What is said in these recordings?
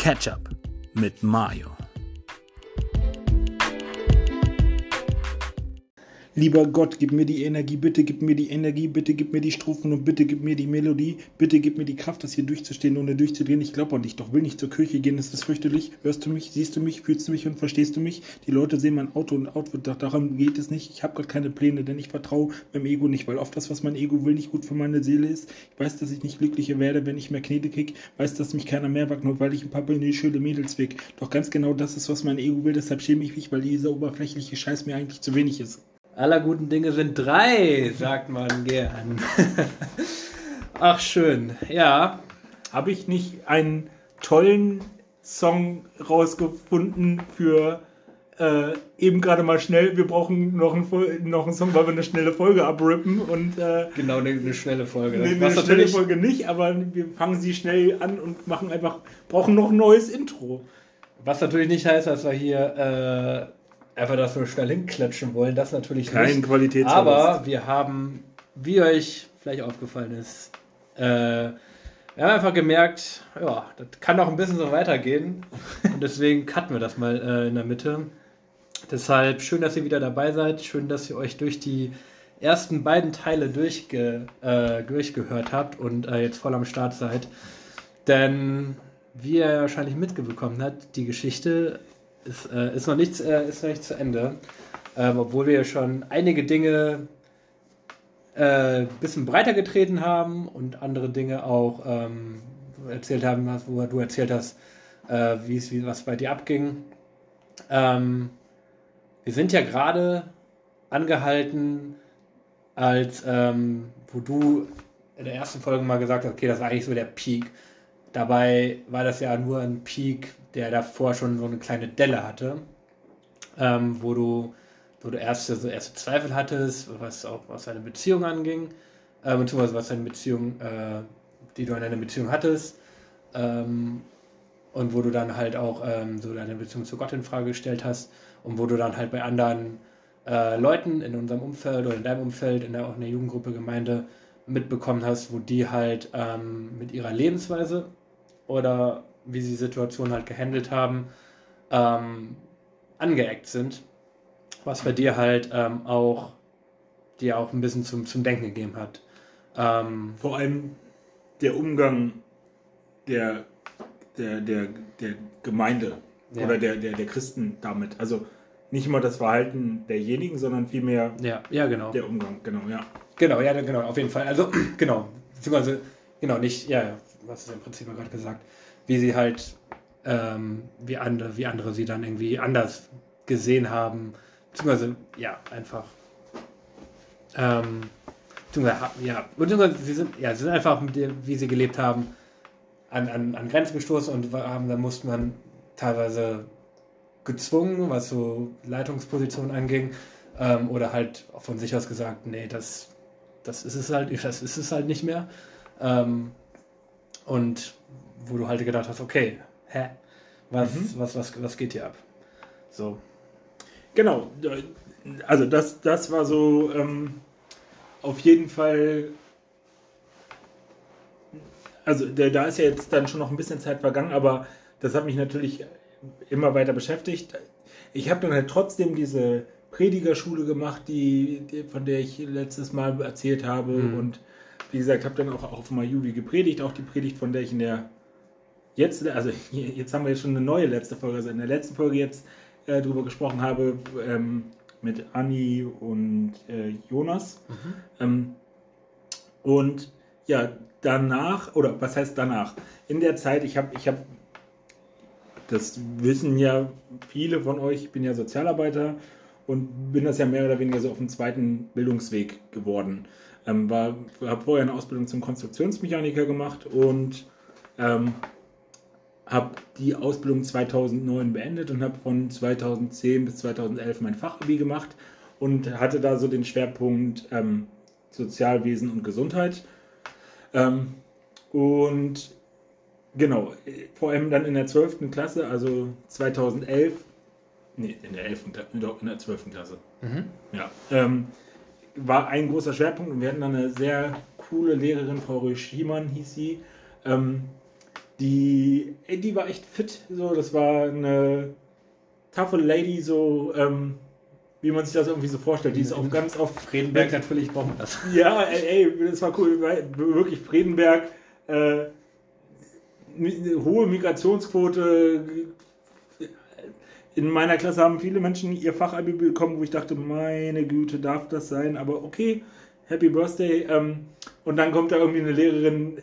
Ketchup mit Mayo. Lieber Gott, gib mir die Energie, bitte gib mir die Energie, bitte gib mir die Strophen und bitte gib mir die Melodie, bitte gib mir die Kraft, das hier durchzustehen, ohne durchzudrehen. Ich glaube an dich, doch will nicht zur Kirche gehen, das ist fürchterlich. Hörst du mich, siehst du mich, fühlst du mich und verstehst du mich? Die Leute sehen mein Auto und Outfit, doch darum geht es nicht. Ich habe gerade keine Pläne, denn ich vertraue meinem Ego nicht, weil oft das, was mein Ego will, nicht gut für meine Seele ist. Ich weiß, dass ich nicht glücklicher werde, wenn ich mehr Knete krieg, weiß, dass mich keiner mehr wagt, nur weil ich ein paar schöne Mädels weg. Doch ganz genau das ist, was mein Ego will, deshalb schäme ich mich, weil dieser oberflächliche Scheiß mir eigentlich zu wenig ist. Aller guten Dinge sind drei, sagt man gern. Ach, schön. Ja. Habe ich nicht einen tollen Song rausgefunden für äh, eben gerade mal schnell, wir brauchen noch einen, noch einen Song, weil wir eine schnelle Folge abrippen und äh, genau eine, eine, schnelle Folge. Ne, eine, eine schnelle Folge nicht, aber wir fangen sie schnell an und machen einfach brauchen noch ein neues Intro. Was natürlich nicht heißt, dass wir hier äh, einfach das so schnell hinklatschen wollen, das natürlich Kein nicht. Qualitätsverlust. Aber wir haben, wie euch vielleicht aufgefallen ist, äh, wir haben einfach gemerkt, ja, das kann noch ein bisschen so weitergehen. Und deswegen cutten wir das mal äh, in der Mitte. Deshalb schön, dass ihr wieder dabei seid. Schön, dass ihr euch durch die ersten beiden Teile durchge, äh, durchgehört habt und äh, jetzt voll am Start seid. Denn wie ihr wahrscheinlich mitbekommen habt, die Geschichte ist, äh, ist, noch, nicht, äh, ist noch nicht zu Ende. Ähm, obwohl wir schon einige Dinge ein äh, bisschen breiter getreten haben und andere Dinge auch ähm, erzählt haben, was, wo du erzählt hast, äh, wie was bei dir abging. Ähm, wir sind ja gerade angehalten, als ähm, wo du in der ersten Folge mal gesagt hast, okay, das war eigentlich so der Peak. Dabei war das ja nur ein Peak der davor schon so eine kleine Delle hatte, ähm, wo du, wo du erste, so erste Zweifel hattest, was auch was deine Beziehung anging, äh, beziehungsweise was deine Beziehung, äh, die du in deiner Beziehung hattest, ähm, und wo du dann halt auch ähm, so deine Beziehung zu Gott in Frage gestellt hast und wo du dann halt bei anderen äh, Leuten in unserem Umfeld oder in deinem Umfeld, in der, auch in der Jugendgruppe, Gemeinde mitbekommen hast, wo die halt ähm, mit ihrer Lebensweise oder wie sie die Situation halt gehandelt haben, ähm, angeeckt sind. Was bei dir halt ähm, auch dir auch ein bisschen zum, zum Denken gegeben hat. Ähm, Vor allem der Umgang der, der, der, der Gemeinde ja. oder der, der, der Christen damit. Also nicht immer das Verhalten derjenigen, sondern vielmehr ja, ja, genau. der Umgang, genau, ja. Genau, ja, genau, auf jeden Fall. Also, genau, beziehungsweise, genau, nicht, ja, was ist im Prinzip gerade gesagt wie sie halt, ähm, wie, andere, wie andere sie dann irgendwie anders gesehen haben. Beziehungsweise, ja, einfach. Ähm, beziehungsweise, ja, beziehungsweise sie sind, ja, sie sind einfach mit dem, wie sie gelebt haben, an, an, an Grenzen gestoßen und haben, dann musste man teilweise gezwungen, was so Leitungspositionen anging, ähm, oder halt von sich aus gesagt, nee, das, das ist es halt, das ist es halt nicht mehr. Ähm, und wo du halt gedacht hast, okay, hä? Was, mhm. was, was, was geht hier ab? So. Genau, also das, das war so ähm, auf jeden Fall. Also da ist ja jetzt dann schon noch ein bisschen Zeit vergangen, aber das hat mich natürlich immer weiter beschäftigt. Ich habe dann halt trotzdem diese Predigerschule gemacht, die, die, von der ich letztes Mal erzählt habe. Mhm. Und wie gesagt, habe dann auch auf Majuvi gepredigt, auch die Predigt, von der ich in der jetzt, also jetzt haben wir jetzt schon eine neue letzte Folge, also in der letzten Folge jetzt äh, drüber gesprochen habe ähm, mit Anni und äh, Jonas. Mhm. Ähm, und ja, danach, oder was heißt danach? In der Zeit, ich habe, ich habe, das wissen ja viele von euch, ich bin ja Sozialarbeiter und bin das ja mehr oder weniger so auf dem zweiten Bildungsweg geworden. Ähm, war, habe vorher eine Ausbildung zum Konstruktionsmechaniker gemacht und ähm, habe die Ausbildung 2009 beendet und habe von 2010 bis 2011 mein Fachabi gemacht und hatte da so den Schwerpunkt ähm, Sozialwesen und Gesundheit. Ähm, und genau, vor allem dann in der 12. Klasse, also 2011, nee, in der 11. in der 12. Klasse. Mhm. Ja, ähm, war ein großer Schwerpunkt und wir hatten dann eine sehr coole Lehrerin, Frau Röschiemann hieß sie, ähm, die, die war echt fit. So, das war eine taffe Lady, so ähm, wie man sich das irgendwie so vorstellt. Die ist auch ganz oft. Fredenberg natürlich brauchen wir das. Ja, ey, das war cool. Wirklich Fredenberg. Äh, hohe Migrationsquote. In meiner Klasse haben viele Menschen ihr Fachabi bekommen, wo ich dachte, meine Güte, darf das sein? Aber okay, Happy Birthday. Ähm, und dann kommt da irgendwie eine Lehrerin,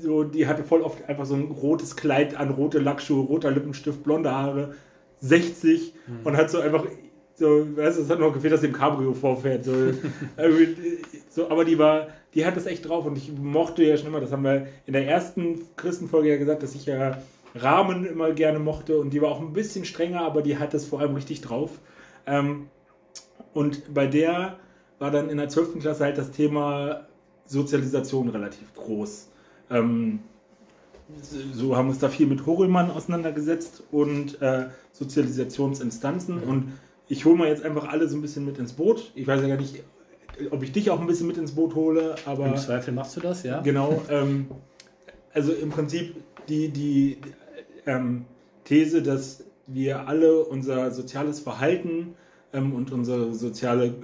so, die hatte voll oft einfach so ein rotes Kleid an, rote Lackschuhe, roter Lippenstift, blonde Haare, 60 mhm. und hat so einfach, so, weißt du, es hat noch gefehlt, dass sie im Cabrio vorfährt. So, so, aber die war, die hat das echt drauf und ich mochte ja schon immer, das haben wir in der ersten Christenfolge ja gesagt, dass ich ja Rahmen immer gerne mochte und die war auch ein bisschen strenger, aber die hat das vor allem richtig drauf. Ähm, und bei der war dann in der 12. Klasse halt das Thema Sozialisation relativ groß. Ähm, so haben wir uns da viel mit Horelmann auseinandergesetzt und äh, Sozialisationsinstanzen. Mhm. Und ich hole mal jetzt einfach alle so ein bisschen mit ins Boot. Ich weiß ja gar nicht, ob ich dich auch ein bisschen mit ins Boot hole, aber. Im Zweifel machst du das, ja. Genau. Ähm, also im Prinzip die, die ähm, These, dass wir alle unser soziales Verhalten ähm, und unsere, soziale,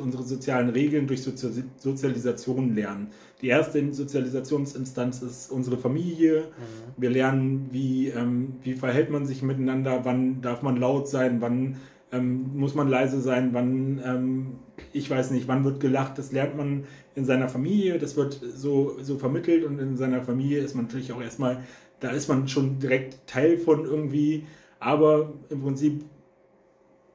unsere sozialen Regeln durch Sozialisation lernen. Die erste Sozialisationsinstanz ist unsere Familie. Mhm. Wir lernen, wie, ähm, wie verhält man sich miteinander, wann darf man laut sein, wann ähm, muss man leise sein, wann, ähm, ich weiß nicht, wann wird gelacht. Das lernt man in seiner Familie, das wird so, so vermittelt und in seiner Familie ist man natürlich auch erstmal, da ist man schon direkt Teil von irgendwie, aber im Prinzip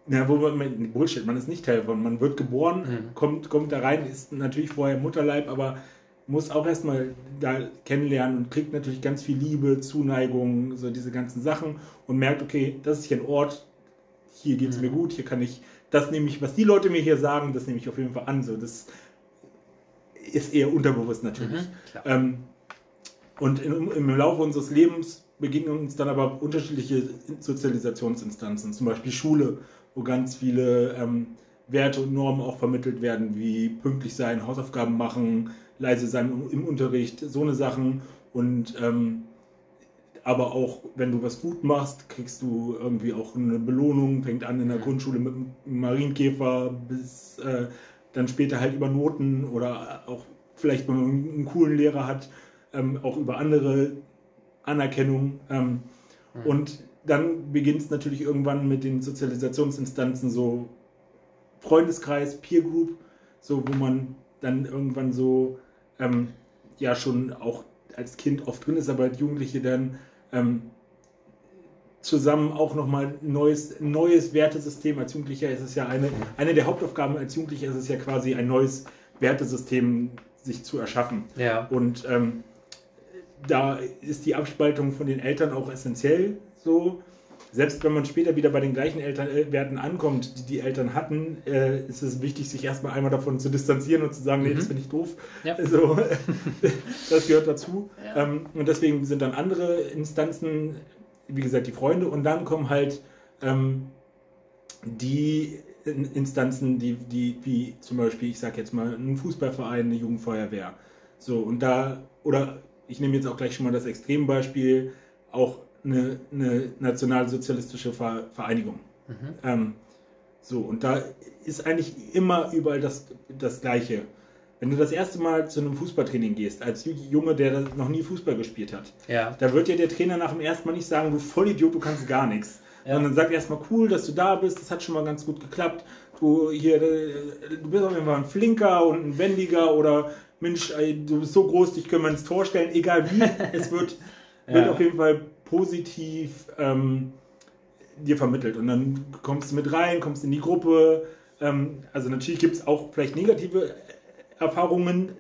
ja, wo man, Bullshit, man ist nicht Teil von. Man wird geboren, mhm. kommt, kommt da rein, ist natürlich vorher Mutterleib, aber muss auch erstmal da kennenlernen und kriegt natürlich ganz viel Liebe, Zuneigung, so diese ganzen Sachen und merkt, okay, das ist hier ein Ort, hier geht es mhm. mir gut, hier kann ich, das nehme ich, was die Leute mir hier sagen, das nehme ich auf jeden Fall an. So, das ist eher unterbewusst natürlich. Mhm, ähm, und in, im Laufe unseres Lebens begegnen uns dann aber unterschiedliche Sozialisationsinstanzen, zum Beispiel Schule wo ganz viele ähm, Werte und Normen auch vermittelt werden, wie pünktlich sein, Hausaufgaben machen, leise sein im Unterricht, so eine Sachen. Und ähm, aber auch, wenn du was gut machst, kriegst du irgendwie auch eine Belohnung. Fängt an in der Grundschule mit einem Marienkäfer bis äh, dann später halt über Noten oder auch vielleicht, wenn man einen coolen Lehrer hat, ähm, auch über andere Anerkennung. Ähm, mhm. Und dann beginnt es natürlich irgendwann mit den Sozialisationsinstanzen, so Freundeskreis, Peer Group, so wo man dann irgendwann so ähm, ja schon auch als Kind oft drin ist, aber als Jugendliche dann ähm, zusammen auch nochmal ein neues, neues Wertesystem. Als Jugendlicher ist es ja eine, eine der Hauptaufgaben als Jugendlicher ist es ja quasi ein neues Wertesystem sich zu erschaffen. Ja. Und ähm, da ist die Abspaltung von den Eltern auch essentiell so. Selbst wenn man später wieder bei den gleichen Elternwerten äh, ankommt, die die Eltern hatten, äh, ist es wichtig, sich erstmal einmal davon zu distanzieren und zu sagen, mhm. nee, das finde ich doof. Ja. Also, das gehört dazu. Ja. Ähm, und deswegen sind dann andere Instanzen, wie gesagt, die Freunde. Und dann kommen halt ähm, die Instanzen, die, die, wie zum Beispiel, ich sage jetzt mal, ein Fußballverein, eine Jugendfeuerwehr. So, und da, oder ich nehme jetzt auch gleich schon mal das Extrembeispiel, auch eine, eine nationalsozialistische Vereinigung. Mhm. Ähm, so, und da ist eigentlich immer überall das, das Gleiche. Wenn du das erste Mal zu einem Fußballtraining gehst, als Junge, der noch nie Fußball gespielt hat, ja. da wird dir der Trainer nach dem ersten Mal nicht sagen, du Vollidiot, du kannst gar nichts. Ja. Sondern sagt erstmal, cool, dass du da bist, das hat schon mal ganz gut geklappt. Du, hier, äh, du bist auf jeden Fall ein Flinker und ein Wendiger oder Mensch, du bist so groß, dich können wir ins Tor stellen. Egal wie, es wird, ja. wird auf jeden Fall positiv ähm, dir vermittelt. Und dann kommst du mit rein, kommst in die Gruppe. Ähm, also natürlich gibt es auch vielleicht negative Erfahrungen,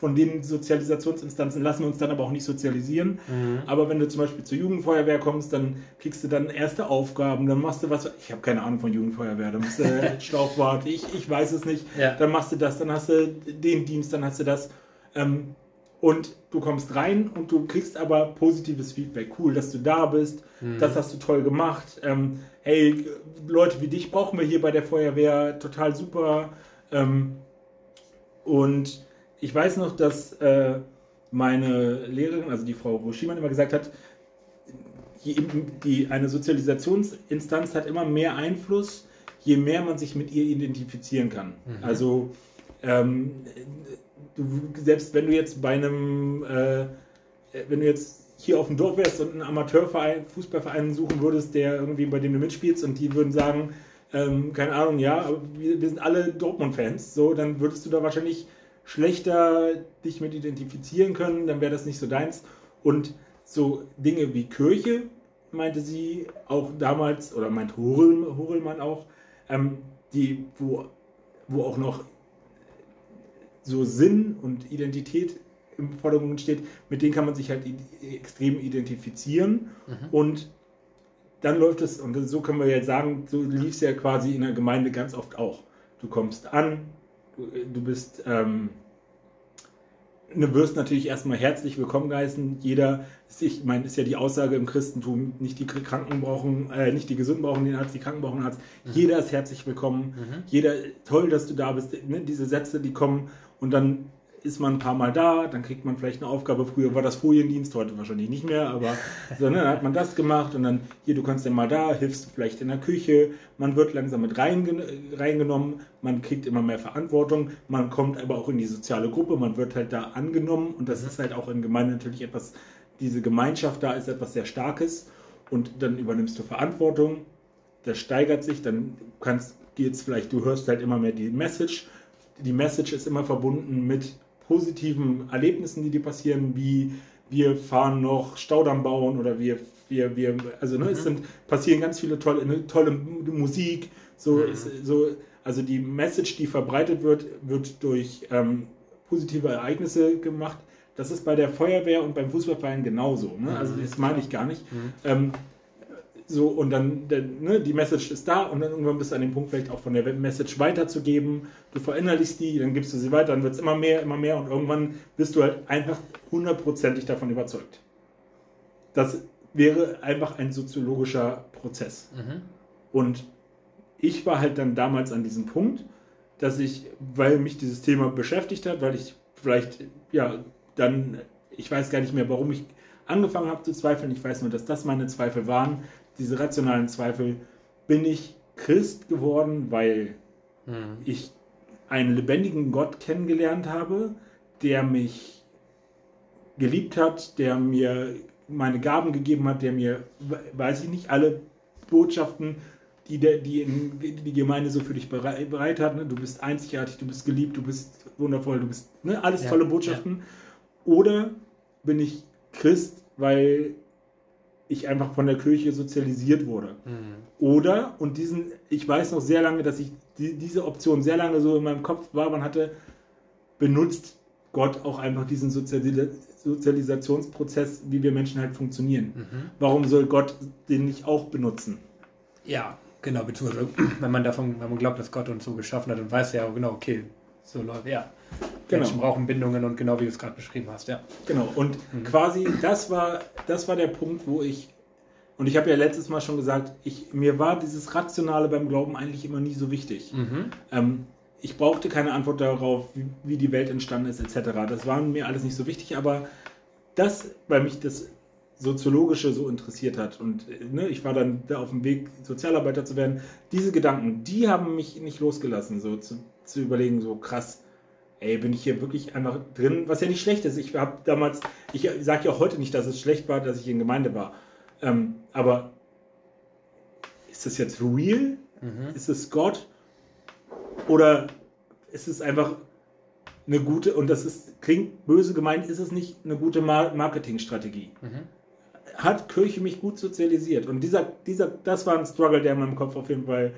von den Sozialisationsinstanzen lassen wir uns dann aber auch nicht sozialisieren. Mhm. Aber wenn du zum Beispiel zur Jugendfeuerwehr kommst, dann kriegst du dann erste Aufgaben, dann machst du was, ich habe keine Ahnung von Jugendfeuerwehr, dann machst du Schlauchwart, ich, ich weiß es nicht, ja. dann machst du das, dann hast du den Dienst, dann hast du das. Ähm, und du kommst rein und du kriegst aber positives Feedback. Cool, dass du da bist, mhm. das hast du toll gemacht. Ähm, hey, Leute wie dich brauchen wir hier bei der Feuerwehr, total super. Ähm, und ich weiß noch, dass äh, meine Lehrerin, also die Frau Buschimann, immer gesagt hat, die, eine Sozialisationsinstanz hat immer mehr Einfluss, je mehr man sich mit ihr identifizieren kann. Mhm. Also ähm, du, selbst wenn du jetzt bei einem, äh, wenn du jetzt hier auf dem Dorf wärst und einen Amateurverein, Fußballverein suchen würdest, der irgendwie bei dem du mitspielst und die würden sagen, ähm, keine Ahnung, ja, wir, wir sind alle Dortmund-Fans, so, dann würdest du da wahrscheinlich schlechter dich mit identifizieren können, dann wäre das nicht so deins. Und so Dinge wie Kirche, meinte sie auch damals, oder meint Hurl, Hurlmann auch, ähm, die, wo, wo auch noch so Sinn und Identität im Vordergrund steht, mit denen kann man sich halt extrem identifizieren mhm. und dann läuft es, und so können wir jetzt sagen, so lief es ja quasi in der Gemeinde ganz oft auch. Du kommst an, du, du bist ähm, du wirst natürlich erstmal herzlich willkommen geheißen. Jeder, ich meine, ist ja die Aussage im Christentum, nicht die Kranken brauchen, äh, nicht die Gesunden brauchen den Arzt, die Kranken brauchen den Arzt. Mhm. Jeder ist herzlich willkommen. Mhm. Jeder, toll, dass du da bist. Ne, diese Sätze, die kommen und dann ist man ein paar Mal da, dann kriegt man vielleicht eine Aufgabe. Früher war das Foliendienst, heute wahrscheinlich nicht mehr, aber so, ne, dann hat man das gemacht und dann hier, du kannst ja mal da, hilfst vielleicht in der Küche. Man wird langsam mit reingenommen, man kriegt immer mehr Verantwortung, man kommt aber auch in die soziale Gruppe, man wird halt da angenommen. Und das ist halt auch in Gemeinde natürlich etwas, diese Gemeinschaft da ist etwas sehr Starkes. Und dann übernimmst du Verantwortung, das steigert sich, dann kannst jetzt vielleicht, du hörst halt immer mehr die Message, die Message ist immer verbunden mit positiven Erlebnissen, die dir passieren, wie wir fahren noch Staudamm bauen oder wir, wir, wir also ne, mhm. es sind, passieren ganz viele tolle, ne, tolle Musik, so, mhm. ist, so, also die Message, die verbreitet wird, wird durch ähm, positive Ereignisse gemacht. Das ist bei der Feuerwehr und beim Fußballverein genauso. Ne? Also mhm. das meine ich gar nicht. Mhm. Ähm, so, und dann, dann ne, die Message ist da und dann irgendwann bist du an dem Punkt, vielleicht auch von der Message weiterzugeben. Du verinnerlichst die, dann gibst du sie weiter, dann wird es immer mehr, immer mehr und irgendwann bist du halt einfach hundertprozentig davon überzeugt. Das wäre einfach ein soziologischer Prozess. Mhm. Und ich war halt dann damals an diesem Punkt, dass ich, weil mich dieses Thema beschäftigt hat, weil ich vielleicht, ja, dann, ich weiß gar nicht mehr, warum ich angefangen habe zu zweifeln. Ich weiß nur, dass das meine Zweifel waren, diese rationalen Zweifel, bin ich Christ geworden, weil mhm. ich einen lebendigen Gott kennengelernt habe, der mich geliebt hat, der mir meine Gaben gegeben hat, der mir, weiß ich nicht, alle Botschaften, die, der, die in, die Gemeinde so für dich bereit, hat. Ne? Du bist einzigartig, du bist geliebt, du bist wundervoll, du bist ne? alles ja, tolle Botschaften. Ja. Oder bin ich Christ, weil ich einfach von der Kirche sozialisiert wurde. Mhm. Oder, und diesen, ich weiß noch sehr lange, dass ich die, diese Option sehr lange so in meinem Kopf war, man hatte, benutzt Gott auch einfach diesen Sozialis Sozialisationsprozess, wie wir Menschen halt funktionieren. Mhm. Warum soll Gott den nicht auch benutzen? Ja, genau, beziehungsweise wenn man davon, wenn man glaubt, dass Gott uns so geschaffen hat, dann weiß er ja genau, okay, so läuft, ja. Genau. Menschen brauchen Bindungen und genau wie du es gerade beschrieben hast, ja. Genau, und mhm. quasi das war, das war der Punkt, wo ich, und ich habe ja letztes Mal schon gesagt, ich, mir war dieses Rationale beim Glauben eigentlich immer nie so wichtig. Mhm. Ähm, ich brauchte keine Antwort darauf, wie, wie, die Welt entstanden ist, etc. Das war mir alles nicht so wichtig, aber das, weil mich das Soziologische so interessiert hat und ne, ich war dann da auf dem Weg, Sozialarbeiter zu werden, diese Gedanken, die haben mich nicht losgelassen, so zu, zu überlegen, so krass, ey, bin ich hier wirklich einfach drin, was ja nicht schlecht ist. Ich habe damals, ich sage ja auch heute nicht, dass es schlecht war, dass ich in Gemeinde war. Ähm, aber ist das jetzt real? Mhm. Ist es Gott? Oder ist es einfach eine gute, und das ist, klingt böse gemeint, ist es nicht eine gute Marketingstrategie? Mhm. Hat Kirche mich gut sozialisiert? Und dieser, dieser, das war ein Struggle, der in meinem Kopf auf jeden Fall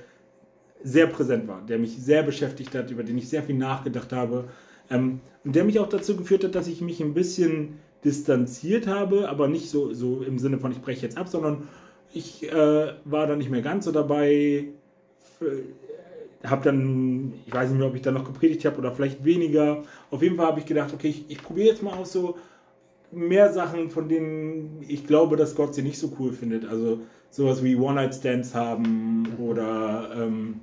sehr präsent war, der mich sehr beschäftigt hat, über den ich sehr viel nachgedacht habe ähm, und der mich auch dazu geführt hat, dass ich mich ein bisschen distanziert habe, aber nicht so, so im Sinne von ich breche jetzt ab, sondern ich äh, war da nicht mehr ganz so dabei, habe dann, ich weiß nicht mehr, ob ich da noch gepredigt habe oder vielleicht weniger. Auf jeden Fall habe ich gedacht, okay, ich, ich probiere jetzt mal aus so mehr Sachen, von denen ich glaube, dass Gott sie nicht so cool findet. Also sowas wie One-Night-Stands haben oder ähm,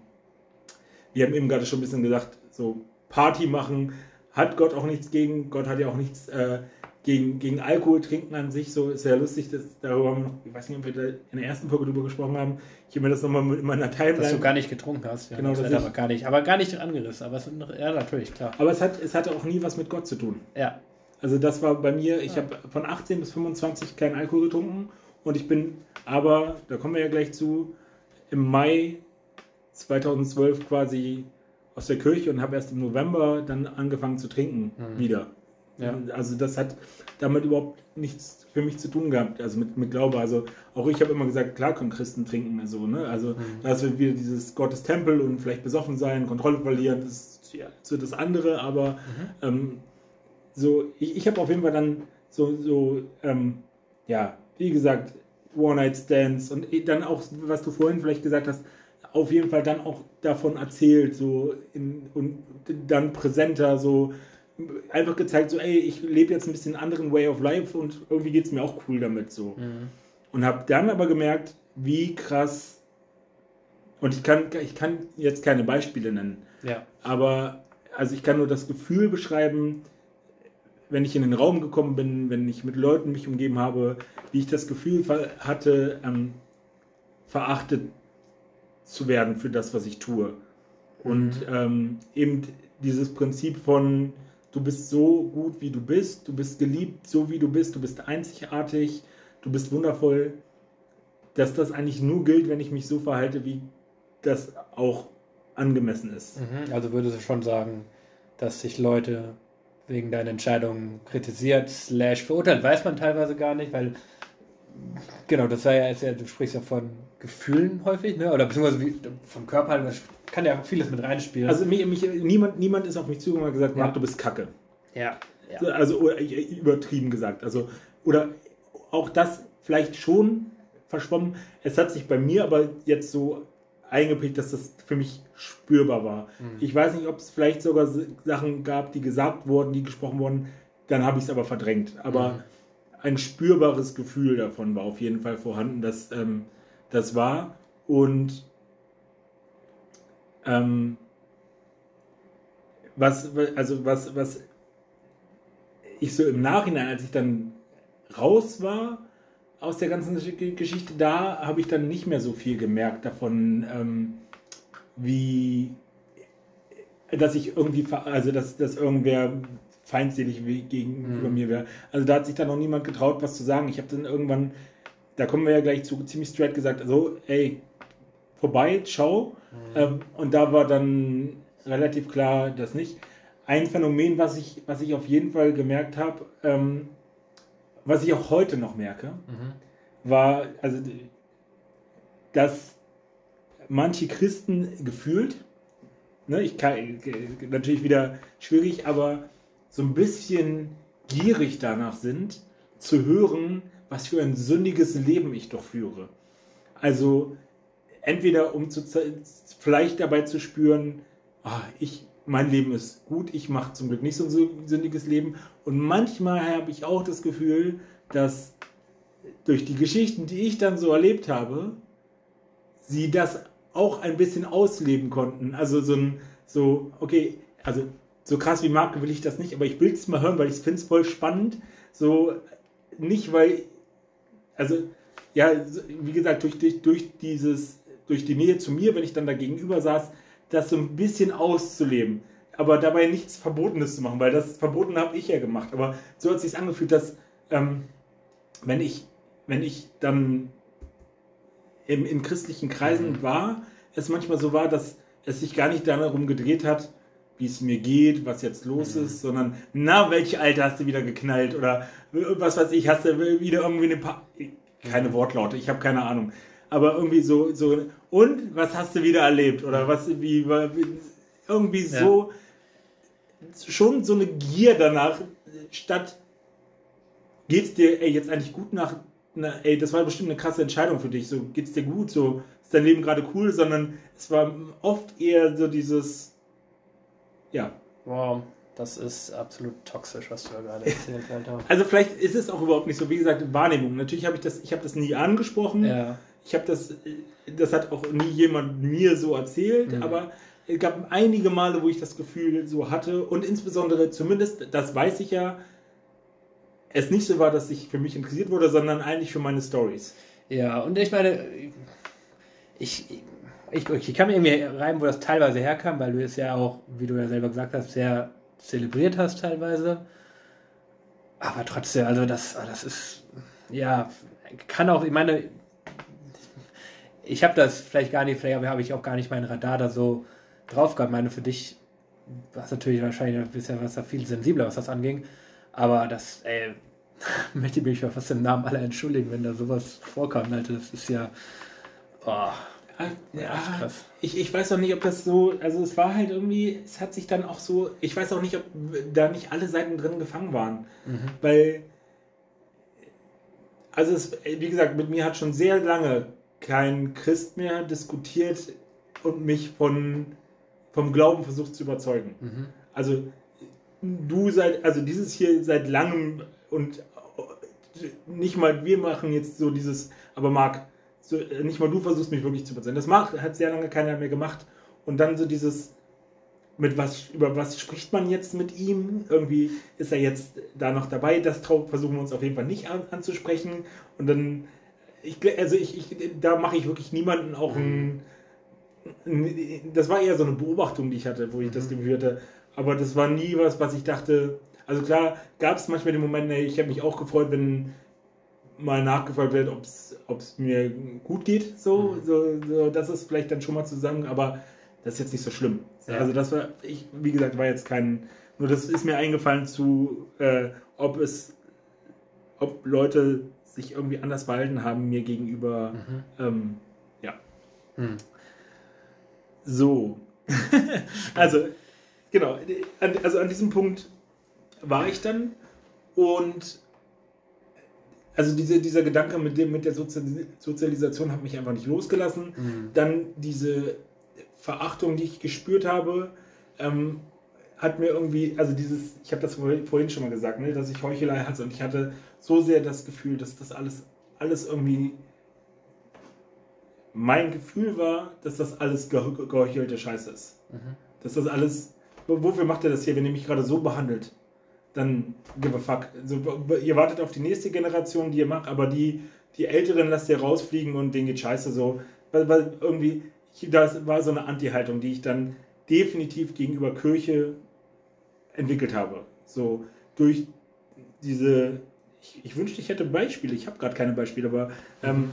wir haben eben gerade schon ein bisschen gesagt, so Party machen, hat Gott auch nichts gegen. Gott hat ja auch nichts äh, gegen, gegen Alkohol trinken an sich, so ist ja lustig, dass darüber haben wir noch, ich weiß nicht, ob wir da in der ersten Folge drüber gesprochen haben. Ich habe mir das nochmal in meiner Timeline. Dass du gar nicht getrunken hast, ja. Genau, das ich- aber gar nicht, aber gar nicht angerissen. Aber es, ja, natürlich, klar. Aber es, hat, es hatte auch nie was mit Gott zu tun. Ja. Also das war bei mir, ich habe von 18 bis 25 keinen Alkohol getrunken und ich bin aber, da kommen wir ja gleich zu, im Mai 2012 quasi aus der Kirche und habe erst im November dann angefangen zu trinken Mhm. wieder. Ja. Also das hat damit überhaupt nichts für mich zu tun gehabt, also mit, mit Glaube. Also auch ich habe immer gesagt, klar können Christen trinken, also, ne? also Mhm. da ist wieder dieses Gottes Tempel und vielleicht besoffen sein, Kontrolle verlieren, das ist ja, so das andere, aber Mhm. ähm, so, ich, ich habe auf jeden Fall dann so, so ähm, ja, wie gesagt, One-Night-Stands und eh dann auch, was du vorhin vielleicht gesagt hast, auf jeden Fall dann auch davon erzählt, so in, und dann präsenter, so einfach gezeigt, so, ey, ich lebe jetzt ein bisschen einen anderen Way of Life und irgendwie geht es mir auch cool damit, so. Mhm. Und habe dann aber gemerkt, wie krass, und ich kann, ich kann jetzt keine Beispiele nennen, Ja. aber also ich kann nur das Gefühl beschreiben, wenn ich in den Raum gekommen bin, wenn ich mit Leuten mich umgeben habe, wie ich das Gefühl hatte, ähm, verachtet zu werden für das, was ich tue. Und ähm, eben dieses Prinzip von, du bist so gut, wie du bist, du bist geliebt, so wie du bist, du bist einzigartig, du bist wundervoll, dass das eigentlich nur gilt, wenn ich mich so verhalte, wie das auch angemessen ist. Mhm. Also würdest du schon sagen, dass sich Leute wegen deiner Entscheidung kritisiert, slash verurteilt, weiß man teilweise gar nicht, weil genau, das war ja, du sprichst ja von Gefühlen häufig, ne? Oder beziehungsweise wie, von Körperhaltung, das kann ja vieles mit reinspielen. Also mich, mich, niemand, niemand ist auf mich zugekommen und gesagt, Ja. Marc, du bist kacke. ja, ja. Also äh, übertrieben gesagt. Also, oder auch das vielleicht schon verschwommen. Es hat sich bei mir aber jetzt so eingeprägt, dass das für mich spürbar war. Mhm. Ich weiß nicht, ob es vielleicht sogar Sachen gab, die gesagt wurden, die gesprochen wurden, dann habe ich es aber verdrängt. Aber Mhm. ein spürbares Gefühl davon war auf jeden Fall vorhanden, dass ähm, das war. Und ähm, was, also was, was ich so im Nachhinein, als ich dann raus war aus der ganzen Gesch- Geschichte, da habe ich dann nicht mehr so viel gemerkt davon, ähm, wie dass ich irgendwie, also dass, dass irgendwer feindselig gegenüber Mhm. mir wäre. Also da hat sich dann noch niemand getraut, was zu sagen. Ich habe dann irgendwann, da kommen wir ja gleich zu, ziemlich straight gesagt, so, ey, vorbei, ciao. Ähm, und da war dann relativ klar, das nicht. Ein Phänomen, was ich, was ich auf jeden Fall gemerkt habe, ähm, was ich auch heute noch merke, Mhm. war, also, dass manche Christen gefühlt, ne, ich kann, natürlich wieder schwierig, aber so ein bisschen gierig danach sind, zu hören, was für ein sündiges Leben ich doch führe. Also, entweder um zu, vielleicht dabei zu spüren, ah, ich, mein Leben ist gut, ich mache zum Glück nicht so ein sü- sündiges Leben. Und manchmal habe ich auch das Gefühl, dass durch die Geschichten, die ich dann so erlebt habe, sie das auch ein bisschen ausleben konnten. Also so ein, so, okay, also so krass wie Marc will ich das nicht, aber ich will es mal hören, weil ich finde es voll spannend. So, nicht weil, also, ja, wie gesagt, durch, durch, durch dieses, durch die Nähe zu mir, wenn ich dann da gegenüber saß, das so ein bisschen auszuleben. Aber dabei nichts Verbotenes zu machen, weil das Verbotene habe ich ja gemacht. Aber so hat es sich angefühlt, dass, ähm, wenn ich, wenn ich dann im, in christlichen Kreisen war, es manchmal so war, dass es sich gar nicht darum gedreht hat, wie es mir geht, was jetzt los ist, sondern, na, welche Alte hast du wieder geknallt? Oder was weiß ich, hast du wieder irgendwie eine pa keine Wortlaute, ich habe keine Ahnung. Aber irgendwie so, so, und was hast du wieder erlebt? Oder was, wie, wie irgendwie Ja. so, schon so eine Gier danach, statt geht's dir ey, jetzt eigentlich gut nach, na, ey, das war bestimmt eine krasse Entscheidung für dich, so geht's dir gut, so ist dein Leben gerade cool, sondern es war oft eher so dieses, ja, Wow, das ist absolut toxisch, was du da gerade erzählt, Alter. also vielleicht ist es auch überhaupt nicht so, wie gesagt, Wahrnehmung. Natürlich habe ich das, ich habe das nie angesprochen, Ja. ich habe das, das hat auch nie jemand mir so erzählt, Mhm. aber es gab einige Male, wo ich das Gefühl so hatte und insbesondere, zumindest, das weiß ich ja, es nicht so war, dass ich für mich interessiert wurde, sondern eigentlich für meine Stories. Ja, und ich meine, ich, ich, ich kann mir irgendwie rein, wo das teilweise herkam, weil du es ja auch, wie du ja selber gesagt hast, sehr zelebriert hast teilweise. Aber trotzdem, also das, das ist, ja, kann auch, ich meine, ich habe das vielleicht gar nicht, vielleicht habe ich auch gar nicht meinen Radar da so drauf gehabt. Ich meine, für dich war es natürlich wahrscheinlich ein bisschen was da viel sensibler, was das anging. Aber das, ey, möchte ich mich ja fast im Namen aller entschuldigen, wenn da sowas vorkam. Alter, das ist ja, oh, krass. Ich, ich weiß auch nicht, ob das so, also es war halt irgendwie, es hat sich dann auch so, ich weiß auch nicht, ob da nicht alle Seiten drin gefangen waren. Mhm. Weil, also es, wie gesagt, mit mir hat schon sehr lange kein Christ mehr diskutiert und mich von, vom Glauben versucht zu überzeugen. Mhm. Also du seit, also dieses hier seit langem und nicht mal wir machen jetzt so dieses, aber Marc, so, nicht mal du versuchst mich wirklich zu überzeugen. Das macht, hat sehr lange keiner mehr gemacht. Und dann so dieses, mit was, über was spricht man jetzt mit ihm? Irgendwie ist er jetzt da noch dabei. Das versuchen wir uns auf jeden Fall nicht an, anzusprechen. Und dann, ich, also ich, ich da mache ich wirklich niemanden auch ein, ein, das war eher so eine Beobachtung, die ich hatte, wo ich das Gefühl hatte. Aber das war nie was, was ich dachte, also klar, gab es manchmal den Moment, ich habe mich auch gefreut, wenn mal nachgefragt wird, ob es mir gut geht. So, mhm. so, so, das ist vielleicht dann schon mal zusammen, aber das ist jetzt nicht so schlimm. Ja. Also das war, ich, wie gesagt, war jetzt kein, nur das ist mir eingefallen zu, äh, ob es, ob Leute sich irgendwie anders verhalten haben mir gegenüber. Mhm. Ähm, ja. Mhm. So. also, genau. Also an diesem Punkt war ich dann und also diese, dieser Gedanke mit, dem, mit der Sozialisation hat mich einfach nicht losgelassen. Mhm. Dann diese Verachtung, die ich gespürt habe, ähm, hat mir irgendwie, also dieses, ich habe das vorhin schon mal gesagt, ne, dass ich Heuchelei hatte und ich hatte so sehr das Gefühl, dass das alles, alles irgendwie mein Gefühl war, dass das alles geheuchelte Scheiße ist. Mhm. Dass das alles, wofür macht er das hier, wenn er mich gerade so behandelt? Dann give a fuck. Also, ihr wartet auf die nächste Generation, die ihr macht, aber die, die Älteren lasst ihr rausfliegen und denen geht scheiße so. Weil, weil irgendwie, das war so eine Anti-Haltung, die ich dann definitiv gegenüber Kirche entwickelt habe. So durch diese, ich, ich wünschte, ich hätte Beispiele, ich habe gerade keine Beispiele, aber ähm,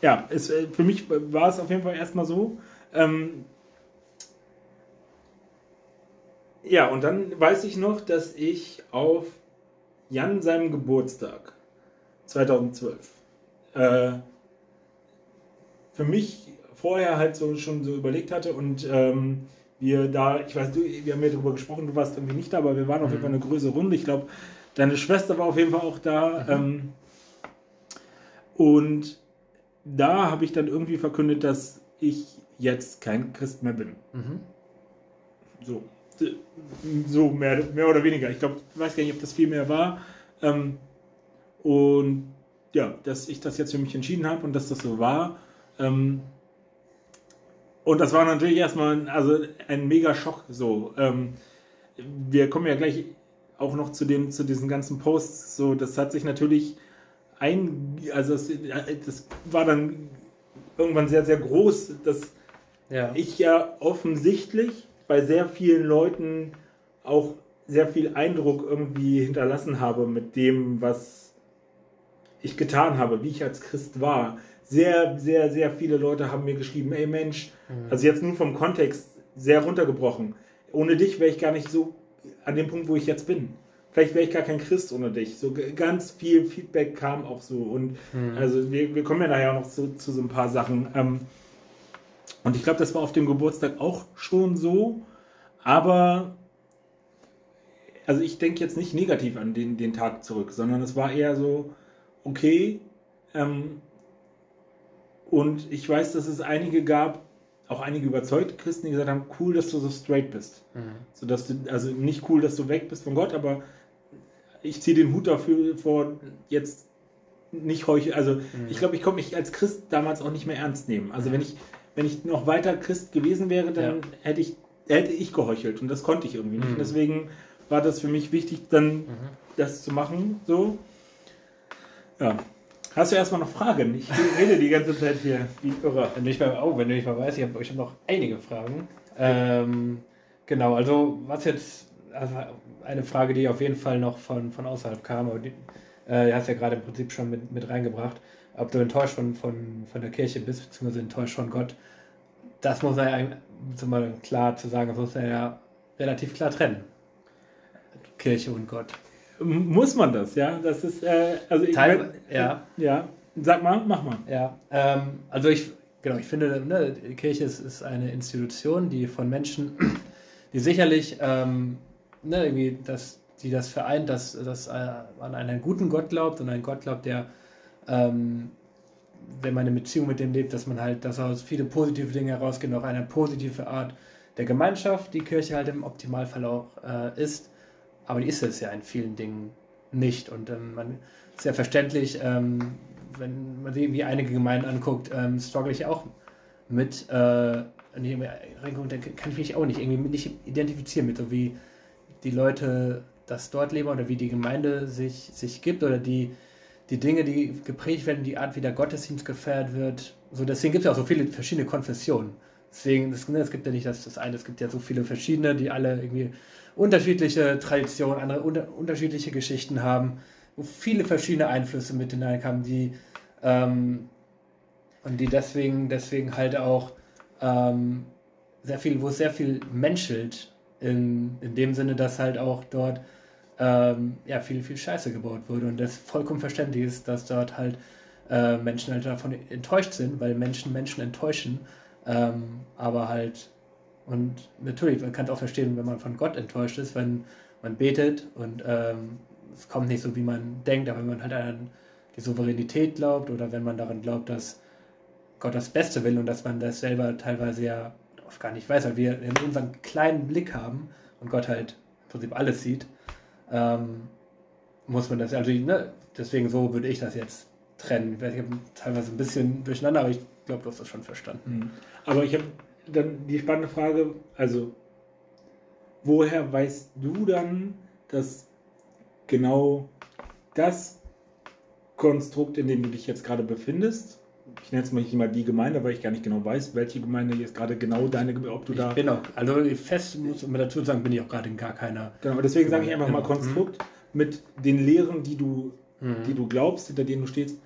ja, es, äh, für mich war es auf jeden Fall erstmal so. Ähm, Ja, und dann weiß ich noch, dass ich auf Jan seinem Geburtstag 2012 äh, für mich vorher halt so schon so überlegt hatte und ähm, wir da, ich weiß, du, wir haben ja darüber gesprochen, du warst irgendwie nicht da, aber wir waren auf jeden Fall eine größere Runde. Ich glaube, deine Schwester war auf jeden Fall auch da. Mhm. Ähm, und da habe ich dann irgendwie verkündet, dass ich jetzt kein Christ mehr bin. Mhm. So so mehr, mehr oder weniger. Ich glaube, weiß gar nicht, ob das viel mehr war. Ähm, und ja, dass ich das jetzt für mich entschieden habe und dass das so war. Ähm, und das war natürlich erstmal also ein mega Schock. So, ähm, wir kommen ja gleich auch noch zu, dem, zu diesen ganzen Posts. So, das hat sich natürlich ein, also das, das war dann irgendwann sehr, sehr groß, dass ja. ich ja offensichtlich bei sehr vielen Leuten auch sehr viel Eindruck irgendwie hinterlassen habe mit dem, was ich getan habe, wie ich als Christ war. Sehr, sehr, sehr viele Leute haben mir geschrieben, ey Mensch, mhm. also jetzt nur vom Kontext sehr runtergebrochen. Ohne dich wäre ich gar nicht so an dem Punkt, wo ich jetzt bin. Vielleicht wäre ich gar kein Christ ohne dich. So ganz viel Feedback kam auch so. Und mhm. also wir, wir kommen ja nachher noch zu, zu so ein paar Sachen. Ähm, und ich glaube, das war auf dem Geburtstag auch schon so. Aber, also ich denke jetzt nicht negativ an den, den Tag zurück, sondern es war eher so, okay. Ähm, und ich weiß, dass es einige gab, auch einige überzeugte Christen, die gesagt haben, cool, dass du so straight bist. Mhm. So dass du, also nicht cool, dass du weg bist von Gott, aber ich ziehe den Hut dafür vor, jetzt nicht heucheln. Also mhm. ich glaube, ich konnte mich als Christ damals auch nicht mehr ernst nehmen. Also mhm. wenn ich wenn ich noch weiter Christ gewesen wäre, dann ja. hätte ich hätte ich geheuchelt und das konnte ich irgendwie nicht. Mhm. Deswegen war das für mich wichtig, dann das zu machen. So. Ja. Hast du erstmal noch Fragen? Ich rede die ganze Zeit hier wie irre. Wenn du nicht mal, oh, wenn du nicht mal weißt, ich habe hab noch einige Fragen. Ähm, genau, also was jetzt, also eine Frage, die auf jeden Fall noch von, von außerhalb kam, aber die, äh, hast ja gerade im Prinzip schon mit, mit reingebracht, ob du enttäuscht von, von, von der Kirche bist, beziehungsweise enttäuscht von Gott. Das muss man ja, um mal klar zu sagen, das muss man ja relativ klar trennen. Kirche und Gott. Muss man das, ja? Das ist, äh, also ich Teil, mein- ja. Ja. Sag mal, mach mal. Ja, ähm, also ich, genau, ich finde, ne, die Kirche ist, ist eine Institution, die von Menschen, die sicherlich, ähm, ne, irgendwie, das, die das vereint, dass, dass äh, man an einen guten Gott glaubt und einen Gott glaubt, der, ähm, wenn man eine Beziehung mit dem lebt, dass man halt, dass aus viele positive Dinge herausgehen, auch eine positive Art der Gemeinschaft, die Kirche halt im Optimalfall auch äh, ist. Aber die ist es ja in vielen Dingen nicht. Und ähm, man ist ja verständlich, ähm, wenn man sich irgendwie einige Gemeinden anguckt, ähm, struggle ich auch mit, äh, reingucken, da kann ich mich auch nicht irgendwie nicht identifizieren mit, so wie die Leute das dort leben oder wie die Gemeinde sich, sich gibt oder die, die Dinge, die geprägt werden, die Art, wie der Gottesdienst gefeiert wird. So, deswegen gibt es ja auch so viele verschiedene Konfessionen. Deswegen, es, ne, es gibt ja nicht das, das eine, es gibt ja so viele verschiedene, die alle irgendwie unterschiedliche Traditionen, andere unter, unterschiedliche Geschichten haben, wo viele verschiedene Einflüsse mit hineinkamen, die ähm, und die deswegen, deswegen halt auch ähm, sehr viel, wo es sehr viel menschelt, in, in dem Sinne, dass halt auch dort ähm, ja, viel, viel Scheiße gebaut wurde und das vollkommen verständlich ist, dass dort halt äh, Menschen halt davon enttäuscht sind, weil Menschen Menschen enttäuschen, ähm, aber halt und natürlich, man kann es auch verstehen, wenn man von Gott enttäuscht ist, wenn man betet und ähm, es kommt nicht so, wie man denkt, aber wenn man halt an die Souveränität glaubt oder wenn man daran glaubt, dass Gott das Beste will und dass man das selber teilweise ja oft gar nicht weiß, weil wir in unseren kleinen Blick haben und Gott halt im Prinzip alles sieht, ähm, muss man das, also ne, deswegen so würde ich das jetzt trennen. Ich habe teilweise ein bisschen durcheinander, aber ich glaube, du hast das schon verstanden. Mhm. Aber ich habe dann die spannende Frage, also woher weißt du dann, dass genau das Konstrukt, in dem du dich jetzt gerade befindest, ich nenne es mal nicht mal die Gemeinde, weil ich gar nicht genau weiß, welche Gemeinde jetzt gerade genau deine, ob du da. Ich bin auch, also fest muss man dazu sagen, bin ich auch gerade in gar keiner. Genau, deswegen sage ich einfach mal Genau. Konstrukt mit den Lehren, die du, Mhm. die du glaubst, hinter denen du stehst.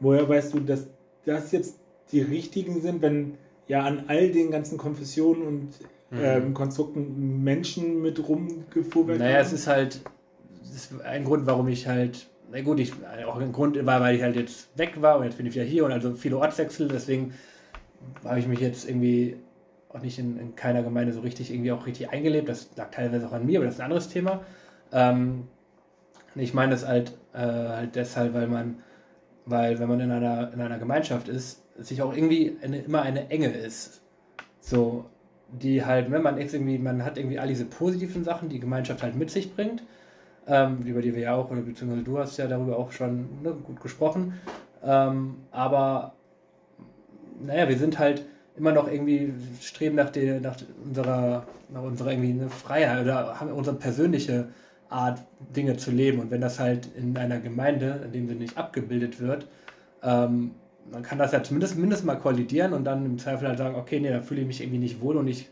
Woher weißt du, dass das jetzt die richtigen sind, wenn ja an all den ganzen Konfessionen und Mhm. ähm, Konstrukten Menschen mit rumgefuhrwerk Naja, es ist halt das ist ein Grund, warum ich halt, na gut, ich, auch ein Grund war, weil ich halt jetzt weg war und jetzt bin ich wieder hier und also viele Ortswechsel, deswegen habe ich mich jetzt irgendwie auch nicht in, in keiner Gemeinde so richtig irgendwie auch richtig eingelebt. Das lag teilweise auch an mir, aber das ist ein anderes Thema. Ähm, ich meine das halt, äh, halt deshalb, weil man, weil wenn man in einer, in einer Gemeinschaft ist, sich auch irgendwie eine, immer eine Enge ist. So, die halt, wenn man jetzt irgendwie, man hat irgendwie all diese positiven Sachen, die Gemeinschaft halt mit sich bringt, ähm, über die wir ja auch, oder beziehungsweise du hast ja darüber auch schon ne, gut gesprochen. Ähm, aber naja, wir sind halt immer noch irgendwie streben nach, der, nach unserer, nach unserer irgendwie eine Freiheit oder haben unsere persönliche Art, Dinge zu leben. Und wenn das halt in einer Gemeinde, in dem Sinne nicht abgebildet wird, ähm, dann kann das ja zumindest mindestens mal kollidieren und dann im Zweifel halt sagen, okay, nee, da fühle ich mich irgendwie nicht wohl und ich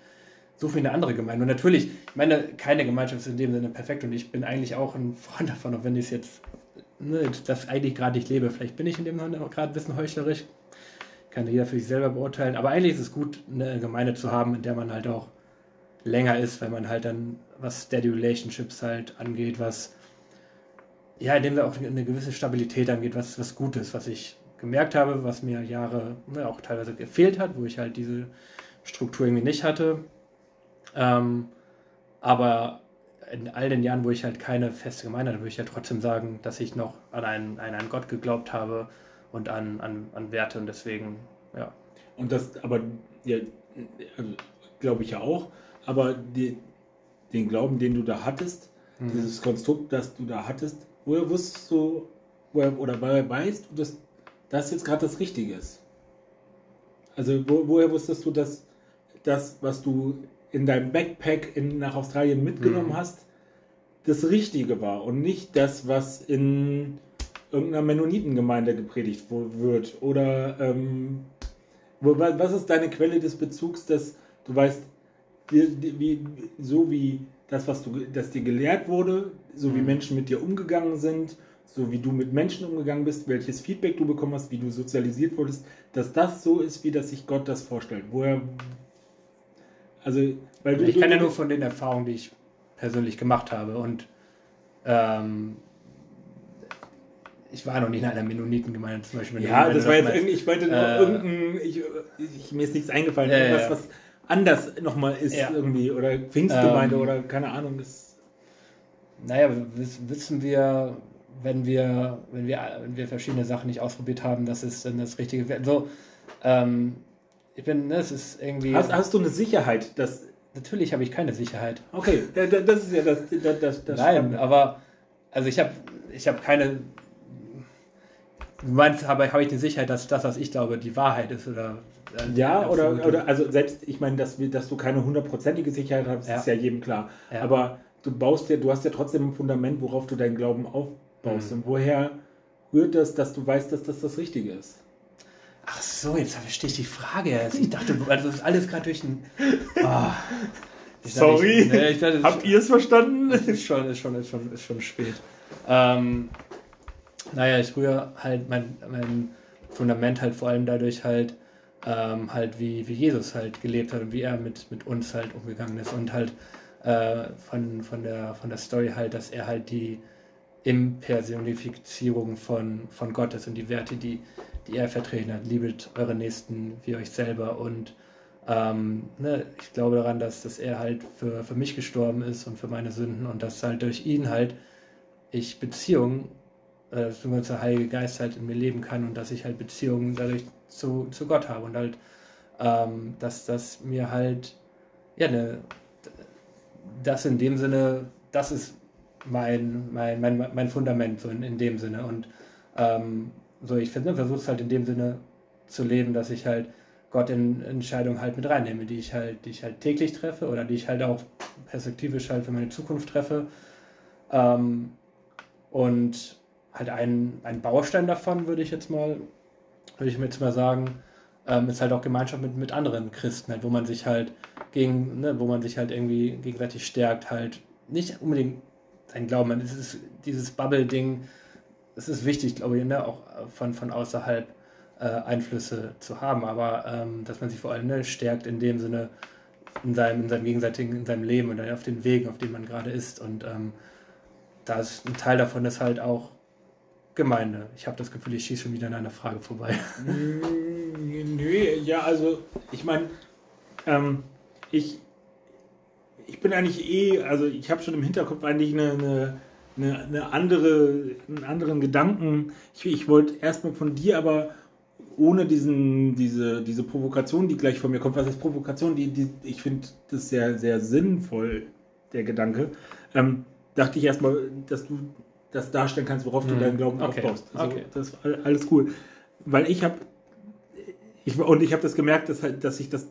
mir eine andere Gemeinde. Und natürlich, ich meine, keine Gemeinschaft ist in dem Sinne perfekt und ich bin eigentlich auch ein Freund davon, auch wenn ich es jetzt, ne, das eigentlich gerade nicht lebe. Vielleicht bin ich in dem Sinne auch gerade ein bisschen heuchlerisch. Kann jeder für sich selber beurteilen. Aber eigentlich ist es gut, eine Gemeinde zu haben, in der man halt auch länger ist, weil man halt dann, was Steady Relationships halt angeht, was, ja, indem wir auch eine gewisse Stabilität angeht, was, was Gutes, was ich gemerkt habe, was mir Jahre ne, auch teilweise gefehlt hat, wo ich halt diese Struktur irgendwie nicht hatte. Ähm, aber in all den Jahren, wo ich halt keine feste Gemeinde hatte, würde ich ja trotzdem sagen, dass ich noch an einen, an einen Gott geglaubt habe und an, an, an Werte und deswegen, ja. Und das, aber, ja, also, glaube ich ja auch, aber die, den Glauben, den du da hattest, Mhm. dieses Konstrukt, das du da hattest, woher wusstest du, woher, oder woher weißt du, dass das jetzt gerade das Richtige ist? Also, wo, woher wusstest du, dass das, was du in deinem Backpack in, nach Australien mitgenommen Mhm. hast, das Richtige war und nicht das, was in irgendeiner Mennonitengemeinde gepredigt wird. Oder ähm, was ist deine Quelle des Bezugs, dass du weißt, wie, wie, so wie das, was du, das dir gelehrt wurde, so wie mhm. Menschen mit dir umgegangen sind, so wie du mit Menschen umgegangen bist, welches Feedback du bekommen hast, wie du sozialisiert wurdest, dass das so ist, wie das sich Gott das vorstellt. Woher, also, weil du, ich kann ja nur von den Erfahrungen, die ich persönlich gemacht habe und ähm, ich war noch nicht in einer Mennonitengemeinde zum Beispiel. Ja, das war jetzt irgendwie, ich wollte nur äh, irgendein, ich, ich, mir ist nichts eingefallen, äh, irgendwas, was anders nochmal ist ja. irgendwie, oder Pfingstgemeinde ähm, oder keine Ahnung. Das naja, wissen wir, wenn wir, wenn wir, wenn wir verschiedene Sachen nicht ausprobiert haben, dass es dann das Richtige So, ähm, ich bin, ne, es ist irgendwie. Hast, hast du eine Sicherheit, dass. Natürlich habe ich keine Sicherheit. Okay, das ist ja das. das, das, das Nein, Spannende. aber also ich habe ich habe keine Du meinst, habe, habe ich die Sicherheit, dass das, was ich glaube, die Wahrheit ist? Oder, äh, ja, oder, oder also selbst, ich meine, dass, dass du keine hundertprozentige Sicherheit hast, ja. ist ja jedem klar. Ja. Aber du baust ja, du hast ja trotzdem ein Fundament, worauf du deinen Glauben aufbaust. Mhm. Und woher rührt das, dass du weißt, dass das das Richtige ist? Ach so, jetzt verstehe ich die Frage. Ich dachte, also das ist alles gerade durch ein. Oh. Sorry. Ich, nee, dachte, Habt ihr es verstanden? Ist schon, ist schon, ist schon, ist schon spät. Ähm, naja, ich rühre halt mein, mein Fundament halt vor allem dadurch halt, ähm, halt wie, wie Jesus halt gelebt hat und wie er mit, mit uns halt umgegangen ist und halt äh, von, von, der, von der Story halt, dass er halt die Impersonifizierung von, von Gott ist und die Werte, die, die er vertreten hat. Liebet eure Nächsten wie euch selber. Und ähm, ne, ich glaube daran, dass, dass er halt für, für mich gestorben ist und für meine Sünden. Und dass halt durch ihn halt ich Beziehungen äh, dass der Heilige Geist halt in mir leben kann und dass ich halt Beziehungen dadurch zu, zu Gott habe. Und halt, ähm, dass das mir halt, ja, ne, das in dem Sinne, das ist mein, mein, mein, mein Fundament so in, in dem Sinne. Und ähm, so, ich finde, versuche es halt in dem Sinne zu leben, dass ich halt Gott in Entscheidungen halt mit reinnehme, die ich halt, die ich halt täglich treffe oder die ich halt auch perspektivisch halt für meine Zukunft treffe. Ähm, und halt ein, ein Baustein davon, würde ich jetzt mal, würde ich jetzt mal sagen, ähm, ist halt auch Gemeinschaft mit, mit anderen Christen, halt, wo man sich halt gegen, ne, wo man sich halt irgendwie gegenseitig stärkt, halt nicht unbedingt sein Glauben, es ist dieses Bubble-Ding, es ist wichtig, glaube ich, ne, auch von, von außerhalb äh, Einflüsse zu haben, aber ähm, dass man sich vor allem ne, stärkt in dem Sinne, in seinem, in seinem gegenseitigen, in seinem Leben und auf den Wegen, auf denen man gerade ist. Und ähm, da ist ein Teil davon ist halt auch Gemeinde. Ich habe das Gefühl, ich schieße schon wieder an einer Frage vorbei. Nö, ja, also ich meine, ähm, ich, ich bin eigentlich eh, also ich habe schon im Hinterkopf eigentlich eine, eine, eine, eine andere, einen anderen Gedanken. Ich, ich wollte erstmal von dir aber ohne diesen, diese, diese Provokation, die gleich von mir kommt, was ist Provokation? Die, die, ich finde das sehr, sehr sinnvoll, der Gedanke. Ähm, dachte ich erstmal, dass du das darstellen kannst, worauf du mhm. deinen Glauben okay. aufbaust. Also okay. Das ist alles cool. Weil ich habe, ich, und ich habe das gemerkt, dass, halt, dass ich das,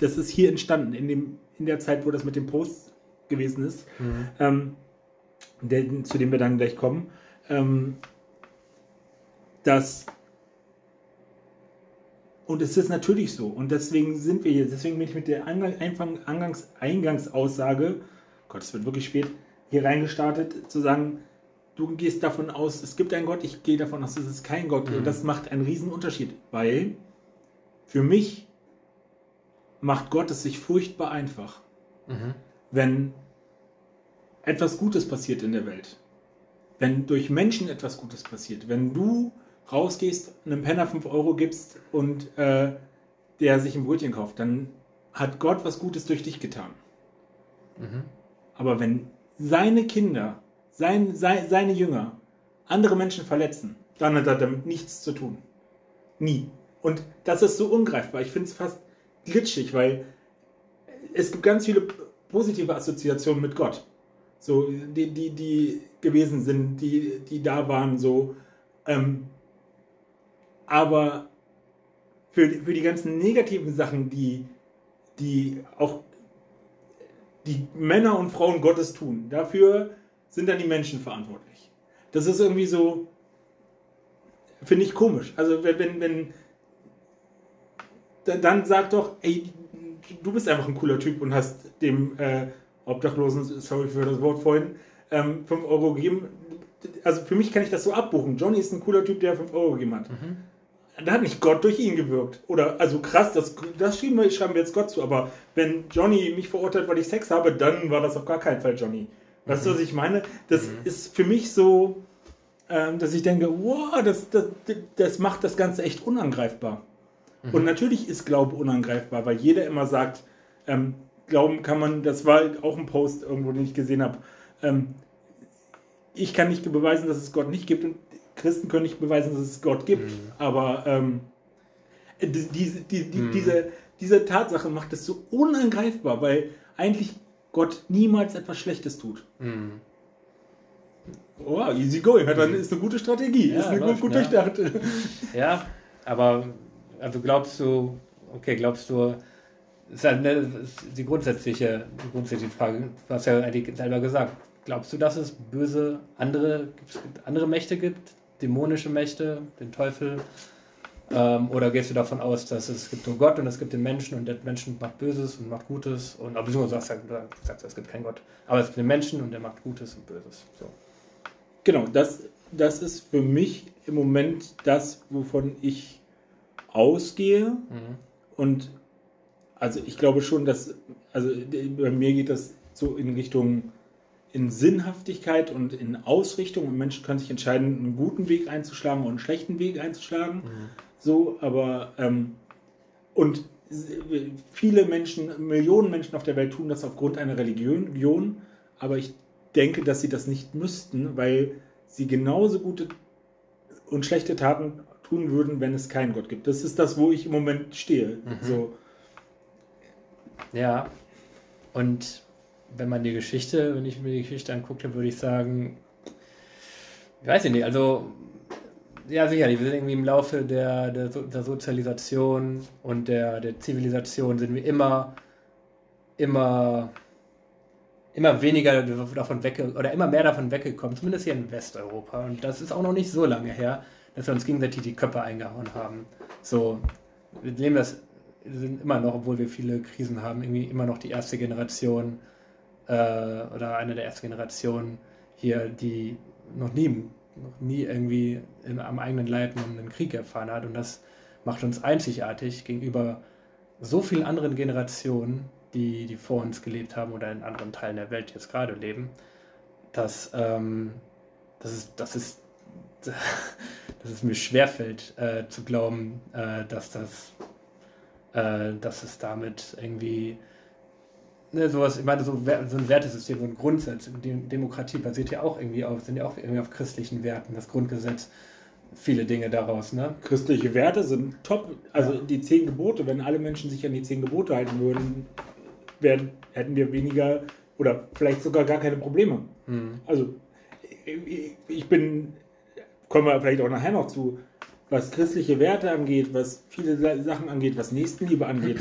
das ist hier entstanden, in, dem, in der Zeit, wo das mit dem Post gewesen ist, mhm. ähm, der, zu dem wir dann gleich kommen, ähm, dass und es ist natürlich so. Und deswegen sind wir hier. Deswegen bin ich mit der Eingangs, Eingangsaussage, Gott, es wird wirklich spät, hier reingestartet, zu sagen, du gehst davon aus, es gibt einen Gott, ich gehe davon aus, es ist kein Gott. Mhm. Und das macht einen riesen Unterschied, weil für mich macht Gott es sich furchtbar einfach, mhm. wenn etwas Gutes passiert in der Welt. Wenn durch Menschen etwas Gutes passiert. Wenn du rausgehst, einem Penner 5 Euro gibst und äh, der sich ein Brötchen kauft, dann hat Gott was Gutes durch dich getan. Mhm. Aber wenn seine Kinder sein, sein, seine Jünger andere Menschen verletzen, dann hat er damit nichts zu tun. Nie. Und das ist so ungreifbar. Ich finde es fast glitschig, weil es gibt ganz viele positive Assoziationen mit Gott. So, die, die, die gewesen sind, die, die da waren, so. Ähm, aber für, für die ganzen negativen Sachen, die, die auch die Männer und Frauen Gottes tun, dafür sind dann die Menschen verantwortlich. Das ist irgendwie so, finde ich komisch. Also wenn, wenn, wenn dann sag doch, ey, du bist einfach ein cooler Typ und hast dem äh, Obdachlosen, sorry für das Wort vorhin, ähm, 5 Euro gegeben. Also für mich kann ich das so abbuchen. Johnny ist ein cooler Typ, der 5 Euro gegeben hat. Mhm. Da hat nicht Gott durch ihn gewirkt. Oder, also krass, das, das schreiben, wir, schreiben wir jetzt Gott zu. Aber wenn Johnny mich verurteilt, weil ich Sex habe, dann war das auf gar keinen Fall Johnny. Weißt mhm. du, was ich meine? Das mhm. ist für mich so, ähm, dass ich denke, wow, das, das, das macht das Ganze echt unangreifbar. Mhm. Und natürlich ist Glaube unangreifbar, weil jeder immer sagt, ähm, Glauben kann man, das war auch ein Post irgendwo, den ich gesehen habe. Ähm, ich kann nicht beweisen, dass es Gott nicht gibt und Christen können nicht beweisen, dass es Gott gibt. Mhm. Aber ähm, die, die, die, mhm. diese, diese Tatsache macht es so unangreifbar, weil eigentlich Gott niemals etwas Schlechtes tut. Mhm. Oh, easy going, dann ist eine gute Strategie, ja, ist eine läuft, gut ja. durchdacht. Ja, aber also glaubst du, okay, glaubst du, ist halt eine, die grundsätzliche, die grundsätzliche Frage, du hast ja eigentlich selber gesagt, glaubst du, dass es böse andere, andere Mächte gibt, dämonische Mächte, den Teufel? Ähm, oder gehst du davon aus, dass es gibt nur Gott und es gibt den Menschen und der Menschen macht Böses und macht Gutes und aber du sagst, du sagst, es gibt keinen Gott, aber es gibt den Menschen und der macht Gutes und Böses. So. Genau, das, das ist für mich im Moment das, wovon ich ausgehe. Mhm. Und also ich glaube schon, dass, also bei mir geht das so in Richtung in Sinnhaftigkeit und in Ausrichtung und Menschen können sich entscheiden, einen guten Weg einzuschlagen und einen schlechten Weg einzuschlagen. Mhm. So, aber ähm, und viele Menschen, Millionen Menschen auf der Welt tun das aufgrund einer Religion, aber ich denke, dass sie das nicht müssten, weil sie genauso gute und schlechte Taten tun würden, wenn es keinen Gott gibt. Das ist das, wo ich im Moment stehe. Mhm. So. Ja. Und wenn man die Geschichte, wenn ich mir die Geschichte angucke, würde ich sagen, ich weiß nicht, also ja sicherlich, wir sind irgendwie im Laufe der, der, der Sozialisation und der, der Zivilisation sind wir immer, immer, immer weniger davon weg oder immer mehr davon weggekommen, zumindest hier in Westeuropa. Und das ist auch noch nicht so lange her, dass wir uns gegenseitig die Köpfe eingehauen haben. So, wir nehmen das, sind immer noch, obwohl wir viele Krisen haben, irgendwie immer noch die erste Generation äh, oder eine der ersten Generationen hier, die noch nie, noch nie irgendwie in, am eigenen Leib einen Krieg erfahren hat. Und das macht uns einzigartig gegenüber so vielen anderen Generationen, die, die vor uns gelebt haben oder in anderen Teilen der Welt jetzt gerade leben, dass ähm, das ist, das ist dass es mir schwerfällt äh, zu glauben, äh, dass das, äh, dass es damit irgendwie ne, sowas, ich meine, so, so ein Wertesystem, so ein Grundsatz, die Demokratie basiert ja auch irgendwie auf, sind ja auch irgendwie auf christlichen Werten, das Grundgesetz, viele Dinge daraus, ne? Christliche Werte sind top, also ja. die zehn Gebote, wenn alle Menschen sich an die zehn Gebote halten würden, werden, hätten wir weniger oder vielleicht sogar gar keine Probleme. Mhm. Also ich bin kommen wir vielleicht auch nachher noch zu, was christliche Werte angeht, was viele Sachen angeht, was Nächstenliebe angeht,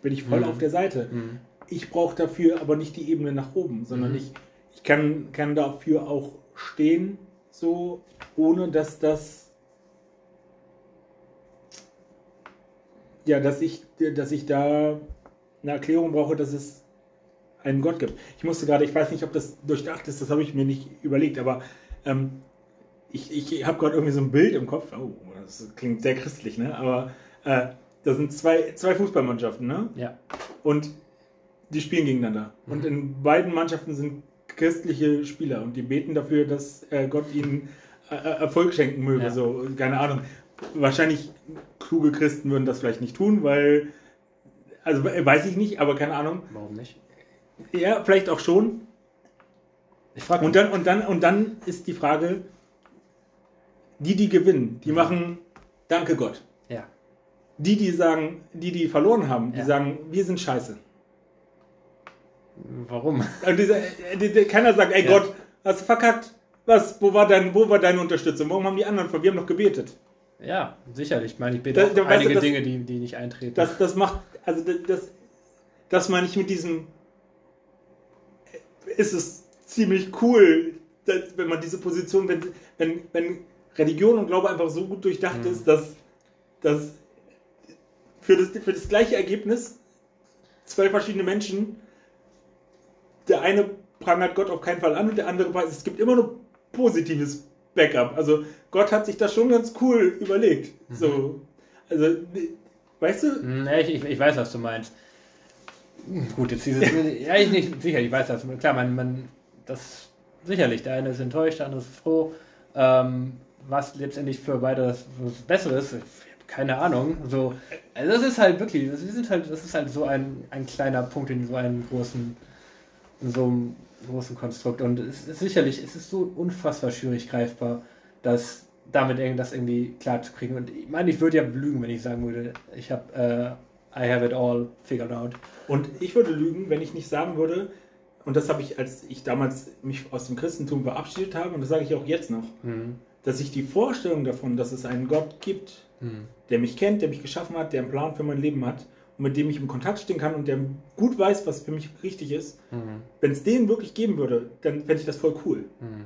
bin ich voll mhm. auf der Seite. Mhm. Ich brauche dafür aber nicht die Ebene nach oben, sondern mhm. ich, ich kann, kann dafür auch stehen, so, ohne dass das, ja, dass ich, dass ich da eine Erklärung brauche, dass es einen Gott gibt. Ich musste gerade, ich weiß nicht, ob das durchdacht ist, das habe ich mir nicht überlegt, aber ähm, ich, ich habe gerade irgendwie so ein Bild im Kopf. Oh, das klingt sehr christlich, ne? Aber äh, da sind zwei, zwei Fußballmannschaften, ne? Ja. Und die spielen gegeneinander. Mhm. Und in beiden Mannschaften sind christliche Spieler und die beten dafür, dass äh, Gott ihnen äh, äh Erfolg schenken möge. Ja. So, keine Ahnung. Wahrscheinlich kluge Christen würden das vielleicht nicht tun, weil, also weiß ich nicht, aber keine Ahnung. Warum nicht? Ja, vielleicht auch schon. Ich frage und dann und dann und dann ist die Frage, die, die gewinnen, die mhm. machen Danke Gott. Ja. Die, die sagen, die, die verloren haben, die ja. sagen, wir sind scheiße. Warum? Dieser, äh, keiner sagt, ey ja. Gott, hast du verkackt. Was? Wo war, dein, wo war deine Unterstützung? Warum haben die anderen Wir haben doch gebetet. Ja, sicherlich. Ich meine, ich bete das, auch einige du, das, Dinge, die, die nicht eintreten. Das, das macht, also das, das meine ich mit diesem, ist es ziemlich cool, wenn man diese Position, wenn, wenn, wenn Religion und Glaube einfach so gut durchdacht mhm. ist, dass, dass für, das, für das gleiche Ergebnis zwei verschiedene Menschen, der eine prangert Gott auf keinen Fall an und der andere weiß, es gibt immer nur positives Backup. Also Gott hat sich das schon ganz cool überlegt. Mhm. So, also, weißt du? Hm, ja, ich, ich, ich weiß, was du meinst. Gut, jetzt dieses. ja, ich nicht sicher, ich weiß das. Klar, man, man, das sicherlich. Der eine ist enttäuscht, der andere ist froh. Ähm, was letztendlich für beide das, das Bessere ist, keine Ahnung. So, also das ist halt wirklich, das ist halt, das ist halt so ein, ein kleiner Punkt in so einem großen, in so einem großen Konstrukt. Und es ist sicherlich, es ist so unfassbar schwierig greifbar, dass damit das irgendwie klar zu kriegen. Und ich meine, ich würde ja lügen, wenn ich sagen würde, ich habe äh, I have it all figured out. Und ich würde lügen, wenn ich nicht sagen würde, und das habe ich, als ich damals mich aus dem Christentum verabschiedet habe, und das sage ich auch jetzt noch, mhm. Dass ich die Vorstellung davon, dass es einen Gott gibt, mhm. der mich kennt, der mich geschaffen hat, der einen Plan für mein Leben hat und mit dem ich im Kontakt stehen kann und der gut weiß, was für mich richtig ist, mhm. wenn es den wirklich geben würde, dann fände ich das voll cool. Mhm.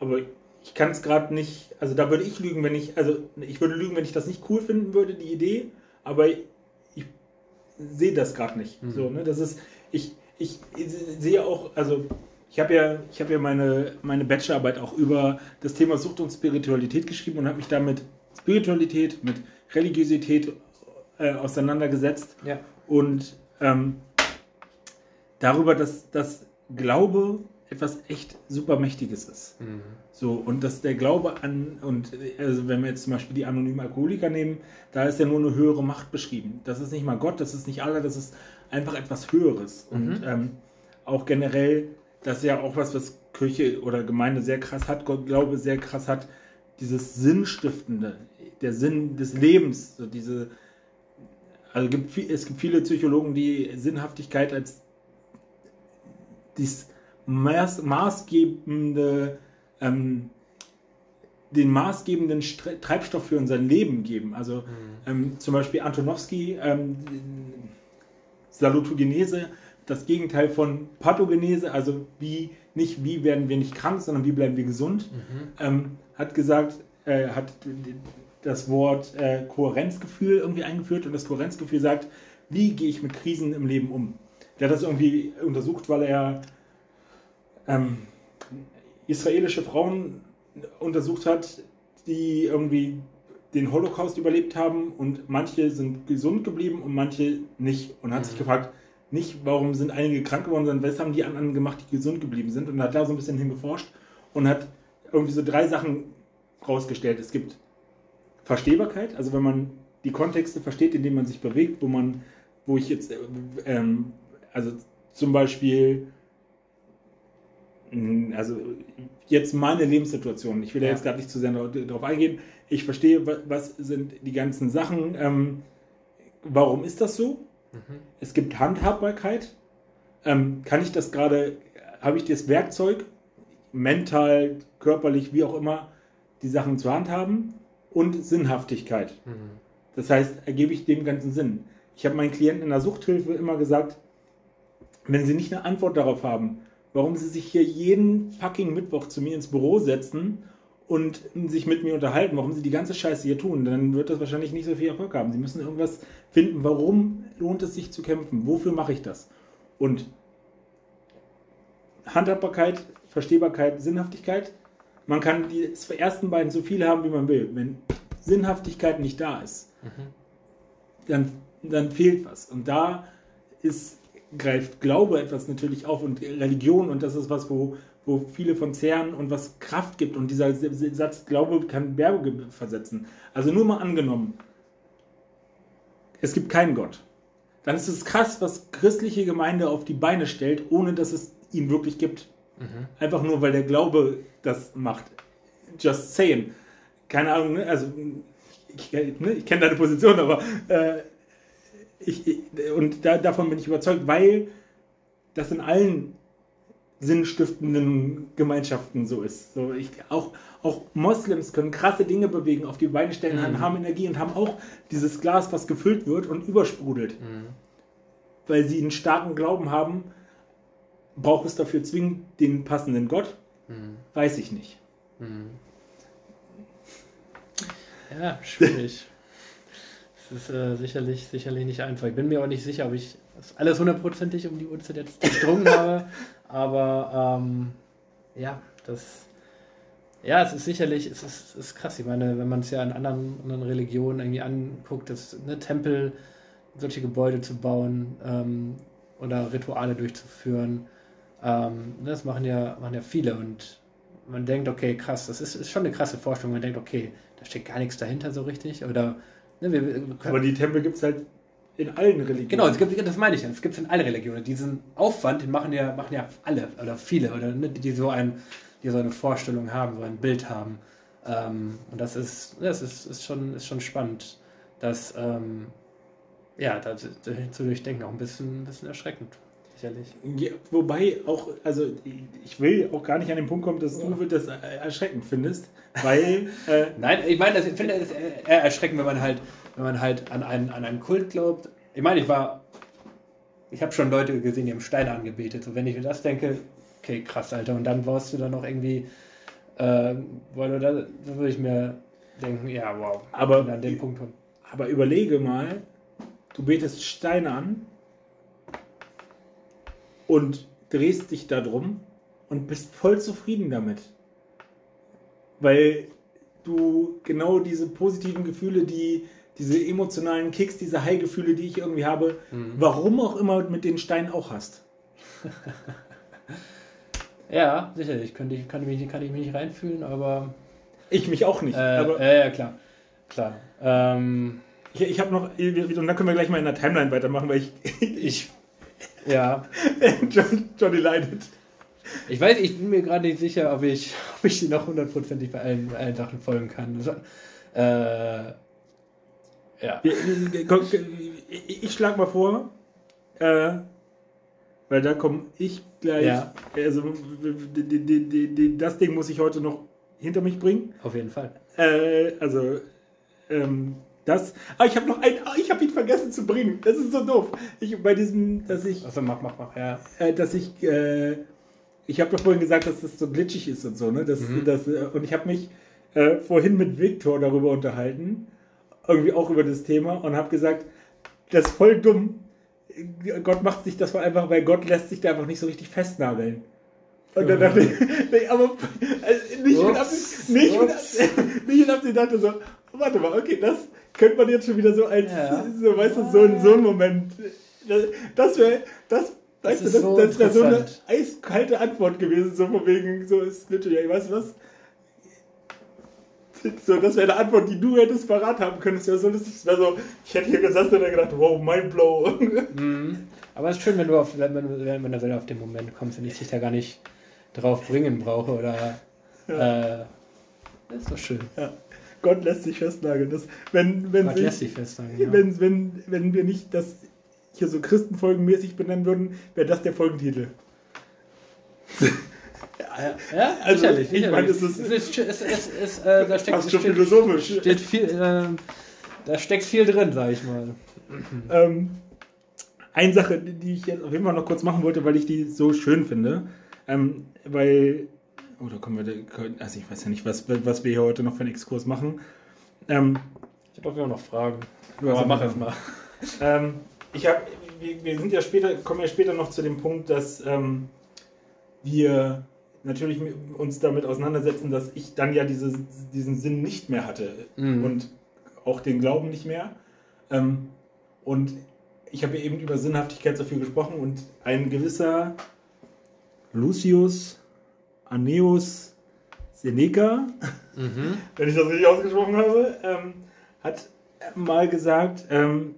Aber ich kann es gerade nicht, also da würde ich lügen, wenn ich, also ich würde lügen, wenn ich das nicht cool finden würde, die Idee, aber ich, ich sehe das gerade nicht. Mhm. So, ne? Das ist, ich, ich sehe auch, also ich habe ja, ich habe ja meine, meine Bachelorarbeit auch über das Thema Sucht und Spiritualität geschrieben und habe mich damit Spiritualität mit Religiosität äh, auseinandergesetzt ja. und ähm, darüber, dass, dass Glaube etwas echt supermächtiges ist. Mhm. So, und dass der Glaube an, und also wenn wir jetzt zum Beispiel die anonymen Alkoholiker nehmen, da ist ja nur eine höhere Macht beschrieben. Das ist nicht mal Gott, das ist nicht Allah, das ist einfach etwas Höheres. Mhm. Und ähm, auch generell, das ist ja auch was, was Kirche oder Gemeinde sehr krass hat, Gott, Glaube sehr krass hat, dieses Sinnstiftende, der Sinn des Lebens, so diese, also gibt, es gibt viele Psychologen, die Sinnhaftigkeit als dies maß, maßgebende, ähm, den maßgebenden Stre Treibstoff für unser Leben geben. Also mhm. ähm, zum Beispiel Antonowski, ähm, Salutogenese, das Gegenteil von Pathogenese, also wie nicht wie werden wir nicht krank, sondern wie bleiben wir gesund, mhm. ähm, hat gesagt, äh, hat das Wort äh, Kohärenzgefühl irgendwie eingeführt und das Kohärenzgefühl sagt, wie gehe ich mit Krisen im Leben um. Der hat das irgendwie untersucht, weil er ähm, israelische Frauen untersucht hat, die irgendwie den Holocaust überlebt haben und manche sind gesund geblieben und manche nicht. Und hat mhm. sich gefragt, nicht, warum sind einige krank geworden, sondern was haben die anderen gemacht, die gesund geblieben sind. Und hat da so ein bisschen hingeforscht und hat irgendwie so drei Sachen rausgestellt. Es gibt Verstehbarkeit, also wenn man die Kontexte versteht, in denen man sich bewegt, wo man, wo ich jetzt, ähm, also zum Beispiel also jetzt meine Lebenssituation, ich will ja. da jetzt gerade nicht zu sehr darauf eingehen, ich verstehe, was sind die ganzen Sachen, ähm, warum ist das so? Mhm. Es gibt Handhabbarkeit, ähm, kann ich das gerade, habe ich das Werkzeug, mental, körperlich, wie auch immer, die Sachen zur Hand haben und Sinnhaftigkeit. Mhm. Das heißt, ergebe ich dem ganzen Sinn. Ich habe meinen Klienten in der Suchthilfe immer gesagt, wenn sie nicht eine Antwort darauf haben, warum sie sich hier jeden fucking Mittwoch zu mir ins Büro setzen und sich mit mir unterhalten, warum sie die ganze Scheiße hier tun, dann wird das wahrscheinlich nicht so viel Erfolg haben. Sie müssen irgendwas finden, warum lohnt es sich zu kämpfen, wofür mache ich das? Und Handhabbarkeit, Verstehbarkeit, Sinnhaftigkeit, man kann die ersten beiden so viel haben, wie man will. Wenn Sinnhaftigkeit nicht da ist, mhm. dann, dann fehlt was. Und da ist greift Glaube etwas natürlich auf und Religion und das ist was, wo, wo viele von zehren und was Kraft gibt und dieser Satz Glaube kann Berge versetzen. Also nur mal angenommen, es gibt keinen Gott. Dann ist es krass, was christliche Gemeinde auf die Beine stellt, ohne dass es ihn wirklich gibt. Mhm. Einfach nur, weil der Glaube das macht. Just saying. Keine Ahnung, ne? also ich, ne, ich kenne deine Position, aber äh, ich, und da, davon bin ich überzeugt, weil das in allen sinnstiftenden Gemeinschaften so ist. So ich, auch, auch Moslems können krasse Dinge bewegen, auf die Beine stellen, mhm. haben Energie und haben auch dieses Glas, was gefüllt wird und übersprudelt. Mhm. Weil sie einen starken Glauben haben, braucht es dafür zwingend den passenden Gott. Hm. Weiß ich nicht. Hm. Ja, schwierig. Ist äh, sicherlich, sicherlich nicht einfach. Ich bin mir auch nicht sicher, ob ich alles hundertprozentig um die Uhrzeit jetzt durchdrungen habe. Aber ähm, ja, das. Ja, es ist sicherlich, es ist, es ist krass. Ich meine, wenn man es ja in anderen, anderen Religionen irgendwie anguckt, dass ne, Tempel, solche Gebäude zu bauen ähm, oder Rituale durchzuführen, ähm, ne, das machen ja, machen ja viele und man denkt, okay, krass, das ist, ist schon eine krasse Vorstellung. Man denkt, okay, da steht gar nichts dahinter so richtig. Oder, ne, wir, wir Aber die Tempel gibt es halt in allen Religionen. Genau, es gibt, das meine ich ja. Es gibt es in allen Religionen. Diesen Aufwand, den machen ja, machen ja alle oder viele, oder ne, die so ein, die so eine Vorstellung haben, so ein Bild haben. Ähm, und das ist, das ist, ist, schon, ist schon spannend, dass ähm, ja, da zu durchdenken auch ein bisschen, ein bisschen erschreckend sicherlich. Ja, wobei auch, also ich will auch gar nicht an den Punkt kommen, dass du das erschreckend findest, weil. Äh Nein, ich meine, ich finde es eher erschreckend, wenn man halt, wenn man halt an einen, an einen Kult glaubt. Ich meine, ich war. Ich habe schon Leute gesehen, die haben Steine angebetet. So, wenn ich mir das denke, okay, krass, Alter. Und dann baust du da noch irgendwie. Äh, da, da würde ich mir denken, ja, wow. Aber, an dem Punkt aber überlege mal, du betest Steine an und drehst dich da drum und bist voll zufrieden damit. Weil du genau diese positiven Gefühle, die diese emotionalen Kicks, diese High-Gefühle, die ich irgendwie habe, mhm. warum auch immer mit den Steinen auch hast. ja, sicherlich. Könnte ich, kann, ich mich, kann ich mich nicht reinfühlen, aber. Ich mich auch nicht. Äh, aber äh, ja, klar. Klar. Ähm, ich, ich habe noch, und dann können wir gleich mal in der Timeline weitermachen, weil ich, ich ja. John, Johnny leidet. Ich weiß, ich bin mir gerade nicht sicher, ob ich, ob ich noch hundertprozentig bei allen, bei allen Sachen folgen kann. Äh, ja. Ich schlage mal vor, äh, weil da komme ich gleich. Ja. Also, das Ding muss ich heute noch hinter mich bringen. Auf jeden Fall. Äh, also, ähm, das. Ah, ich habe noch ein. Ah, ich habe ihn vergessen zu bringen. Das ist so doof. Ich bei diesem, dass ich. Also mach, mach, mach. Ja. Äh, dass ich. Äh, ich habe doch vorhin gesagt, dass das so glitschig ist und so. Ne? Das, mhm. das, äh, und ich habe mich äh, vorhin mit Victor darüber unterhalten, irgendwie auch über das Thema und habe gesagt, das ist voll dumm. Gott macht sich das einfach, weil Gott lässt sich da einfach nicht so richtig festnageln. Und dann dachte ich, nee, aber also nicht, mit, nicht, mit, nicht mit, nicht dachte so, warte mal, okay, das, könnte man jetzt schon wieder so als, ja. so, weißt du, so, ein, so ein Moment. Das wäre, das, das, das, so das wäre so eine eiskalte Antwort gewesen, so von wegen, so ist literally, weißt du was? So, das wäre eine Antwort, die du hättest parat haben können. Das wäre so lustig. Das so, ich hätte hier gesessen und gedacht, wow, mind blow. Mhm. Aber es ist schön, wenn du auf, wenn, wenn, wenn du auf den Moment kommst und ich dich da gar nicht drauf bringen brauche oder. Ja. Äh, das ist doch schön. Ja. Gott lässt sich festnageln. Das, wenn, wenn, Gott lässt sich festnageln. Ja. Wenn, wenn, wenn wir nicht das hier so Christenfolgenmäßig benennen würden, wäre das der Folgentitel. Ja, ja, also, sicherlich. Ich meine, es ist, es ist, es ist, äh, da steckt, schon steht, philosophisch. Steht viel, äh, da steckt viel drin, sag ich mal. Ähm, eine Sache, die ich jetzt auf jeden Fall noch kurz machen wollte, weil ich die so schön finde, ähm, weil Oh, da kommen wir, also ich weiß ja nicht, was, was wir hier heute noch für einen Exkurs machen. Ähm, ich habe auch noch Fragen. Aber mach es mal. Ähm, ich habe, wir, wir, sind ja später, kommen ja später noch zu dem Punkt, dass ähm, wir natürlich uns damit auseinandersetzen, dass ich dann ja diese, diesen Sinn nicht mehr hatte mhm. und auch den Glauben nicht mehr. Ähm, und ich habe eben über Sinnhaftigkeit so viel gesprochen und ein gewisser Lucius Aneus Seneca, mhm. wenn ich das richtig ausgesprochen habe, ähm, hat mal gesagt, ähm,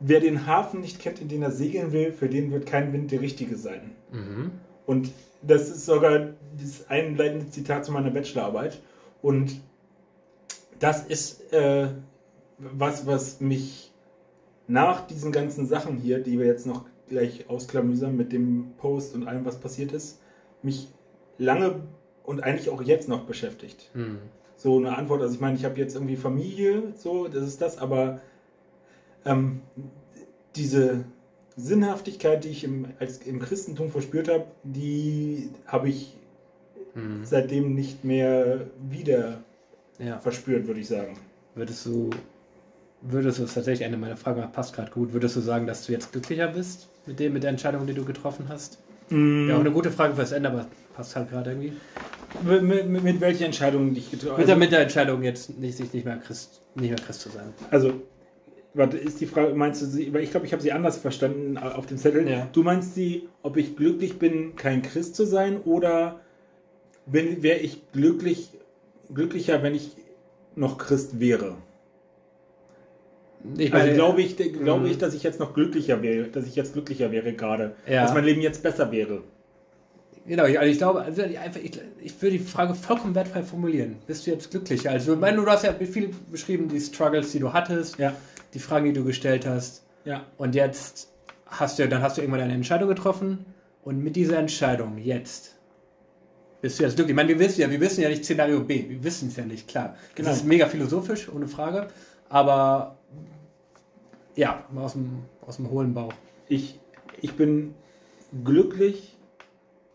wer den Hafen nicht kennt, in den er segeln will, für den wird kein Wind der richtige sein. Mhm. Und das ist sogar das einleitende Zitat zu meiner Bachelorarbeit. Und das ist äh, was, was mich nach diesen ganzen Sachen hier, die wir jetzt noch gleich ausklamüsern mit dem Post und allem, was passiert ist, mich lange und eigentlich auch jetzt noch beschäftigt. Hm. So eine Antwort, also ich meine, ich habe jetzt irgendwie Familie, so, das ist das, aber ähm, diese Sinnhaftigkeit, die ich im, als, im Christentum verspürt habe, die habe ich mhm. seitdem nicht mehr wieder ja. verspürt, würde ich sagen. Würdest du, würdest du, das ist tatsächlich eine meiner Fragen, passt gerade gut, würdest du sagen, dass du jetzt glücklicher bist mit dem, mit der Entscheidung, die du getroffen hast? Mm. Ja, auch eine gute Frage fürs Ende, aber passt halt gerade irgendwie. Mit, mit, mit welcher Entscheidung dich getroffen? Mit, der, mit der Entscheidung jetzt nicht, sich nicht mehr Christ, nicht mehr Christ zu sein. Also, warte, ist die Frage, meinst du sie, weil ich glaube, ich habe sie anders verstanden auf dem Zettel. Ja. Du meinst sie, ob ich glücklich bin, kein Christ zu sein oder wäre ich glücklich, glücklicher, wenn ich noch Christ wäre? Ich also glaube ich, glaube ich, mhm. dass ich jetzt noch glücklicher wäre, dass ich jetzt glücklicher wäre gerade, ja. dass mein Leben jetzt besser wäre. Genau, also ich glaube, also einfach, ich, ich würde die Frage vollkommen wertfrei formulieren. Bist du jetzt glücklicher? Also, ich meine, du hast ja viel beschrieben, die Struggles, die du hattest, ja. die Fragen, die du gestellt hast. Ja. Und jetzt hast du, dann hast du irgendwann eine Entscheidung getroffen und mit dieser Entscheidung jetzt bist du jetzt glücklich. Ich meine, wir wissen ja, wir wissen ja nicht Szenario B, wir wissen es ja nicht, klar. Genau. Das ist mega philosophisch, ohne Frage. Aber ja, aus dem, aus dem hohlen Bauch. Ich, ich bin glücklich,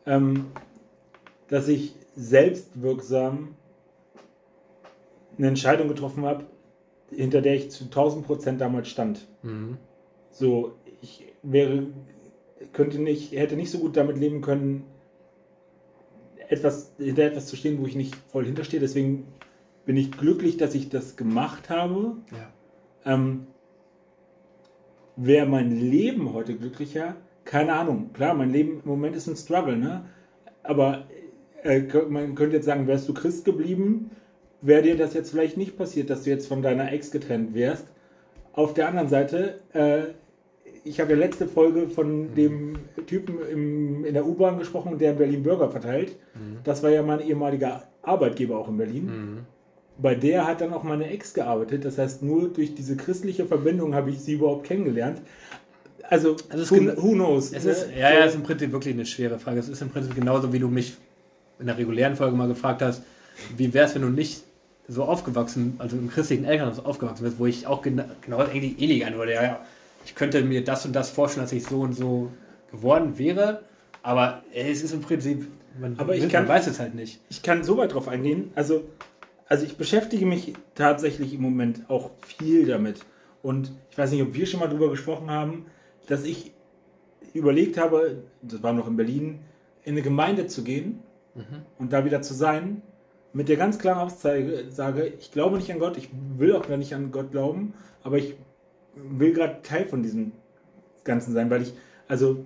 ähm, dass ich selbstwirksam eine Entscheidung getroffen habe, hinter der ich zu 1000 Prozent damals stand. Mhm. So, ich wäre, könnte nicht, hätte nicht so gut damit leben können, etwas, hinter etwas zu stehen, wo ich nicht voll hinterstehe. Deswegen bin ich glücklich, dass ich das gemacht habe. Ja. Ähm, Wäre mein Leben heute glücklicher? Keine Ahnung. Klar, mein Leben im Moment ist ein Struggle, ne? Aber äh, man könnte jetzt sagen, wärst du Christ geblieben, wäre dir das jetzt vielleicht nicht passiert, dass du jetzt von deiner Ex getrennt wärst. Auf der anderen Seite, äh, ich habe ja letzte Folge von mhm. dem Typen im, in der U-Bahn gesprochen, der in Berlin Burger verteilt. Mhm. Das war ja mein ehemaliger Arbeitgeber auch in Berlin. Mhm bei der hat dann auch meine Ex gearbeitet. Das heißt, nur durch diese christliche Verbindung habe ich sie überhaupt kennengelernt. Also, also who, who, knows? Es ist, ja, ja, ist im Prinzip wirklich eine schwere Frage. Es ist im Prinzip genauso, wie du mich in der regulären Folge mal gefragt hast, wie wäre es, wenn du nicht so aufgewachsen, also im christlichen Elternhaus aufgewachsen bist, wo ich auch genau, genau eigentlich ähnlich antworte. Ja, ja, ich könnte mir das und das vorstellen, dass ich so und so geworden wäre, aber es ist im Prinzip, man, aber ich kann, weiß es halt nicht. Ich kann so weit drauf eingehen, also also ich beschäftige mich tatsächlich im Moment auch viel damit. Und ich weiß nicht, ob wir schon mal darüber gesprochen haben, dass ich überlegt habe, das war noch in Berlin, in eine Gemeinde zu gehen mhm. und da wieder zu sein, mit der ganz klaren Aussage, ich glaube nicht an Gott, ich will auch gar nicht an Gott glauben, aber ich will gerade Teil von diesem Ganzen sein, weil ich, also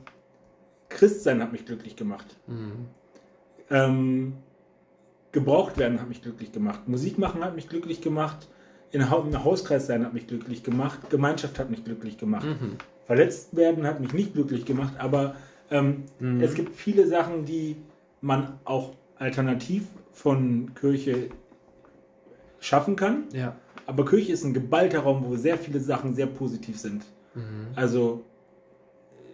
Christsein hat mich glücklich gemacht. Mhm. Ähm, gebraucht werden hat mich glücklich gemacht. Musik machen hat mich glücklich gemacht. In einem Hauskreis sein hat mich glücklich gemacht. Gemeinschaft hat mich glücklich gemacht. Mhm. Verletzt werden hat mich nicht glücklich gemacht, aber ähm, mhm. es gibt viele Sachen, die man auch alternativ von Kirche schaffen kann. Ja. Aber Kirche ist ein geballter Raum, wo sehr viele Sachen sehr positiv sind. Mhm. Also,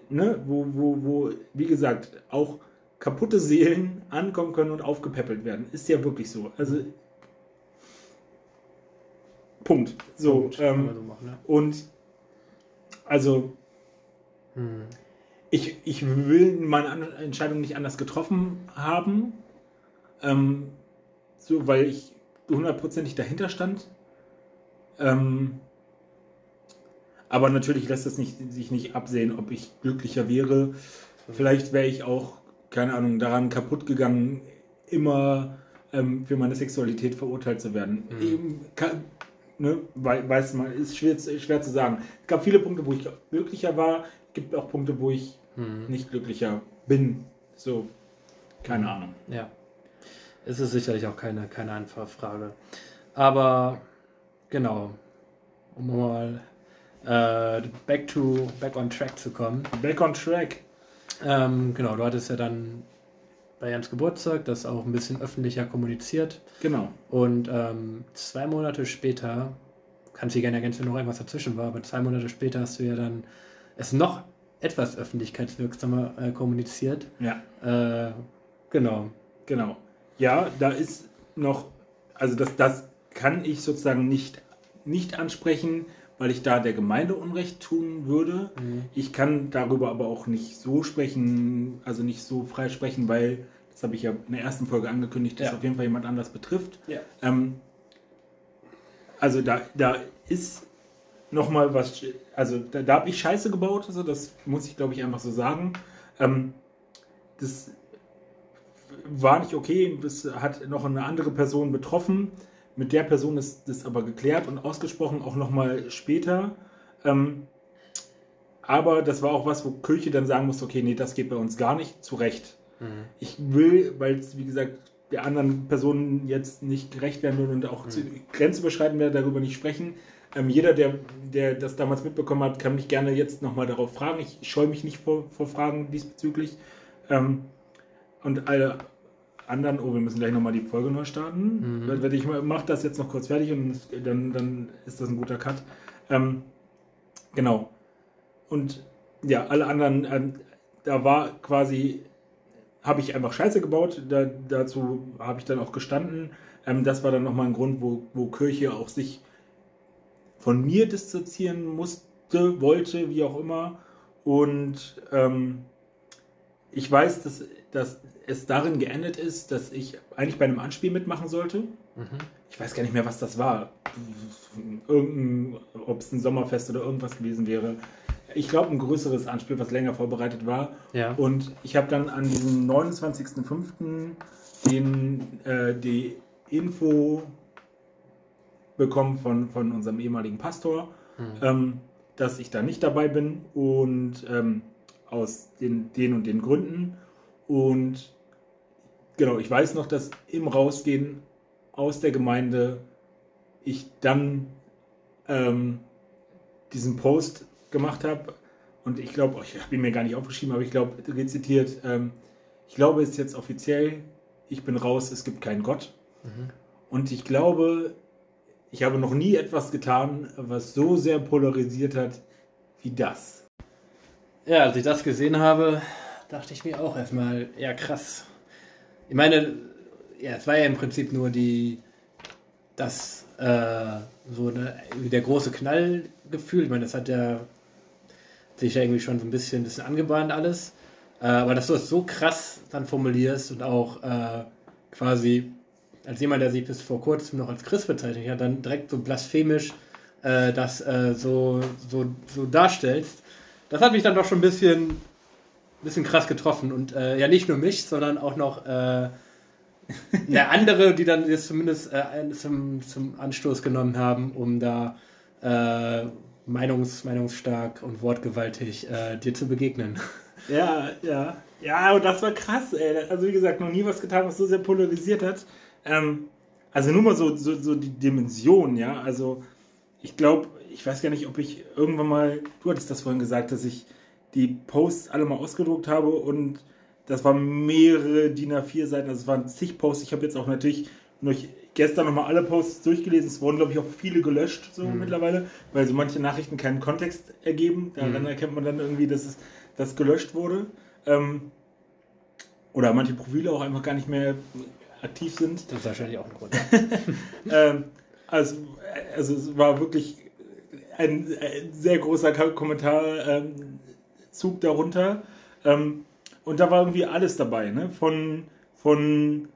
ne, wo, wo, wo, wie gesagt, auch kaputte Seelen ankommen können und aufgepäppelt werden. Ist ja wirklich so. Also Punkt. So, Punkt. Ähm, so machen, ne? und also hm. ich, ich will meine Entscheidung nicht anders getroffen haben, ähm, so weil ich hundertprozentig dahinter stand. Ähm, aber natürlich lässt es nicht, sich nicht absehen, ob ich glücklicher wäre. Vielleicht wäre ich auch keine Ahnung, daran kaputt gegangen, immer ähm, für meine Sexualität verurteilt zu werden. Mhm. Eben, kann, ne, weiß man, ist schwer, schwer zu sagen. Es gab viele Punkte, wo ich glücklicher war, es gibt auch Punkte, wo ich mhm. nicht glücklicher bin. So, keine mhm. Ahnung. Ja. Es ist sicherlich auch keine, keine einfache Frage. Aber genau, um mal äh, back to back on track zu kommen. Back on track. Ähm, genau, du hattest ja dann bei Jans Geburtstag das auch ein bisschen öffentlicher kommuniziert. Genau. Und ähm, zwei Monate später, kannst du gerne ergänzen, wenn noch irgendwas dazwischen war, aber zwei Monate später hast du ja dann es noch etwas öffentlichkeitswirksamer äh, kommuniziert. Ja. Äh, genau. Genau. Ja, da ist noch, also das, das kann ich sozusagen nicht, nicht ansprechen, weil ich da der Gemeinde Unrecht tun würde. Mhm. Ich kann darüber aber auch nicht so sprechen, also nicht so frei sprechen, weil Das habe ich ja in der ersten Folge angekündigt, dass Ja. auf jeden Fall jemand anders betrifft. Ja. Ähm, also da, da ist nochmal was, also da, da habe ich Scheiße gebaut, also das muss ich glaube ich einfach so sagen. Ähm, das war nicht okay, das hat noch eine andere Person betroffen. Mit der Person ist das aber geklärt und ausgesprochen, auch nochmal später. Ähm, aber das war auch was, wo Kirche dann sagen musste, okay, nee, das geht bei uns gar nicht, zu Recht. Ich will, weil es, wie gesagt, der anderen Personen jetzt nicht gerecht werden will und auch zu, grenzüberschreitend werde, darüber nicht sprechen. Ähm, jeder, der, der das damals mitbekommen hat, kann mich gerne jetzt nochmal darauf fragen. Ich scheue mich nicht vor, vor Fragen diesbezüglich. Ähm, und alle anderen, oh, wir müssen gleich nochmal die Folge neu starten. Mhm. Wenn ich mache das jetzt noch kurz fertig und dann, dann ist das ein guter Cut. Ähm, genau. Und ja, alle anderen, ähm, da war quasi, habe ich einfach Scheiße gebaut. Da, dazu habe ich dann auch gestanden. Ähm, das war dann nochmal ein Grund, wo, wo Kirche auch sich von mir distanzieren musste, wollte, wie auch immer. Und ähm, ich weiß, dass, dass es darin geendet ist, dass ich eigentlich bei einem Anspiel mitmachen sollte. Ich weiß gar nicht mehr, was das war. Irgendein, ob es ein Sommerfest oder irgendwas gewesen wäre. Ich glaube, ein größeres Anspiel, was länger vorbereitet war. Ja. Und ich habe dann an diesem 29.05. den äh, die Info bekommen von, von unserem ehemaligen Pastor, ähm, dass ich da nicht dabei bin und ähm, aus den, den und den Gründen. Und genau, ich weiß noch, dass im Rausgehen aus der Gemeinde ich dann ähm, diesen Post gemacht habe. Und ich glaube, ich habe ihn mir gar nicht aufgeschrieben, aber ich glaube, rezitiert, ähm, ich glaube, es ist jetzt offiziell, ich bin raus, es gibt keinen Gott. Und ich glaube, ich habe noch nie etwas getan, was so sehr polarisiert hat wie das. Ja, als ich das gesehen habe, dachte ich mir auch erstmal, ja krass. Ich meine, ja, es war ja im Prinzip nur die, das, äh, so eine, der große Knallgefühl. Ich meine, das hat ja sich ja irgendwie schon so ein bisschen, bisschen angebahnt alles. Äh, aber dass du es so krass dann formulierst und auch äh, quasi als jemand, der sich bis vor kurzem noch als Christ bezeichnet hat, dann direkt so blasphemisch äh, das äh, so, so, so darstellst, das hat mich dann doch schon ein bisschen, bisschen krass getroffen. Und äh, ja, nicht nur mich, sondern auch noch äh, eine andere, die dann jetzt zumindest äh, zum, zum Anstoß genommen haben, um da äh, meinungs, meinungsstark und wortgewaltig äh, dir zu begegnen. Ja, ja. Ja, und das war krass, ey. Also wie gesagt, noch nie was getan, was so sehr polarisiert hat. Ähm, also nur mal so, so, so die Dimension, ja. Also ich glaube, ich weiß gar nicht, ob ich irgendwann mal, du hattest das vorhin gesagt, dass ich die Posts alle mal ausgedruckt habe und das waren mehrere DIN A4 Seiten, also es waren zig Posts. Ich habe jetzt auch natürlich nur gestern nochmal alle Posts durchgelesen. Es wurden, glaube ich, auch viele gelöscht so mittlerweile, weil so manche Nachrichten keinen Kontext ergeben. Daran erkennt man dann irgendwie, dass es das gelöscht wurde. Ähm, oder manche Profile auch einfach gar nicht mehr aktiv sind. Das ist wahrscheinlich auch ein Grund. Ähm, also, also es war wirklich ein, ein sehr großer Kommentarzug ähm, Zug darunter. Ähm, und da war irgendwie alles dabei, ne? Von, von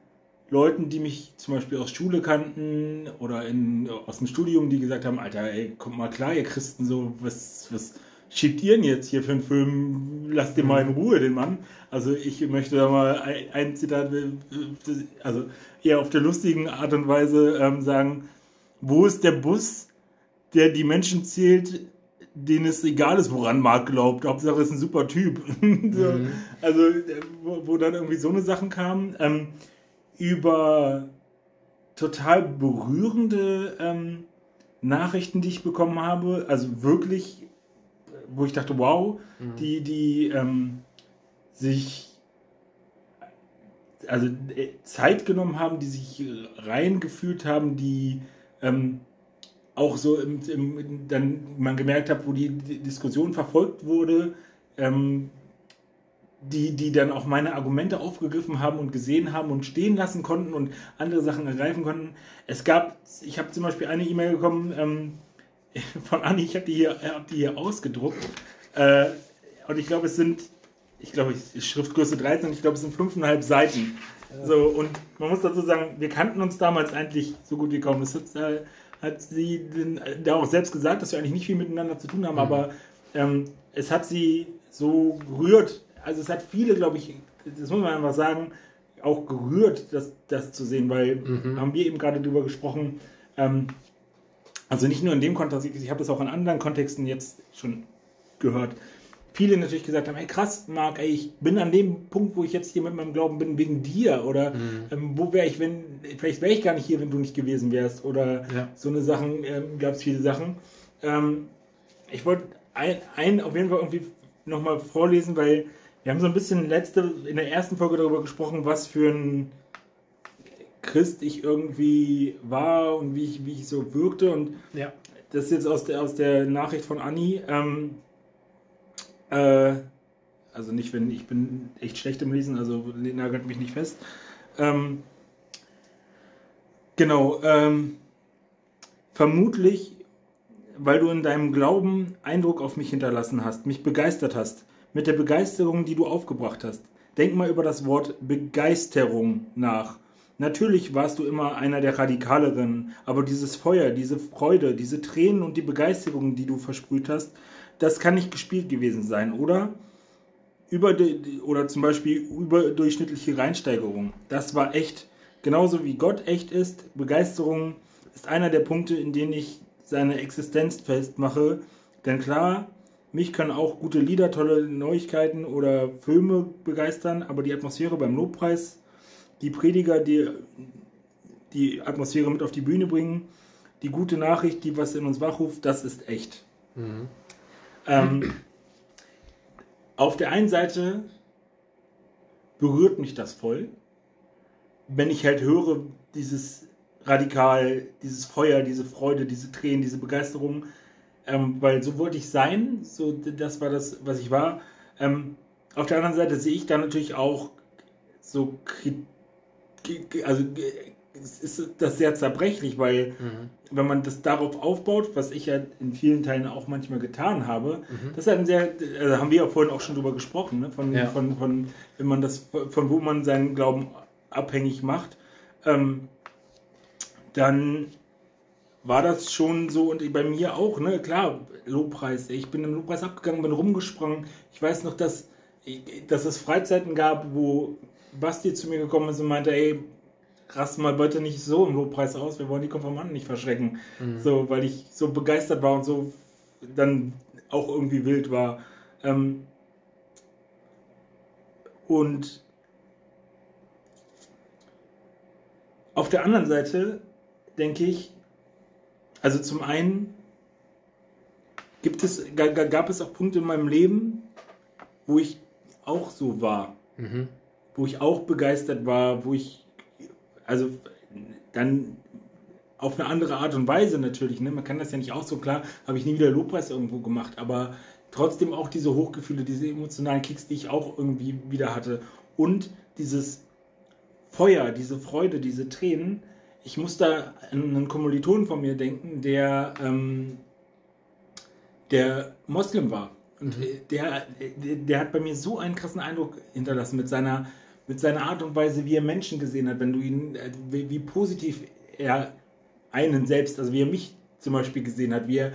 Leuten, die mich zum Beispiel aus Schule kannten oder in, aus dem Studium, die gesagt haben, Alter, ey, kommt mal klar, ihr Christen, so, was, was schiebt ihr denn jetzt hier für einen Film? Lasst den mal in Ruhe, den Mann. Also ich möchte da mal ein, ein Zitat, äh, also eher auf der lustigen Art und Weise ähm, sagen, wo ist der Bus, der die Menschen zählt, denen es egal ist, woran Marc glaubt. Hauptsache ist ein super Typ. so, Mhm. Also, äh, wo, wo dann irgendwie so eine Sachen kamen. Ähm, über total berührende ähm, Nachrichten, die ich bekommen habe. Also wirklich, wo ich dachte, wow, die, die ähm, sich also äh, Zeit genommen haben, die sich reingefühlt haben, die ähm, auch so im, im, dann man gemerkt hat, wo die, die Diskussion verfolgt wurde, ähm, die, die dann auch meine Argumente aufgegriffen haben und gesehen haben und stehen lassen konnten und andere Sachen ergreifen konnten. Es gab, ich habe zum Beispiel eine E-Mail bekommen ähm, von Anni, ich habe die, hier- hab die hier ausgedruckt. Äh, und ich glaube, es sind ich glaube, ich, Schriftgröße 13 und ich glaube, es sind fünfeinhalb Seiten. So, und man muss dazu sagen, wir kannten uns damals eigentlich so gut wie kaum. Das hat, äh, hat sie da auch selbst gesagt, dass wir eigentlich nicht viel miteinander zu tun haben, mhm. aber ähm, es hat sie so gerührt. Also es hat viele, glaube ich, das muss man einfach sagen, auch gerührt, das, das zu sehen, weil mhm. haben wir eben gerade drüber gesprochen, ähm, also nicht nur in dem Kontext, ich habe das auch in anderen Kontexten jetzt schon gehört, viele natürlich gesagt haben, hey krass, Marc, ey, ich bin an dem Punkt, wo ich jetzt hier mit meinem Glauben bin, wegen dir. Oder mhm. ähm, wo wäre ich, wenn, vielleicht wäre ich gar nicht hier, wenn du nicht gewesen wärst. Oder ja. so eine Sachen, ähm, gab es viele Sachen. Ähm, ich wollte ein, ein auf jeden Fall irgendwie nochmal vorlesen, weil wir haben so ein bisschen letzte, in der ersten Folge darüber gesprochen, was für ein Christ ich irgendwie war und wie ich, wie ich so wirkte. Und ja. das ist jetzt aus der, aus der Nachricht von Anni. Ähm, äh, also nicht, wenn ich bin echt schlecht im Lesen, also nagelt mich nicht fest. Ähm, genau, ähm, vermutlich, weil du in deinem Glauben Eindruck auf mich hinterlassen hast, mich begeistert hast, mit der Begeisterung, die du aufgebracht hast. Denk mal über das Wort Begeisterung nach. Natürlich warst du immer einer der Radikaleren, aber dieses Feuer, diese Freude, diese Tränen und die Begeisterung, die du versprüht hast, das kann nicht gespielt gewesen sein, oder? Über oder zum Beispiel überdurchschnittliche Reinsteigerung. Das war echt. Genauso wie Gott echt ist, Begeisterung ist einer der Punkte, in denen ich seine Existenz festmache. Denn klar, mich können auch gute Lieder, tolle Neuigkeiten oder Filme begeistern, aber die Atmosphäre beim Lobpreis, die Prediger, die die Atmosphäre mit auf die Bühne bringen, die gute Nachricht, die was in uns wachruft, das ist echt. Mhm. Ähm, auf der einen Seite berührt mich das voll, wenn ich halt höre, dieses radikal, dieses Feuer, diese Freude, diese Tränen, diese Begeisterung, ähm, weil so wollte ich sein, so das war das, was ich war. Ähm, auf der anderen Seite sehe ich da natürlich auch so also ist das sehr zerbrechlich, weil mhm. wenn man das darauf aufbaut, was ich ja in vielen Teilen auch manchmal getan habe, mhm. das ein sehr, also haben wir ja vorhin auch schon drüber gesprochen, ne? von, ja. von, von, wenn man das, von wo man seinen Glauben abhängig macht, ähm, dann war das schon so und bei mir auch, ne, klar, Lobpreis, ich bin im Lobpreis abgegangen, bin rumgesprungen, ich weiß noch, dass, dass es Freizeiten gab, wo Basti zu mir gekommen ist und meinte, ey, rast mal bitte nicht so im Lobpreis aus, wir wollen die Konformanten nicht verschrecken. Mhm. So, weil ich so begeistert war und so dann auch irgendwie wild war. Ähm, und auf der anderen Seite denke ich, also zum einen gibt es, gab es auch Punkte in meinem Leben, wo ich auch so war. Mhm. Wo ich auch begeistert war, wo ich also dann auf eine andere Art und Weise natürlich. Ne? Man kann das ja nicht auch so klar, habe ich nie wieder Lobpreis irgendwo gemacht, aber trotzdem auch diese Hochgefühle, diese emotionalen Kicks, die ich auch irgendwie wieder hatte. Und dieses Feuer, diese Freude, diese Tränen. Ich muss da an einen Kommilitonen von mir denken, der, ähm, der Moslem war. Und mhm. der, der, der hat bei mir so einen krassen Eindruck hinterlassen mit seiner mit seiner Art und Weise, wie er Menschen gesehen hat, wenn du ihn, äh, wie, wie positiv er einen selbst, also wie er mich zum Beispiel gesehen hat, wie er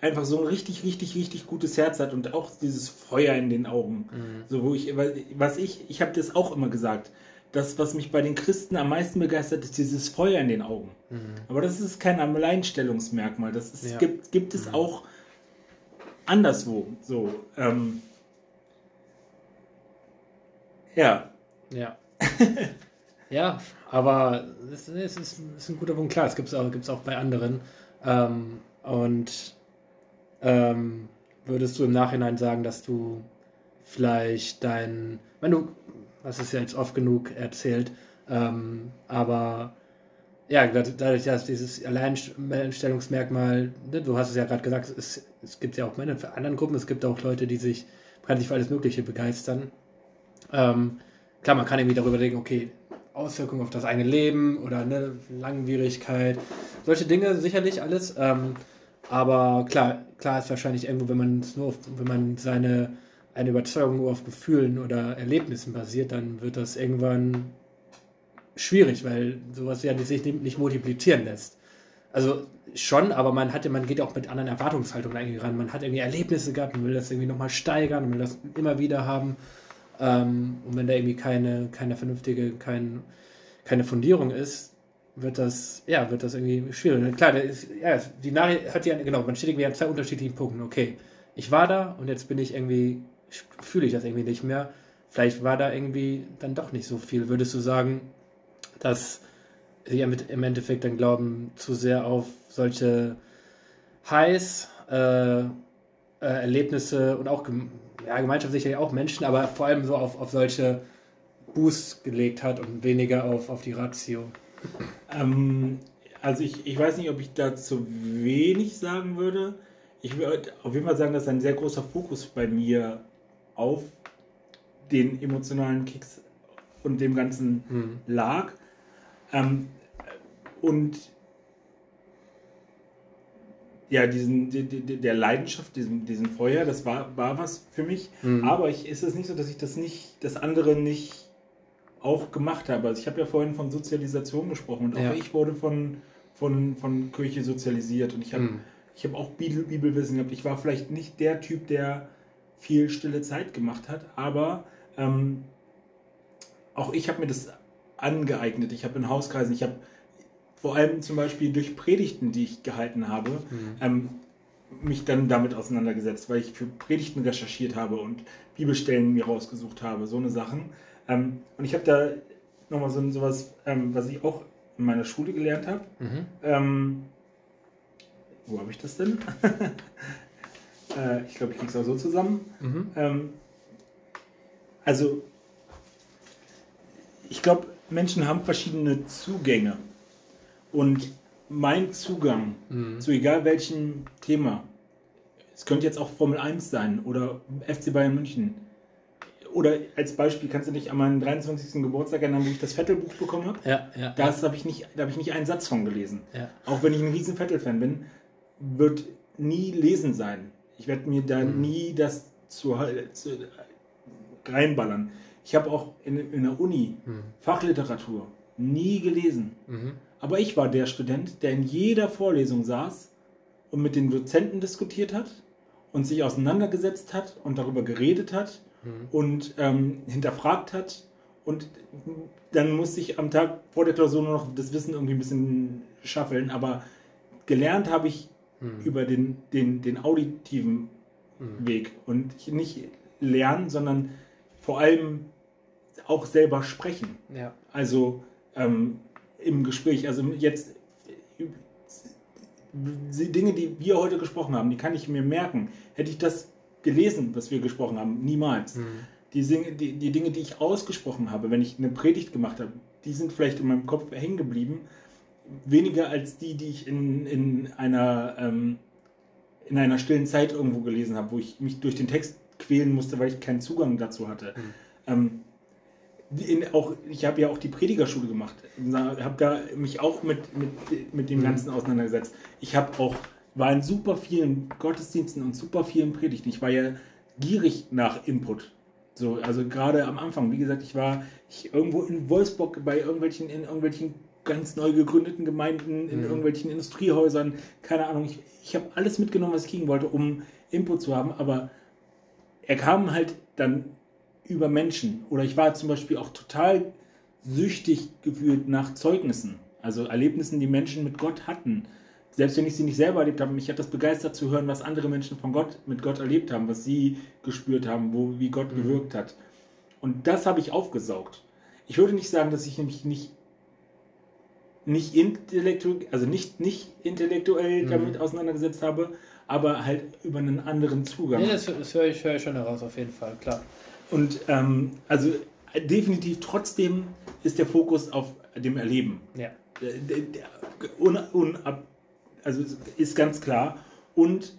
einfach so ein richtig, richtig, richtig gutes Herz hat und auch dieses Feuer in den Augen. Mhm. So, wo ich, was ich, ich habe das auch immer gesagt. Das, was mich bei den Christen am meisten begeistert, ist dieses Feuer in den Augen. Mhm. Aber das ist kein Alleinstellungsmerkmal. Das ist, ja. gibt, gibt es mhm. auch anderswo. So, ähm, ja, ja. ja, aber es, es, ist, es, ist, ein guter Punkt. Klar, es gibt es auch, gibt's auch bei anderen. Ähm, und ähm, würdest du im Nachhinein sagen, dass du vielleicht dein, wenn du, was ist ja jetzt oft genug erzählt, ähm, aber ja, dadurch, dass dieses Alleinstellungsmerkmal, ne, du hast es ja gerade gesagt, es, es gibt ja auch Männer für anderen Gruppen, es gibt auch Leute, die sich bekanntlich für alles Mögliche begeistern. Ähm, klar, man kann irgendwie darüber denken, okay, Auswirkungen auf das eigene Leben oder ne, Langwierigkeit, solche Dinge sicherlich alles. Ähm, aber klar, klar ist wahrscheinlich irgendwo, wenn man nur, wenn man seine eine Überzeugung nur auf Gefühlen oder Erlebnissen basiert, dann wird das irgendwann schwierig, weil sowas ja sich nicht multiplizieren lässt. Also schon, aber man hatte, man geht auch mit anderen Erwartungshaltungen eigentlich ran. Man hat irgendwie Erlebnisse gehabt, man will das irgendwie nochmal steigern, man will das immer wieder haben. Ähm, und wenn da irgendwie keine, keine vernünftige, kein, keine Fundierung ist, wird das, ja, wird das irgendwie schwierig. Klar, ist, ja, die Nachricht hat ja, genau, man steht irgendwie an zwei unterschiedlichen Punkten. Okay, ich war da und jetzt bin ich irgendwie, fühle ich das irgendwie nicht mehr. Vielleicht war da irgendwie dann doch nicht so viel. Würdest du sagen, dass sie im Endeffekt dann glauben, zu sehr auf solche Highs, äh, äh, Erlebnisse und auch ja, Gemeinschaft sicherlich auch Menschen, aber vor allem so auf, auf solche Boosts gelegt hat und weniger auf, auf die Ratio. Ähm, also ich, ich weiß nicht, ob ich dazu wenig sagen würde. Ich würde auf jeden Fall sagen, dass ein sehr großer Fokus bei mir auf den emotionalen Kicks und dem Ganzen hm. lag. Ähm, und ja, diesen, die, die, der Leidenschaft, diesen, diesen Feuer, das war, war was für mich. Mhm. Aber ich, ist es nicht so, dass ich das nicht, das andere nicht auch gemacht habe. Also ich habe ja vorhin von Sozialisation gesprochen und auch ja. ich wurde von, von, von Kirche sozialisiert und ich habe mhm. hab auch Bibel, Bibelwissen gehabt. Ich war vielleicht nicht der Typ, der viel stille Zeit gemacht hat, aber ähm, auch ich habe mir das angeeignet. Ich habe in Hauskreisen, ich habe vor allem zum Beispiel durch Predigten, die ich gehalten habe, mhm. ähm, mich dann damit auseinandergesetzt, weil ich für Predigten recherchiert habe und Bibelstellen mir rausgesucht habe, so eine Sachen. Ähm, und ich habe da nochmal so sowas, ähm, was ich auch in meiner Schule gelernt habe. Mhm. Ähm, wo habe ich das denn? äh, ich glaube, ich kriege es auch so zusammen. Mhm. Ähm, also, ich glaube, Menschen haben verschiedene Zugänge. Und mein Zugang mhm. zu egal welchem Thema, es könnte jetzt auch Formel 1 sein oder FC Bayern München. Oder als Beispiel kannst du dich an meinen 23. Geburtstag erinnern, wo ich das Vettel-Buch bekommen habe? Ja, ja. Das habe ich, nicht, da hab ich nicht einen Satz von gelesen. Ja. Auch wenn ich ein riesen Vettel-Fan bin, wird nie lesen sein. Ich werde mir da mhm. nie das zu, zu, reinballern. Ich habe auch in, in der Uni mhm. Fachliteratur nie gelesen. Mhm. Aber ich war der Student, der in jeder Vorlesung saß und mit den Dozenten diskutiert hat und sich auseinandergesetzt hat und darüber geredet hat mhm. und ähm, hinterfragt hat. Und dann musste ich am Tag vor der Klausur nur noch das Wissen irgendwie ein bisschen schaffeln. Aber gelernt habe ich mhm. über den, den, den auditiven mhm. Weg und nicht lernen, sondern vor allem auch selber sprechen. Ja. Also ähm, im Gespräch. Also jetzt Dinge, die wir heute gesprochen haben, die kann ich mir merken. Hätte ich das gelesen, was wir gesprochen haben, niemals. Mhm. Die, Dinge, die, die Dinge, die ich ausgesprochen habe, wenn ich eine Predigt gemacht habe, die sind vielleicht in meinem Kopf hängen geblieben. Weniger als die, die ich in, in, einer, ähm, in einer stillen Zeit irgendwo gelesen habe, wo ich mich durch den Text quälen musste, weil ich keinen Zugang dazu hatte. Mhm. Ähm, in, auch, ich habe ja auch die Predigerschule gemacht, habe da mich auch mit, mit, mit dem mhm. Ganzen auseinandergesetzt. Ich habe auch, war in super vielen Gottesdiensten und super vielen Predigten. Ich war ja gierig nach Input. So, also gerade am Anfang, wie gesagt, ich war ich irgendwo in Wolfsburg bei irgendwelchen, in irgendwelchen ganz neu gegründeten Gemeinden, in mhm. irgendwelchen Industriehäusern, keine Ahnung. Ich, ich habe alles mitgenommen, was ich kriegen wollte, um Input zu haben, aber er kam halt dann über Menschen. Oder ich war zum Beispiel auch total süchtig gefühlt nach Zeugnissen, also Erlebnissen, die Menschen mit Gott hatten. Selbst wenn ich sie nicht selber erlebt habe, mich hat das begeistert zu hören, was andere Menschen von Gott mit Gott erlebt haben, was sie gespürt haben, wo, wie Gott mhm. gewirkt hat. Und das habe ich aufgesaugt. Ich würde nicht sagen, dass ich mich nicht nicht intellektuell, also nicht, nicht intellektuell mhm. damit auseinandergesetzt habe, aber halt über einen anderen Zugang. Ja, das, das höre ich, hör ich schon heraus, auf jeden Fall, klar. Und ähm, also definitiv trotzdem ist der Fokus auf dem Erleben. Ja. Un, un, also ist ganz klar. Und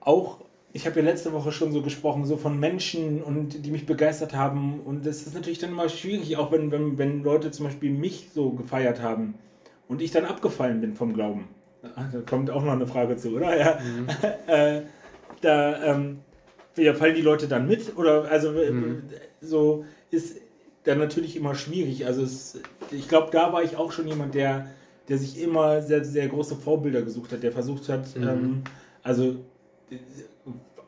auch, ich habe ja letzte Woche schon so gesprochen, so von Menschen und die mich begeistert haben. Und das ist natürlich dann immer schwierig, auch wenn, wenn, wenn Leute zum Beispiel mich so gefeiert haben und ich dann abgefallen bin vom Glauben. Da kommt auch noch eine Frage zu, oder? Ja. Mhm. äh, da, ähm, ja, fallen die Leute dann mit? Oder also Mhm. so ist dann natürlich immer schwierig. Also es, ich glaube, da war ich auch schon jemand, der, der sich immer sehr, sehr große Vorbilder gesucht hat, der versucht hat, Mhm. ähm, also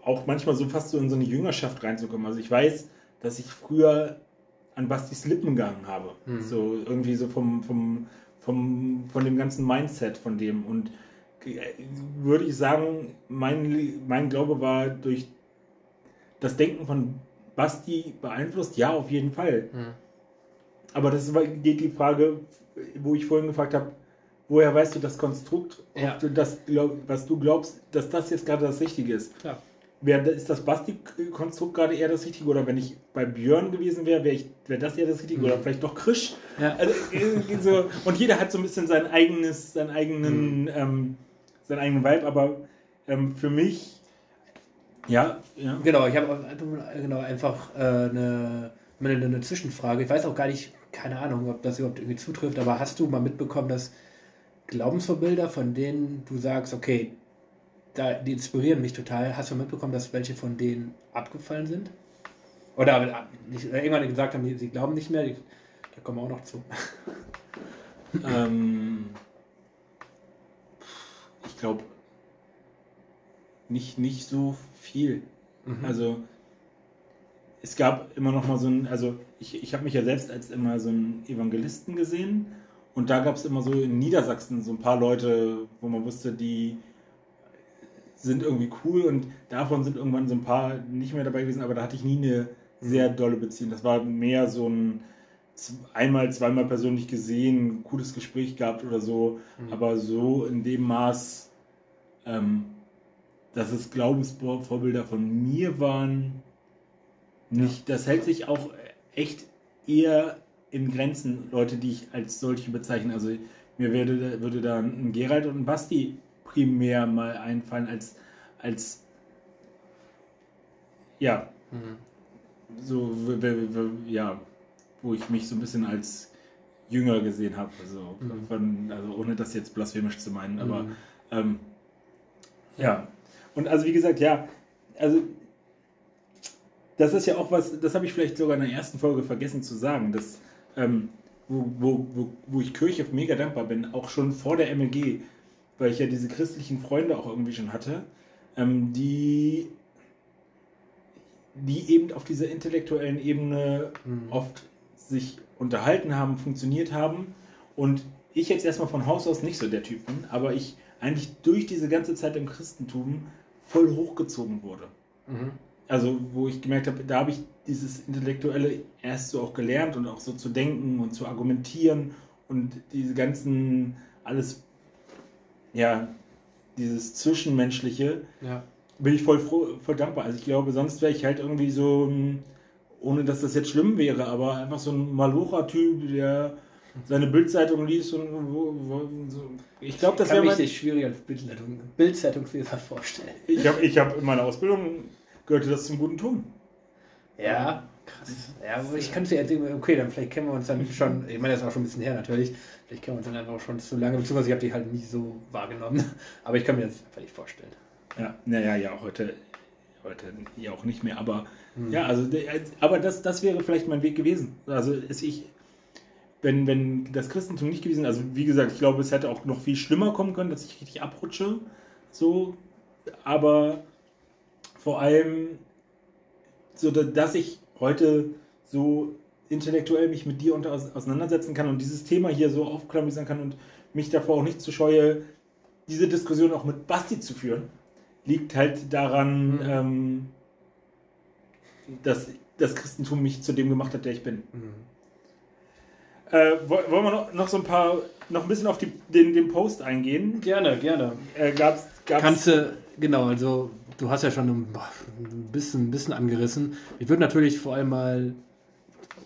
auch manchmal so fast so in so eine Jüngerschaft reinzukommen. Also ich weiß, dass ich früher an Bastis Lippen gegangen habe. Mhm. So irgendwie so vom, vom, vom, von dem ganzen Mindset von dem. Und äh, würde ich sagen, mein, mein Glaube war durch das Denken von Basti beeinflusst? Ja, auf jeden Fall. Mhm. Aber das geht die Frage, wo ich vorhin gefragt habe, woher weißt du das Konstrukt, Ja. du das, glaub, was du glaubst, dass das jetzt gerade das Richtige ist? Wär, ist das Basti-Konstrukt gerade eher das Richtige? Oder wenn ich bei Björn gewesen wäre, wäre wär das eher das Richtige? Mhm. Oder vielleicht doch Krisch? Ja. Also, so, und jeder hat so ein bisschen sein eigenes, seinen eigenen, Mhm. ähm, seinen eigenen Vibe, aber ähm, für mich, ja, ja. Genau, ich habe genau, einfach äh, eine, eine, eine Zwischenfrage. Ich weiß auch gar nicht, keine Ahnung, ob das überhaupt irgendwie zutrifft, aber hast du mal mitbekommen, dass Glaubensvorbilder, von denen du sagst, okay, da, die inspirieren mich total, hast du mitbekommen, dass welche von denen abgefallen sind? Oder äh, nicht, oder irgendwann gesagt haben, sie glauben nicht mehr, die, da kommen wir auch noch zu. Ähm, ich glaube, nicht, nicht so viel. Mhm. Also es gab immer noch mal so ein, also ich, ich habe mich ja selbst als immer so einen Evangelisten gesehen und da gab es immer so in Niedersachsen so ein paar Leute, wo man wusste, die sind irgendwie cool und davon sind irgendwann so ein paar nicht mehr dabei gewesen, aber da hatte ich nie eine sehr dolle Beziehung. Das war mehr so ein einmal, zweimal persönlich gesehen, cooles Gespräch gehabt oder so, Mhm. aber so in dem Maß, ähm, dass es Glaubensvorbilder von mir waren, nicht. Das hält sich auch echt eher in Grenzen, Leute, die ich als solche bezeichne. Also mir würde, würde da ein Gerald und ein Basti primär mal einfallen als, als ja, Mhm. so, ja, wo ich mich so ein bisschen als jünger gesehen habe. Also, Mhm. von, also ohne das jetzt blasphemisch zu meinen, aber Mhm. ähm, ja. Und also wie gesagt, ja, also das ist ja auch was, das habe ich vielleicht sogar in der ersten Folge vergessen zu sagen, dass ähm, wo, wo, wo, wo ich Kirche mega dankbar bin, auch schon vor der MLG, weil ich ja diese christlichen Freunde auch irgendwie schon hatte, ähm, die, die eben auf dieser intellektuellen Ebene Mhm. oft sich unterhalten haben, funktioniert haben und ich jetzt erstmal von Haus aus nicht so der Typ bin, aber ich eigentlich durch diese ganze Zeit im Christentum voll hochgezogen wurde. Mhm. Also wo ich gemerkt habe, da habe ich dieses Intellektuelle erst so auch gelernt und auch so zu denken und zu argumentieren und diese ganzen, alles, ja, dieses Zwischenmenschliche, Ja. bin ich voll froh, voll dankbar. Also ich glaube, sonst wäre ich halt irgendwie so ein, ohne dass das jetzt schlimm wäre, aber einfach so ein Malocher-Typ, der seine Bildzeitung liest und so. ich glaube, das wäre mich nicht schwierig als Bildzeitung, Bildzeitungsleser vorstellen. ich habe ich hab in meiner Ausbildung gehörte das zum guten Ton. Ja, krass. Ja, ich ja jetzt irgendwie, okay, dann vielleicht kennen wir uns dann schon, ich meine, das ist auch schon ein bisschen her natürlich, vielleicht kennen wir uns dann einfach schon zu lange, beziehungsweise ich habe die halt nie so wahrgenommen, aber ich kann mir das nicht vorstellen. Ja, naja, ja, heute, heute ja auch nicht mehr, aber Hm. ja, also der- aber das, das wäre vielleicht mein Weg gewesen. Also ich, wenn, wenn das Christentum nicht gewesen, also wie gesagt, ich glaube, es hätte auch noch viel schlimmer kommen können, dass ich richtig abrutsche, so, aber vor allem so, da- dass ich heute so intellektuell mich mit dir unter, auseinandersetzen kann und dieses Thema hier so aufklamüsern kann und mich davor auch nicht zu scheue, diese Diskussion auch mit Basti zu führen, liegt halt daran, Mhm. ähm, dass das Christentum mich zu dem gemacht hat, der ich bin. Mhm. Äh, wo- wollen wir noch, noch so ein paar, noch ein bisschen auf die, den, den Post eingehen? Gerne, gerne. Äh, gab's, gab's, Kannst du, genau, also du hast ja schon ein bisschen, ein bisschen angerissen. Ich würde natürlich vor allem mal,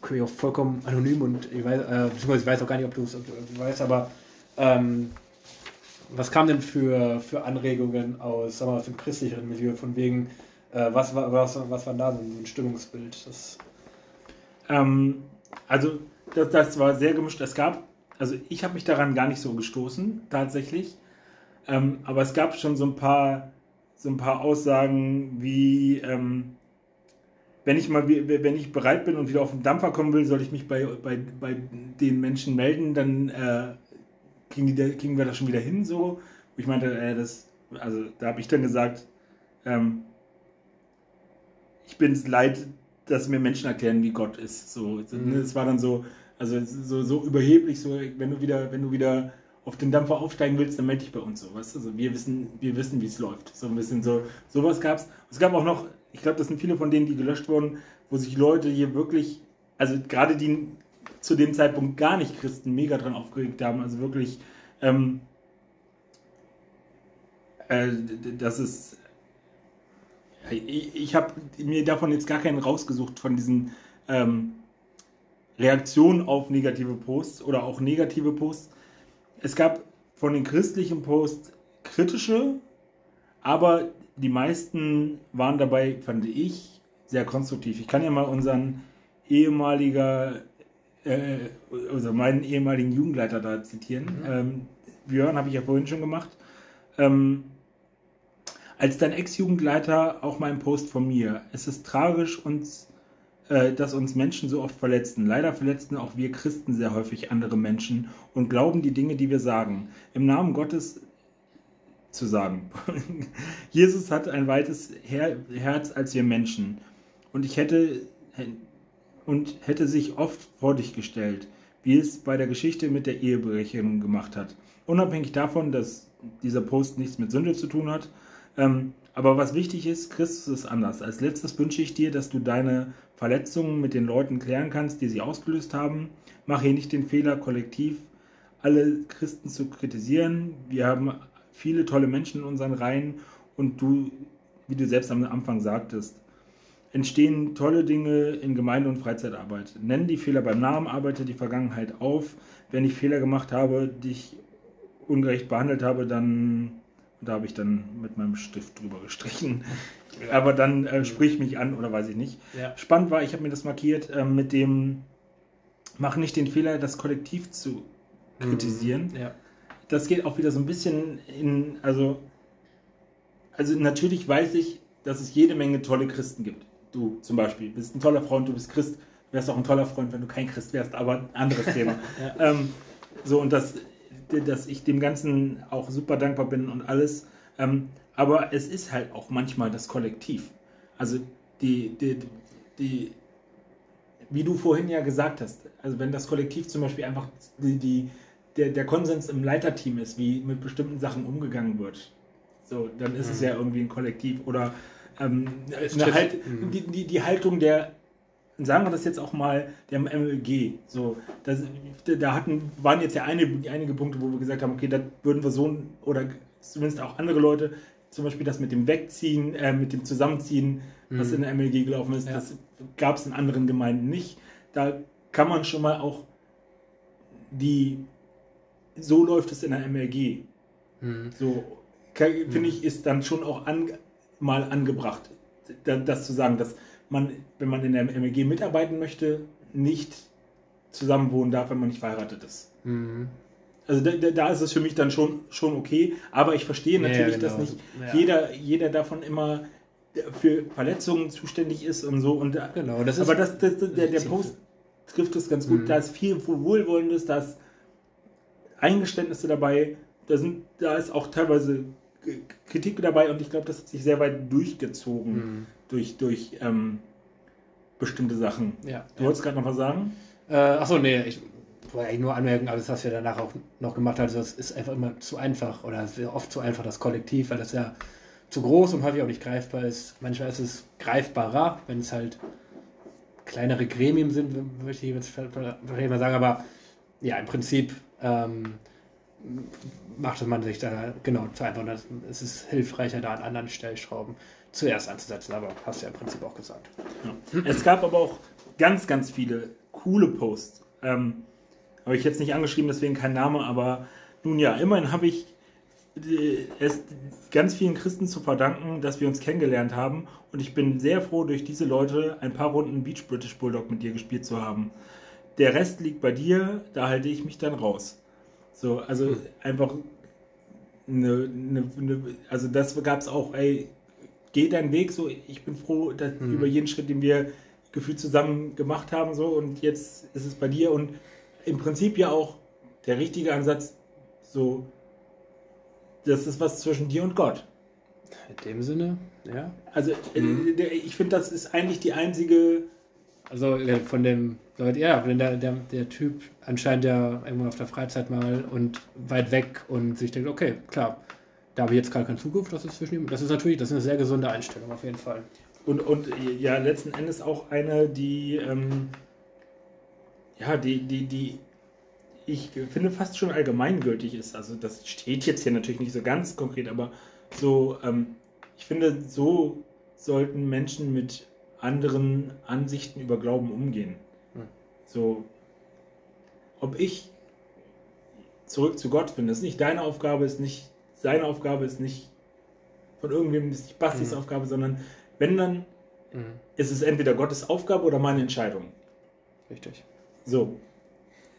okay, auch vollkommen anonym und ich weiß, äh, beziehungsweise ich weiß auch gar nicht, ob du es weißt, aber ähm, was kam denn für, für Anregungen aus, sagen wir, mal, aus dem christlicheren Milieu, von wegen, äh, was, war, was, was war da so ein Stimmungsbild? Das, Ähm, also das, das war sehr gemischt. Es gab, also ich habe mich daran gar nicht so gestoßen, tatsächlich. Ähm, aber es gab schon so ein paar so ein paar Aussagen wie, ähm, wenn ich mal, wenn ich bereit bin und wieder auf den Dampfer kommen will, soll ich mich bei, bei, bei den Menschen melden, dann äh, kriegen, die, kriegen wir das schon wieder hin, so. Ich meinte, äh, das, also da habe ich dann gesagt, ähm, ich bin es leid, dass mir Menschen erklären, wie Gott ist. So, mhm. es war dann so, also so, so überheblich, so wenn du wieder, wenn du wieder auf den Dampfer aufsteigen willst, dann melde dich bei uns so, weißt du? Also wir wissen, wir wissen, wie es läuft. So ein bisschen so, sowas gab's. Es gab auch noch, ich glaube, das sind viele von denen, die gelöscht wurden, wo sich Leute hier wirklich, also gerade die zu dem Zeitpunkt gar nicht Christen mega dran aufgeregt haben, also wirklich, ähm, äh, das ist, ich, ich habe mir davon jetzt gar keinen rausgesucht von diesen ähm, Reaktionen auf negative Posts oder auch negative Posts. Es gab von den christlichen Posts kritische, aber die meisten waren dabei, fand ich, sehr konstruktiv. Ich kann ja mal unseren ehemaliger, äh, also meinen ehemaligen Jugendleiter da zitieren. Mhm. Ähm, Björn habe ich ja vorhin schon gemacht. Ähm, als dein Ex-Jugendleiter auch mal ein Post von mir. Es ist tragisch, uns, äh, dass uns Menschen so oft verletzen. Leider verletzen auch wir Christen sehr häufig andere Menschen und glauben die Dinge, die wir sagen. Im Namen Gottes zu sagen. Jesus hat ein weites Her Herz als wir Menschen. Und ich hätte und hätte sich oft vor dich gestellt, wie es bei der Geschichte mit der Ehebrecherin gemacht hat. Unabhängig davon, dass dieser Post nichts mit Sünde zu tun hat, ähm, aber was wichtig ist, Christus ist anders. Als letztes wünsche ich dir, dass du deine Verletzungen mit den Leuten klären kannst, die sie ausgelöst haben. Mach hier nicht den Fehler, kollektiv alle Christen zu kritisieren. Wir haben viele tolle Menschen in unseren Reihen und du, wie du selbst am Anfang sagtest, entstehen tolle Dinge in Gemeinde- und Freizeitarbeit. Nenn die Fehler beim Namen, arbeite die Vergangenheit auf. Wenn ich Fehler gemacht habe, dich ungerecht behandelt habe, dann da habe ich dann mit meinem Stift drüber gestrichen. Aber dann äh, sprich mich an oder weiß ich nicht. Ja. Spannend war, ich habe mir das markiert äh, mit dem, mach nicht den Fehler, das Kollektiv zu kritisieren. Mhm. Ja. Das geht auch wieder so ein bisschen in, also, also natürlich weiß ich, dass es jede Menge tolle Christen gibt. Du zum Beispiel bist ein toller Freund, du bist Christ, wärst auch ein toller Freund, wenn du kein Christ wärst, aber ein anderes Thema. ja. ähm, so, und das dass ich dem Ganzen auch super dankbar bin und alles. Ähm, aber es ist halt auch manchmal das Kollektiv. Also die, die, die, wie du vorhin ja gesagt hast, also wenn das Kollektiv zum Beispiel einfach die, die, der, der Konsens im Leiterteam ist, wie mit bestimmten Sachen umgegangen wird, so, dann ist mhm. es ja irgendwie ein Kollektiv. Oder ähm, halt, mhm. die, die, die Haltung der sagen wir das jetzt auch mal, der MLG. So, das, da hatten, waren jetzt ja eine, einige Punkte, wo wir gesagt haben, okay, da würden wir so, oder zumindest auch andere Leute, zum Beispiel das mit dem Wegziehen, äh, mit dem Zusammenziehen, mhm. was in der MLG gelaufen ist, ja. das gab es in anderen Gemeinden nicht. Da kann man schon mal auch die, so läuft es in der MLG. Mhm. So, finde mhm. ich, ist dann schon auch an, mal angebracht, das zu sagen, dass man, wenn man in der MEG mitarbeiten möchte, nicht zusammenwohnen darf, wenn man nicht verheiratet ist. Mhm. Also da, da, ist es für mich dann schon, schon okay, aber ich verstehe natürlich, ja, genau. dass nicht ja. jeder, jeder davon immer für Verletzungen zuständig ist und so. Und genau, das aber das, das, das der, der Post trifft es ganz gut. Mhm. Da ist viel Wohlwollendes, da ist Eingeständnisse dabei, da, sind, da ist auch teilweise Kritik dabei und ich glaube, das hat sich sehr weit durchgezogen. Mhm durch, durch ähm, bestimmte Sachen. Ja, du ja. wolltest gerade noch was sagen? Äh, achso, nee, ich wollte eigentlich nur anmerken, alles, was wir danach auch noch gemacht haben, das ist einfach immer zu einfach oder oft zu einfach das Kollektiv, weil das ja zu groß und häufig auch nicht greifbar ist. Manchmal ist es greifbarer, wenn es halt kleinere Gremien sind, möchte ich jetzt mal sagen, aber ja, im Prinzip ähm, macht man sich da genau zu einfach. Es ist hilfreicher, da an anderen Stellschrauben zuerst anzusetzen, aber hast du ja im Prinzip auch gesagt. Ja. Es gab aber auch ganz, ganz viele coole Posts. Ähm, habe ich jetzt nicht angeschrieben, deswegen kein Name, aber nun ja, immerhin habe ich äh, es ganz vielen Christen zu verdanken, dass wir uns kennengelernt haben und ich bin sehr froh, durch diese Leute ein paar Runden Beach British Bulldog mit dir gespielt zu haben. Der Rest liegt bei dir, da halte ich mich dann raus. So, also hm. einfach eine, eine, eine also das gab es auch, ey, geh deinen Weg so, ich bin froh dass, mhm. über jeden Schritt, den wir gefühlt zusammen gemacht haben so und jetzt ist es bei dir und im Prinzip ja auch der richtige Ansatz, so, das ist was zwischen dir und Gott. In dem Sinne, ja. Also mhm. ich finde, das ist eigentlich die einzige also von dem, ja, wenn der, der, der Typ anscheinend ja irgendwann auf der Freizeit mal und weit weg und sich denkt, okay, klar, da habe ich jetzt gerade keine Zukunft, das ist zwischen ihm. Das ist natürlich, das ist eine sehr gesunde Einstellung auf jeden Fall. Und, und ja, letzten Endes auch eine, die, ähm, ja, die, die, die ich finde fast schon allgemeingültig ist. Also das steht jetzt hier natürlich nicht so ganz konkret, aber so, ähm, ich finde, so sollten Menschen mit anderen Ansichten über Glauben umgehen. Hm. So, ob ich zurück zu Gott finde, ist nicht deine Aufgabe, ist nicht seine Aufgabe, ist nicht von irgendwem, ist nicht Bastis mhm. Aufgabe, sondern wenn dann, mhm. ist es entweder Gottes Aufgabe oder meine Entscheidung. Richtig. So.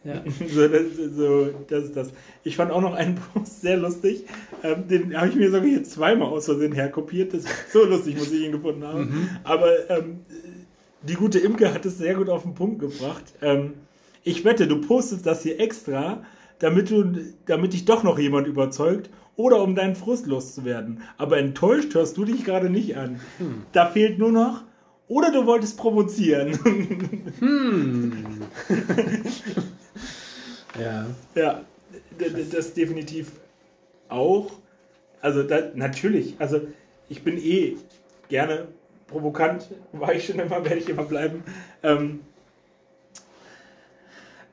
Ja. so, das, so, das ist das. Ich fand auch noch einen Post sehr lustig. Ähm, den habe ich mir sogar hier zweimal aus Versehen herkopiert. Das ist so lustig, muss ich ihn gefunden haben. Mhm. Aber ähm, die gute Imke hat es sehr gut auf den Punkt gebracht. Ähm, ich wette, du postest das hier extra, damit, du, damit dich doch noch jemand überzeugt oder um deinen Frust loszuwerden. Aber enttäuscht hörst du dich gerade nicht an. Hm. Da fehlt nur noch, oder du wolltest provozieren. Hm. Ja. Ja, das definitiv auch. Also da, natürlich, also ich bin eh gerne provokant, war ich schon immer, werde ich immer bleiben. Ähm,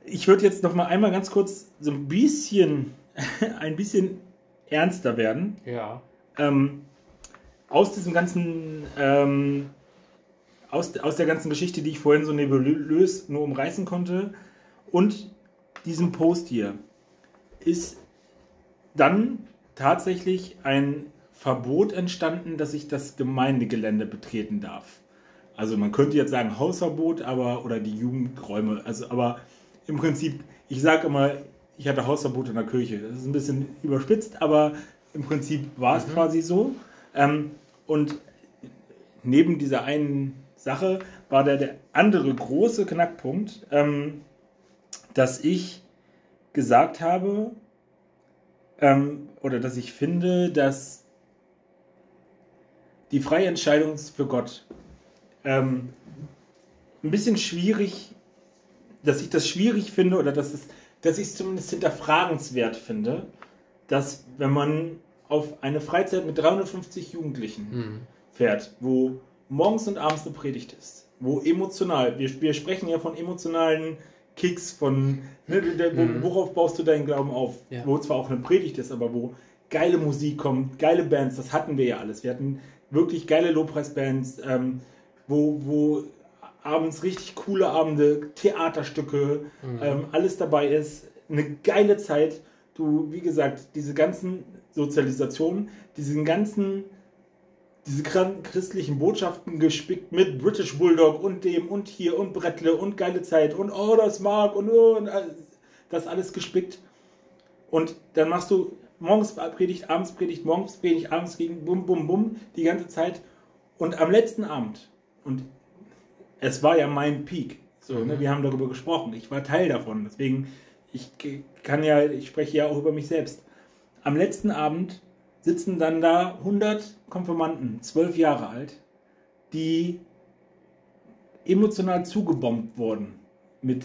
ich würde jetzt noch mal einmal ganz kurz so ein bisschen, ein bisschen ernster werden. Ja. Ähm, aus diesem ganzen, ähm, aus, aus der ganzen Geschichte, die ich vorhin so nebulös nur umreißen konnte und diesem Post hier ist dann tatsächlich ein Verbot entstanden, dass ich das Gemeindegelände betreten darf. Also man könnte jetzt sagen Hausverbot, aber oder die Jugendräume. Also aber im Prinzip, ich sage immer, ich hatte Hausverbot in der Kirche. Das ist ein bisschen überspitzt, aber im Prinzip war es mhm. quasi so. Ähm, und neben dieser einen Sache war der, der andere große Knackpunkt. Ähm, dass ich gesagt habe, ähm, oder dass ich finde, dass die freie Entscheidung für Gott ähm, ein bisschen schwierig, dass ich das schwierig finde oder dass, es, dass ich es zumindest hinterfragenswert finde, dass wenn man auf eine Freizeit mit 350 Jugendlichen mhm. fährt, wo morgens und abends eine Predigt ist, wo emotional, wir, wir sprechen ja von emotionalen Kicks von, ne, mhm. worauf baust du deinen Glauben auf? Ja. Wo zwar auch eine Predigt ist, aber wo geile Musik kommt, geile Bands, das hatten wir ja alles. Wir hatten wirklich geile Lobpreisbands, ähm, wo, wo abends richtig coole Abende, Theaterstücke, mhm. ähm, alles dabei ist, eine geile Zeit. Du, wie gesagt, diese ganzen Sozialisationen, diesen ganzen diese christlichen Botschaften gespickt mit British Bulldog und dem und hier und Brettle und geile Zeit und oh, das mag und, oh, und das alles gespickt. Und dann machst du morgens Predigt, abends Predigt, morgens Predigt, abends gegen bum, bum, bum, die ganze Zeit. Und am letzten Abend, und es war ja mein Peak, so, mhm. ne, wir haben darüber gesprochen, ich war Teil davon, deswegen, ich kann ja, ich spreche ja auch über mich selbst. Am letzten Abend sitzen dann da 100 Konfirmanden, zwölf Jahre alt, die emotional zugebombt wurden mit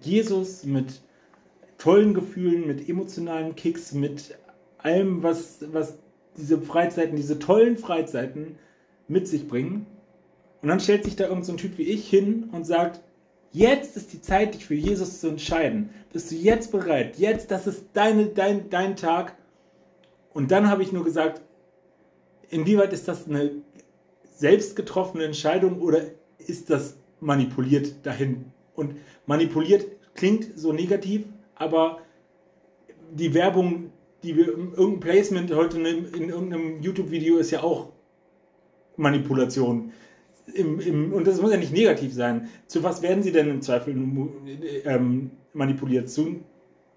Jesus, mit tollen Gefühlen, mit emotionalen Kicks, mit allem, was, was diese Freizeiten, diese tollen Freizeiten mit sich bringen. Und dann stellt sich da irgendein so Typ wie ich hin und sagt, jetzt ist die Zeit, dich für Jesus zu entscheiden. Bist du jetzt bereit? Jetzt, das ist deine, dein, dein Tag und dann habe ich nur gesagt, inwieweit ist das eine selbst getroffene Entscheidung oder ist das manipuliert dahin? Und manipuliert klingt so negativ, aber die Werbung, die wir irgendein Placement heute in, in irgendeinem YouTube-Video ist ja auch Manipulation. Im, im, und das muss ja nicht negativ sein. Zu was werden sie denn im Zweifel ähm, manipuliert? Zu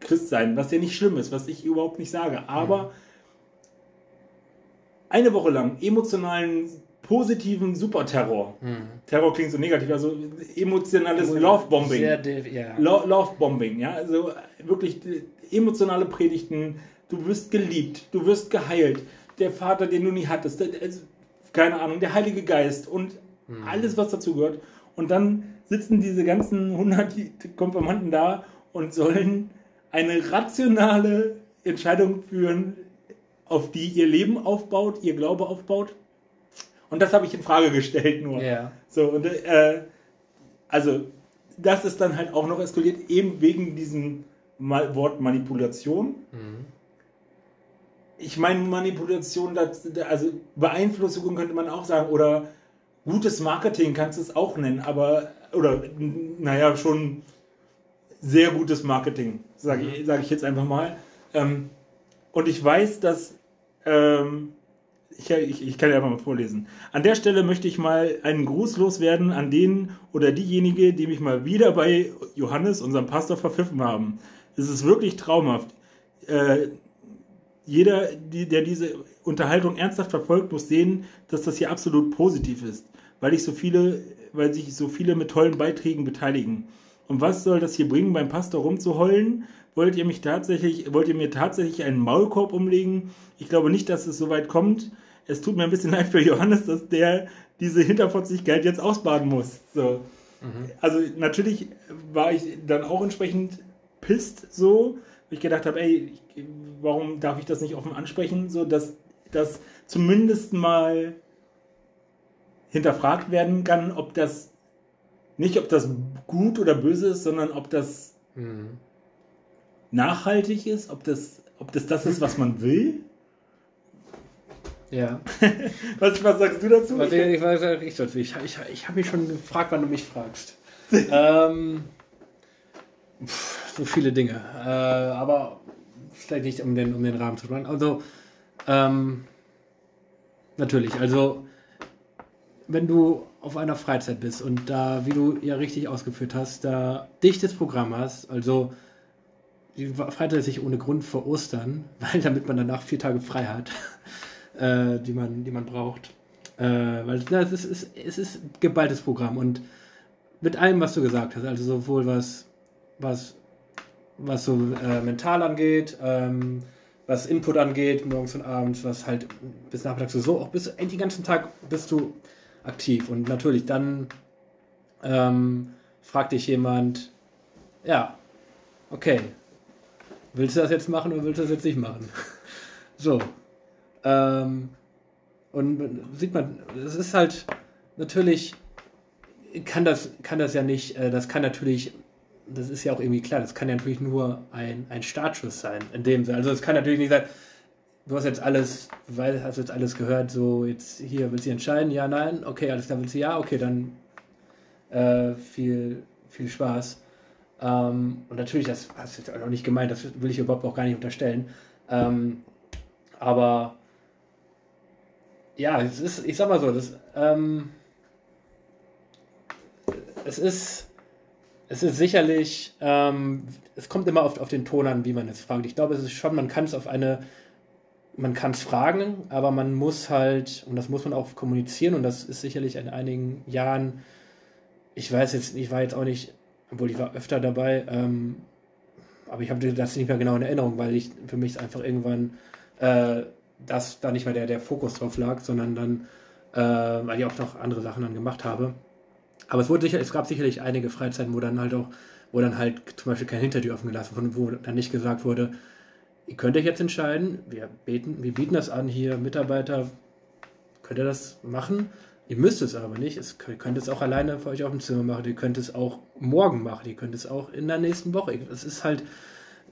Christ sein, was ja nicht schlimm ist, was ich überhaupt nicht sage. Aber mhm eine Woche lang emotionalen, positiven Superterror. Mhm. Terror klingt so negativ, also emotionales Lovebombing. Sehr, de- ja. Lo Lovebombing, ja, also wirklich emotionale Predigten. Du wirst geliebt, du wirst geheilt. Der Vater, den du nie hattest, der, also, keine Ahnung, der Heilige Geist und alles, was dazu gehört. Und dann sitzen diese ganzen 100 Konfirmanden da und sollen eine rationale Entscheidung führen, auf die ihr Leben aufbaut, ihr Glaube aufbaut. Und das habe ich in Frage gestellt nur. Ja. So, und äh, also das ist dann halt auch noch eskaliert, eben wegen diesem Ma Wort Manipulation. Mhm. Ich meine, Manipulation, das, also Beeinflussung könnte man auch sagen, oder gutes Marketing kannst du es auch nennen, aber, oder, naja, schon sehr gutes Marketing, sage ich, sag ich jetzt einfach mal. Ähm, und ich weiß, dass, ähm, ich, ich, ich kann ja einfach mal vorlesen. An der Stelle möchte ich mal einen Gruß loswerden an den oder diejenige, die mich mal wieder bei Johannes, unserem Pastor, verpfiffen haben. Es ist wirklich traumhaft. Äh, jeder, die, der diese Unterhaltung ernsthaft verfolgt, muss sehen, dass das hier absolut positiv ist, weil ich so viele, weil sich so viele mit tollen Beiträgen beteiligen. Und was soll das hier bringen, beim Pastor rumzuheulen? Wollt ihr mich tatsächlich, wollt ihr mir tatsächlich einen Maulkorb umlegen? Ich glaube nicht, dass es so weit kommt. Es tut mir ein bisschen leid für Johannes, dass der diese Hinterfotzigkeit jetzt ausbaden muss. So. Also natürlich war ich dann auch entsprechend pisst so, weil ich gedacht habe, ey, warum darf ich das nicht offen ansprechen, so dass das zumindest mal hinterfragt werden kann, ob das nicht, ob das gut oder böse ist, sondern ob das Mhm. nachhaltig ist, ob das, ob das das ist, was man will. Ja. Was, was sagst du dazu? Was ich, ich, ich, ich, ich, ich, ich habe mich schon gefragt, wann du mich fragst. ähm, pff, so viele Dinge. Äh, aber vielleicht nicht, um den, um den Rahmen zu spannen. Also, ähm, natürlich, also, wenn du auf einer Freizeit bist und da, wie du ja richtig ausgeführt hast, da dichtes Programm hast, also die Freizeit ist nicht ohne Grund vor Ostern, weil damit man danach vier Tage frei hat, äh, die, man, die man braucht. Äh, weil na, es, ist, es, ist, es ist geballtes Programm und mit allem, was du gesagt hast, also sowohl was, was, was so äh, mental angeht, ähm, was Input angeht, morgens und abends, was halt bis nachmittags so, so auch bis eigentlich den ganzen Tag bist du aktiv und natürlich dann ähm, fragt dich jemand, ja, okay, willst du das jetzt machen oder willst du das jetzt nicht machen? so. Ähm, und sieht man, es ist halt natürlich, kann das, kann das ja nicht, äh, das kann natürlich, das ist ja auch irgendwie klar, das kann ja natürlich nur ein, ein Startschuss sein, in dem Sinne. Also es kann natürlich nicht sein, du hast jetzt alles, weil hast jetzt alles gehört, so jetzt hier willst du entscheiden, ja, nein, okay, alles klar, willst du ja, okay, dann äh, viel, viel Spaß. Ähm, und natürlich, das hast du jetzt auch nicht gemeint, das will ich überhaupt auch gar nicht unterstellen. Ähm, aber ja, es ist, ich sag mal so, das, ähm, es ist, es ist sicherlich, ähm, es kommt immer auf, auf den Ton an, wie man es fragt. Ich glaube, es ist schon, man kann es auf eine, man kann es fragen, aber man muss halt, und das muss man auch kommunizieren, und das ist sicherlich in einigen Jahren, ich weiß jetzt, ich war jetzt auch nicht, obwohl ich war öfter dabei, ähm, aber ich habe das nicht mehr genau in Erinnerung, weil ich für mich einfach irgendwann äh, dass da nicht mehr der, der Fokus drauf lag, sondern dann, äh, weil ich auch noch andere Sachen dann gemacht habe. Aber es wurde sicher, es gab sicherlich einige Freizeiten, wo dann halt auch, wo dann halt zum Beispiel kein Hintertür offen gelassen wurde, wo dann nicht gesagt wurde, ihr könnt euch jetzt entscheiden, wir beten, wir bieten das an hier, Mitarbeiter, könnt ihr das machen? Ihr müsst es aber nicht. Es könnt, könnt es auch alleine für euch auf dem Zimmer machen. Ihr könnt es auch morgen machen. Ihr könnt es auch in der nächsten Woche. Es ist halt,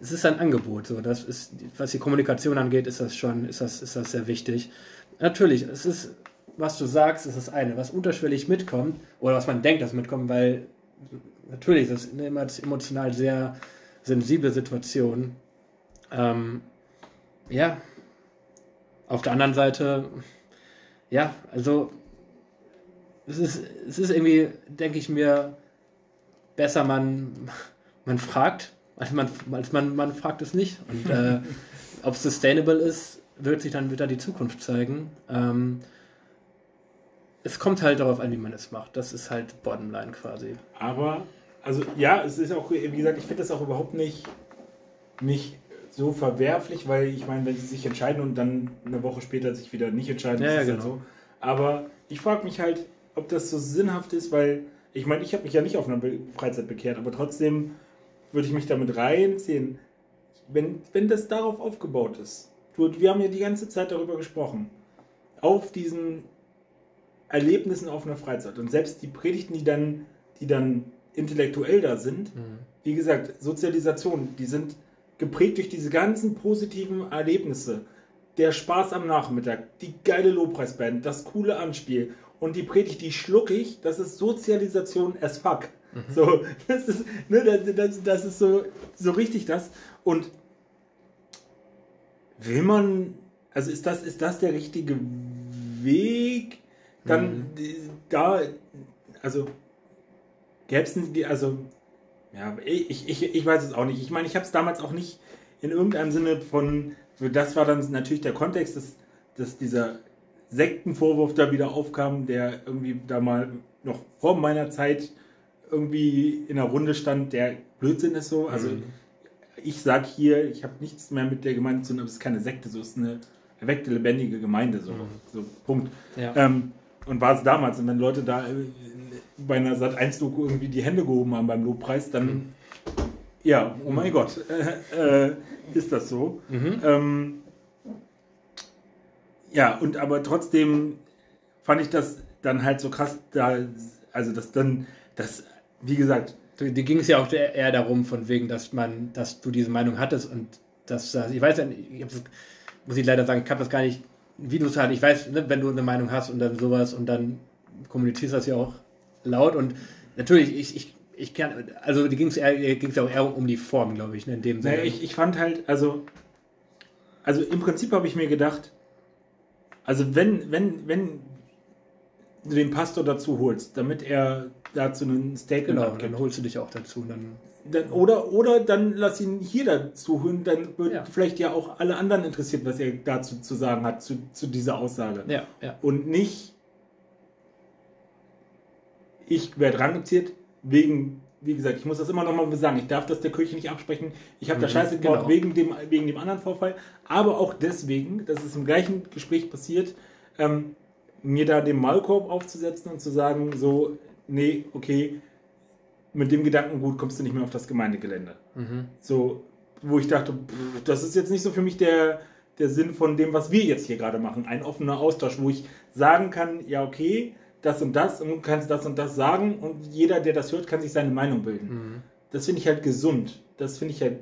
es ist ein Angebot. So, das ist, was die Kommunikation angeht, ist das schon, ist das, ist das sehr wichtig. Natürlich, es ist, was du sagst, ist das eine. Was unterschwellig mitkommt, oder was man denkt, dass mitkommt, weil natürlich, das ist eine emotional sehr sensible Situation. Ähm, ja. Auf der anderen Seite, ja, also es ist, es ist irgendwie, denke ich mir, besser man, man fragt, als man, als man, man fragt es nicht. Und äh, ob es sustainable ist, wird sich dann wieder die Zukunft zeigen. Ähm, es kommt halt darauf an, wie man es macht. Das ist halt Bottomline quasi. Aber, also ja, es ist auch, wie gesagt, ich finde das auch überhaupt nicht, nicht so verwerflich, weil ich meine, wenn sie sich entscheiden und dann eine Woche später sich wieder nicht entscheiden, Ja, ist ja, es halt genau. so. Aber ich frage mich halt, ob das so sinnhaft ist, weil ich meine, ich habe mich ja nicht auf einer Be Freizeit bekehrt, aber trotzdem würde ich mich damit reinziehen, wenn, wenn das darauf aufgebaut ist. Du, wir haben ja die ganze Zeit darüber gesprochen. Auf diesen Erlebnissen auf einer Freizeit. Und selbst die Predigten, die dann, die dann intellektuell da sind, wie gesagt, Sozialisation, die sind geprägt durch diese ganzen positiven Erlebnisse. Der Spaß am Nachmittag, die geile Lobpreisband, das coole Anspiel und die Predigt, die schluck ich, das ist Sozialisation as fuck. So, das ist, ne, das, das, das ist so, so richtig das. Und will man, also ist das, ist das der richtige Weg? Dann äh, da, also gäbe es also ja, ich, ich, ich weiß es auch nicht. Ich meine, ich habe es damals auch nicht in irgendeinem Sinne von, das war dann natürlich der Kontext, dass, dass dieser Sektenvorwurf da wieder aufkam, der irgendwie da mal noch vor meiner Zeit irgendwie in der Runde stand, der Blödsinn ist so. Also Mhm. ich sage hier, ich habe nichts mehr mit der Gemeinde zu tun, aber es ist keine Sekte, so es ist eine erweckte, lebendige Gemeinde, so, so Punkt. Ja. Ähm, und war es damals. Und wenn Leute da bei einer Sat 1 Doku irgendwie die Hände gehoben haben beim Lobpreis, dann ja, oh mein Gott, äh, äh, ist das so. Mhm. Ähm, ja, und aber trotzdem fand ich das dann halt so krass, da, also das dann, das, wie gesagt, Dir ging es ja auch eher darum, von wegen, dass man, dass du diese Meinung hattest und dass das, ich weiß ja, nicht, ich hab's, muss ich leider sagen, ich habe das gar nicht, wie du es halt, ich weiß, ne, wenn du eine Meinung hast und dann sowas und dann kommunizierst das ja auch laut und natürlich, ich, ich, ich kann, also die ging es ja auch eher um die Form, glaube ich, ne, in dem Sinne. Naja, ich, ich fand halt, also, also im Prinzip habe ich mir gedacht, also wenn, wenn, wenn du den Pastor dazu holst, damit er dazu ein Statement genau, abgibt, dann holst du dich auch dazu. Dann, dann, oder, oder dann lass ihn hier dazu holen, dann wird Ja. vielleicht ja auch alle anderen interessiert, was er dazu zu sagen hat, zu, zu dieser Aussage. ja, ja. Und nicht, ich werde rangeziert wegen, wie gesagt, ich muss das immer noch mal sagen, ich darf das der Kirche nicht absprechen. Ich habe da Mhm, Scheiße gebaut genau. wegen, dem, wegen dem anderen Vorfall, aber auch deswegen, das ist im gleichen Gespräch passiert, ähm, mir da den Maulkorb aufzusetzen und zu sagen, so, nee, okay, mit dem Gedankengut kommst du nicht mehr auf das Gemeindegelände. Mhm. So, wo ich dachte, pff, das ist jetzt nicht so für mich der, der Sinn von dem, was wir jetzt hier gerade machen. Ein offener Austausch, wo ich sagen kann, ja, okay, das und das und du kannst das und das sagen und jeder, der das hört, kann sich seine Meinung bilden. Mhm. Das finde ich halt gesund. Das finde ich halt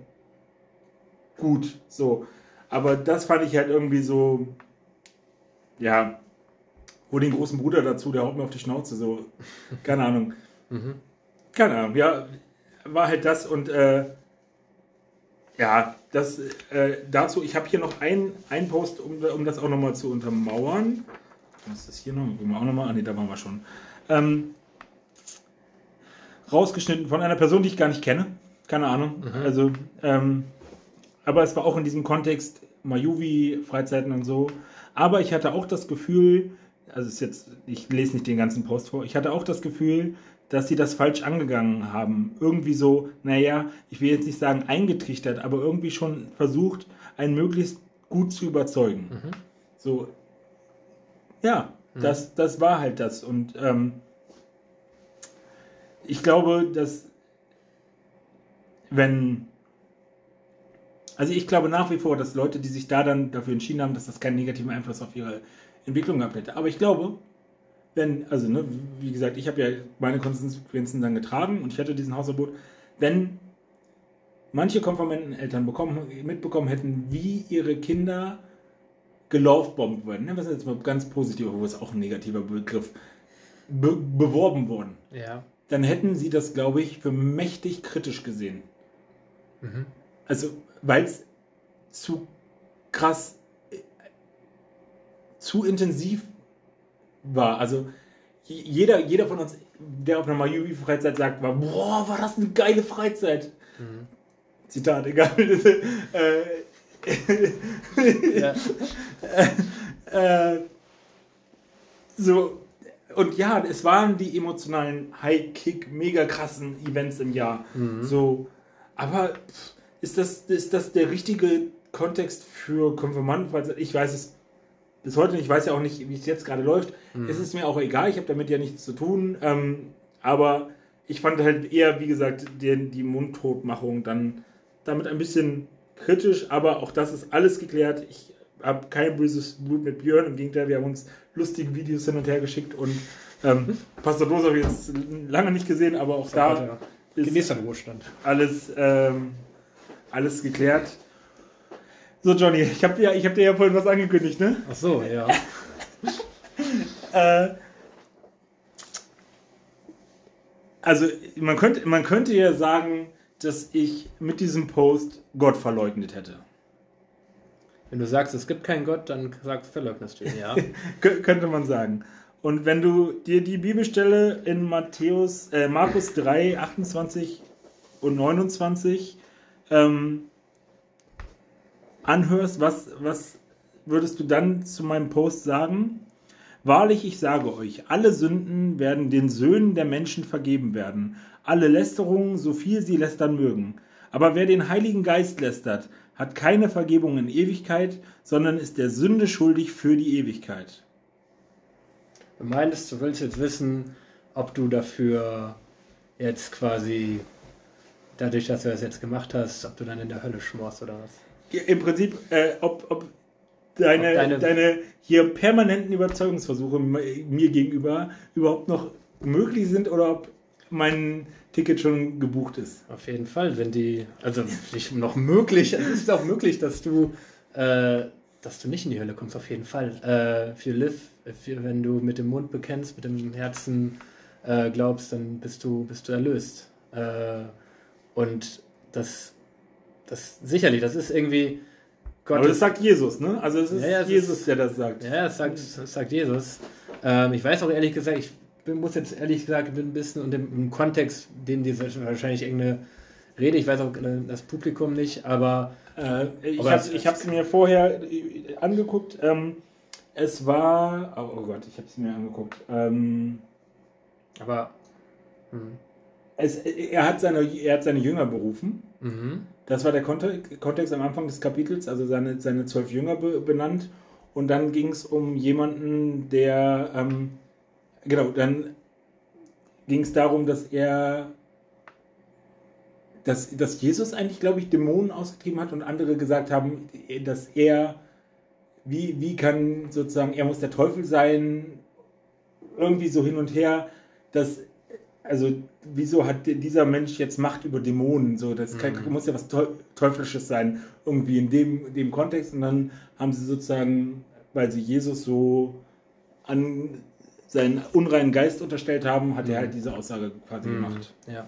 gut. So. Aber das fand ich halt irgendwie so, ja, hol den großen Bruder dazu, der haut mir auf die Schnauze. So, keine Ahnung. Mhm. Keine Ahnung, ja, war halt das und äh, ja, das äh, dazu, ich habe hier noch einen, Post, um, um das auch nochmal zu untermauern. Was ist das hier noch? Gucken wir auch nochmal. Ah, ne, da waren wir schon. Ähm, rausgeschnitten von einer Person, die ich gar nicht kenne. Keine Ahnung. Also, ähm, aber es war auch in diesem Kontext Majuvi, Freizeiten und so. Aber ich hatte auch das Gefühl, also ist jetzt, ich lese nicht den ganzen Post vor, ich hatte auch das Gefühl, dass sie das falsch angegangen haben. Irgendwie so, naja, ich will jetzt nicht sagen eingetrichtert, aber irgendwie schon versucht, einen möglichst gut zu überzeugen. So, ja, das, das war halt das. Und ähm, ich glaube, dass wenn also ich glaube nach wie vor, dass Leute, die sich da dann dafür entschieden haben, dass das keinen negativen Einfluss auf ihre Entwicklung gehabt hätte. Aber ich glaube, wenn, also ne, wie gesagt, ich habe ja meine Konsequenzen dann getragen und ich hatte diesen Hausverbot, wenn manche Konformanteneltern bekommen, mitbekommen hätten, wie ihre Kinder gelaufbombt wurden, ne, was ist jetzt mal ganz positiv, wo ist auch ein negativer Begriff, be beworben wurden, Ja. dann hätten sie das, glaube ich, für mächtig kritisch gesehen. Mhm. Also, weil es zu krass, äh, zu intensiv war. Also, jeder, jeder von uns, der auf einer Mayubi-Freizeit sagt, war, boah, war das eine geile Freizeit. Mhm. Zitat, egal. Das, äh, äh, so, und ja, es waren die emotionalen High-Kick, mega krassen Events im Jahr. Mhm. So, aber ist das, ist das der richtige Kontext für Konfirmanden? Weil ich weiß es bis heute nicht, ich weiß ja auch nicht, wie es jetzt gerade läuft. Mhm. Es ist mir auch egal, ich habe damit ja nichts zu tun. Ähm, aber ich fand halt eher, wie gesagt, die, die Mundtotmachung dann damit ein bisschen kritisch, aber auch das ist alles geklärt. Ich habe kein böses Blut mit Björn, im Gegenteil, wir haben uns lustige Videos hin und her geschickt und ähm, Pastor Dose habe ich jetzt lange nicht gesehen, aber auch da ist Ruhestand. alles, ähm, alles geklärt. So, Johnny, ich habe dir, hab dir ja vorhin was angekündigt, ne? Ach so, ja. äh, also, man könnte, man könnte ja sagen, dass ich mit diesem Post Gott verleugnet hätte. Wenn du sagst, es gibt keinen Gott, dann sagst, verleugnest du ihn, ja. könnte man sagen. Und wenn du dir die Bibelstelle in Matthäus, äh, Markus 3, 28 und 29 ähm, anhörst, was, was würdest du dann zu meinem Post sagen? Wahrlich, ich sage euch, alle Sünden werden den Söhnen der Menschen vergeben werden, alle Lästerungen, so viel sie lästern mögen. Aber wer den Heiligen Geist lästert, hat keine Vergebung in Ewigkeit, sondern ist der Sünde schuldig für die Ewigkeit. Du meinst, du willst jetzt wissen, ob du dafür jetzt quasi, dadurch, dass du das jetzt gemacht hast, ob du dann in der Hölle schmorst oder was? Ja, Im Prinzip, äh, ob, ob deine, ob deine, deine hier permanenten Überzeugungsversuche mir gegenüber überhaupt noch möglich sind oder ob mein Ticket schon gebucht ist. Auf jeden Fall, sind die, also nicht noch möglich, es ist auch möglich, dass du, äh, dass du nicht in die Hölle kommst, auf jeden Fall. Äh, für Liv, wenn du mit dem Mund bekennst, mit dem Herzen äh, glaubst, dann bist du, bist du erlöst. Äh, und das, das sicherlich, das ist irgendwie. Gott Aber das sagt Jesus, ne? Also es ist ja, ja, Jesus, ist, der das sagt. Ja, das sagt, das sagt Jesus. Ähm, ich weiß auch ehrlich gesagt, ich muss jetzt ehrlich gesagt ein bisschen und im, Kontext, den die wahrscheinlich irgendeine Rede, ich weiß auch äh, das Publikum nicht, aber. Äh, ich habe es mir vorher äh, angeguckt. Ähm, es war. Oh, oh Gott, ich habe es mir angeguckt. Ähm, aber. Hm. Es, er, hat seine, er hat seine Jünger berufen. Mhm. Das war der Kontext am Anfang des Kapitels, also seine, seine zwölf Jünger be, benannt. Und dann ging es um jemanden, der ähm, Genau, dann ging es darum, dass er, dass, dass Jesus eigentlich, glaube ich, Dämonen ausgetrieben hat und andere gesagt haben, dass er, wie, wie kann sozusagen, er muss der Teufel sein, irgendwie so hin und her, dass, also, wieso hat dieser Mensch jetzt Macht über Dämonen? So, das kann, mhm. muss ja was Teuflisches sein, irgendwie in dem, dem Kontext. Und dann haben sie sozusagen, weil sie Jesus so an seinen unreinen Geist unterstellt haben, hat mhm. er halt diese Aussage quasi mhm. gemacht. Ja.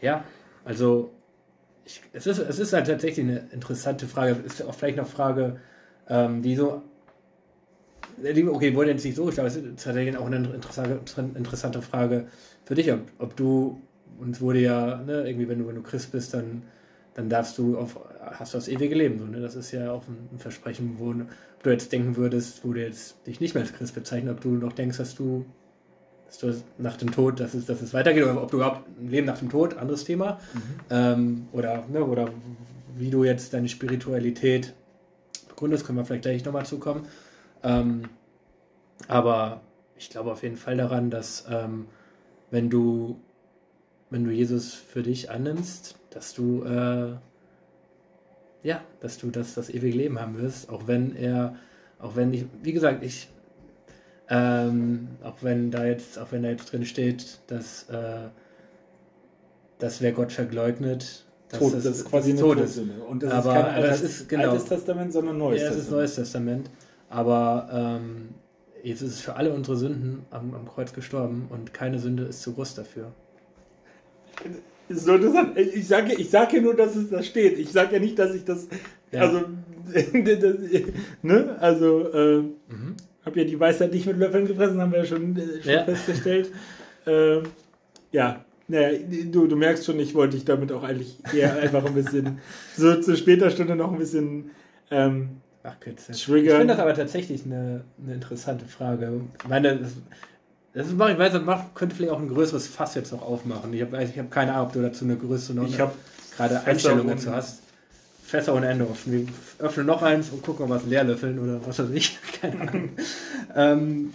Ja, also ich, es, ist, es ist halt tatsächlich eine interessante Frage. Ist auch vielleicht noch Frage, ähm, die so. Okay, wurde jetzt nicht so, ich glaube, es ist tatsächlich auch eine interessante, interessante Frage für dich, ob, ob du, uns wurde ja, ne, irgendwie, wenn du, wenn du Christ bist, dann, dann darfst du auf, hast du das ewige Leben. So, ne? Das ist ja auch ein, Versprechen, wo, du jetzt denken würdest, wo du jetzt dich nicht mehr als Christ bezeichnest, ob du noch denkst, dass du, dass du nach dem Tod, dass es, dass es weitergeht, oder ob du überhaupt ein Leben nach dem Tod, anderes Thema, mhm. ähm, oder, ne, oder wie du jetzt deine Spiritualität begründest, können wir vielleicht gleich nochmal zukommen. Ähm, aber ich glaube auf jeden Fall daran, dass ähm, wenn du wenn du Jesus für dich annimmst, dass du äh, ja, dass du das, das ewige Leben haben wirst, auch wenn er, auch wenn ich, wie gesagt, ich, ähm, auch wenn da jetzt, auch wenn da jetzt drin steht, dass, äh, dass wer Gott verleugnet, das, Tod, das, ist quasi das eine Todessünde. Und das aber, ist kein Altes, ist, genau, Altes Testament, sondern Neues ja, Testament. Ja, es ist Neues Testament. Aber ähm, jetzt ist es für alle unsere Sünden am, am Kreuz gestorben und keine Sünde ist zu groß dafür. Ist so interessant. Ich sage, ich sage ja nur, dass es da steht. Ich sage ja nicht, dass ich das. Ja. Also, das, ne? Also, äh, mhm. habe ja die Weisheit nicht mit Löffeln gefressen, haben wir ja schon, äh, schon ja. festgestellt. Äh, ja, naja, du, du merkst schon, ich wollte dich damit auch eigentlich eher einfach ein bisschen so zu später Stunde noch ein bisschen Ähm, Ach, Kitzel. Triggern. Ich finde das aber tatsächlich eine, eine interessante Frage. Ich meine, das, das ist, ich weiß, das macht, könnte vielleicht auch ein größeres Fass jetzt noch aufmachen. Ich habe ich hab keine Ahnung, ob du dazu eine größere noch ich habe gerade Fässer Einstellung dazu hast. Fässer ohne Ende offen. Wir öffnen noch eins und gucken, ob wir es leer löffeln oder was weiß ich. Keine Ahnung. ähm,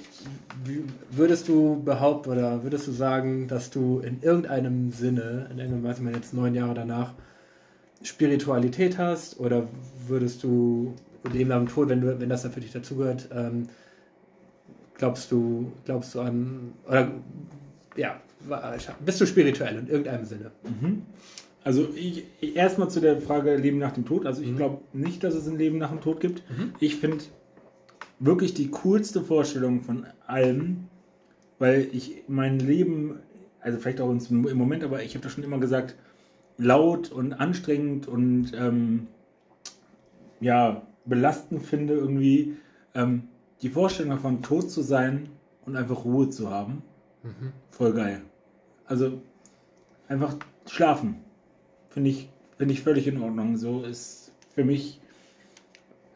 würdest du behaupten oder würdest du sagen, dass du in irgendeinem Sinne, in irgendeinem, weiß ich mal jetzt neun Jahre danach, Spiritualität hast oder würdest du dem Tod, wenn, du, wenn das dann für dich dazugehört, ähm, glaubst du, glaubst du an, oder ja, bist du spirituell in irgendeinem Sinne? Mhm. Also ich, ich- erstmal zu der Frage Leben nach dem Tod. Also ich Mhm. glaube nicht, dass es ein Leben nach dem Tod gibt. Mhm. Ich finde wirklich die coolste Vorstellung von allem, weil ich mein Leben, also vielleicht auch im im Moment, aber ich habe das schon immer gesagt, laut und anstrengend und ähm, ja, belastend finde irgendwie ähm, die Vorstellung davon, tot zu sein und einfach Ruhe zu haben. Voll geil. Also einfach schlafen. Finde ich, finde ich völlig in Ordnung. So ist für mich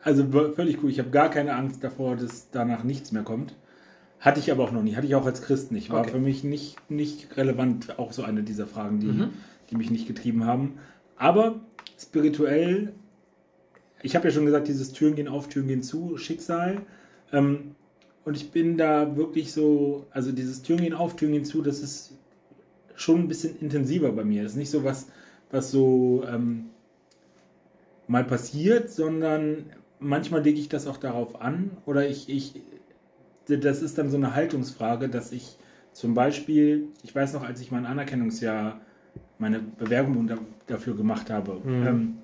also völlig cool. Ich habe gar keine Angst davor, dass danach nichts mehr kommt. Hatte ich aber auch noch nie. Hatte ich auch als Christ nicht. War Okay. für mich nicht, nicht relevant. Auch so eine dieser Fragen, die, Mhm. die mich nicht getrieben haben. Aber spirituell, ich habe ja schon gesagt, dieses Türen gehen auf, Türen gehen zu, Schicksal. Ähm, und ich bin da wirklich so, also dieses Türen auf, Türen zu, das ist schon ein bisschen intensiver bei mir. Das ist nicht so was, was so ähm, mal passiert, sondern manchmal lege ich das auch darauf an oder ich, ich, das ist dann so eine Haltungsfrage, dass ich zum Beispiel, ich weiß noch, als ich mein Anerkennungsjahr, meine Bewerbung da, dafür gemacht habe, Mhm. ähm,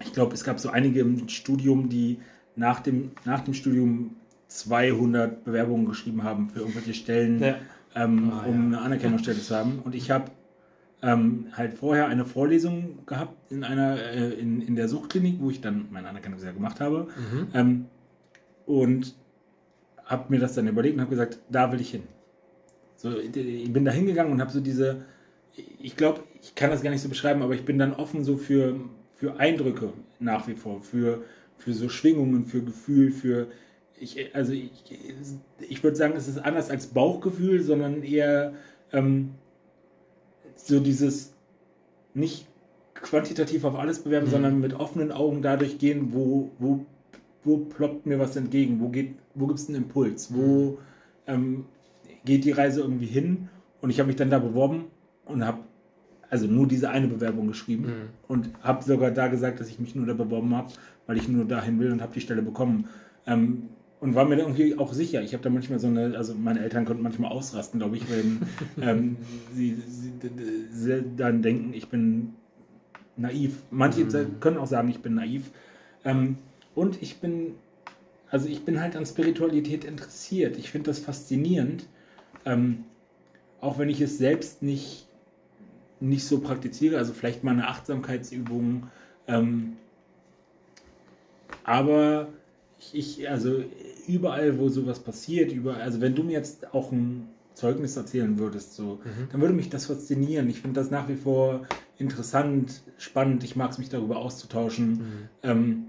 ich glaube, es gab so einige im Studium, die nach dem, nach dem Studium 200 Bewerbungen geschrieben haben für irgendwelche Stellen, Ja. ähm, Ah, um ja. eine Anerkennungsstelle zu haben. Und ich habe ähm, halt vorher eine Vorlesung gehabt in einer äh, in, in der Suchtklinik, wo ich dann mein Anerkennungsjahr gemacht habe. Mhm. Ähm, und habe mir das dann überlegt und habe gesagt, da will ich hin. So, ich bin da hingegangen und habe so diese, ich glaube, ich kann das gar nicht so beschreiben, aber ich bin dann offen so für, für Eindrücke nach wie vor, für, für so Schwingungen, für Gefühl, für, ich, also ich, ich würde sagen, es ist anders als Bauchgefühl, sondern eher ähm, so dieses nicht quantitativ auf alles bewerben, Mhm. sondern mit offenen Augen dadurch gehen, wo, wo, wo ploppt mir was entgegen, wo, geht, wo gibt es einen Impuls, wo ähm, geht die Reise irgendwie hin und ich habe mich dann da beworben und habe also nur diese eine Bewerbung geschrieben Mhm. und habe sogar da gesagt, dass ich mich nur da beworben habe, weil ich nur dahin will und habe die Stelle bekommen. Ähm, und war mir da irgendwie auch sicher. Ich habe da manchmal so eine, also meine Eltern konnten manchmal ausrasten, glaube ich, wenn ähm, sie, sie, sie dann denken, ich bin naiv. Manche Mhm. können auch sagen, ich bin naiv. Ähm, und ich bin, also ich bin halt an Spiritualität interessiert. Ich finde das faszinierend. Ähm, auch wenn ich es selbst nicht, nicht so praktiziere, also vielleicht mal eine Achtsamkeitsübung. Ähm, aber ich, also überall, wo sowas passiert, überall, also wenn du mir jetzt auch ein Zeugnis erzählen würdest, so, Mhm. dann würde mich das faszinieren. Ich finde das nach wie vor interessant, spannend. Ich mag es, mich darüber auszutauschen. Mhm. Ähm,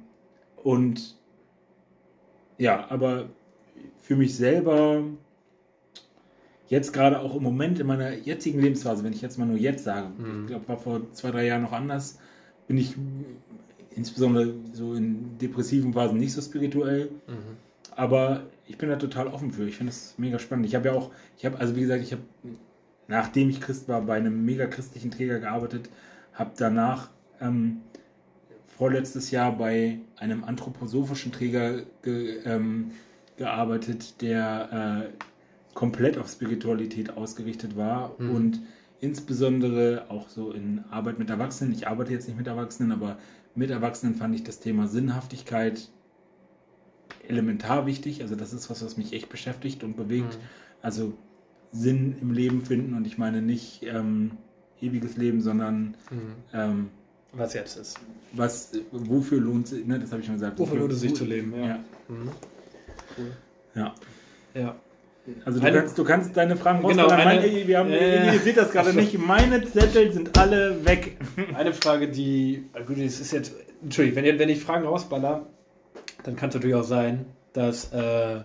und ja, aber für mich selber, jetzt gerade auch im Moment in meiner jetzigen Lebensphase, wenn ich jetzt mal nur jetzt sage, Mhm. ich glaube, war vor zwei, drei Jahren noch anders, bin ich insbesondere so in depressiven Phasen nicht so spirituell. Mhm. Aber ich bin da total offen für. Ich finde das mega spannend. Ich habe ja auch, ich habe, also wie gesagt, ich habe, nachdem ich Christ war, bei einem mega christlichen Träger gearbeitet, habe danach ähm, vorletztes Jahr bei einem anthroposophischen Träger ge, ähm, gearbeitet, der äh, komplett auf Spiritualität ausgerichtet war Mhm. und insbesondere auch so in Arbeit mit Erwachsenen. Ich arbeite jetzt nicht mit Erwachsenen, aber mit Erwachsenen fand ich das Thema Sinnhaftigkeit elementar wichtig. Also das ist was, was mich echt beschäftigt und bewegt. Mhm. Also Sinn im Leben finden und ich meine nicht ähm, ewiges Leben, sondern Mhm. ähm, Was jetzt ist. was, wofür lohnt sich, ne, das habe ich schon gesagt. Wofür lohnt es sich zu leben, ja. Ja. Mhm. ja. Ja. Also du Eine- kannst, du kannst deine Fragen Genau, rausballern. eine- Meine, wir haben, äh, ihr seht das gerade nicht. Meine Zettel sind alle weg. Eine Frage, die. ah, Gut, es ist jetzt. Entschuldigung, wenn, wenn ich Fragen rausballer, dann kann es natürlich auch sein, dass, äh,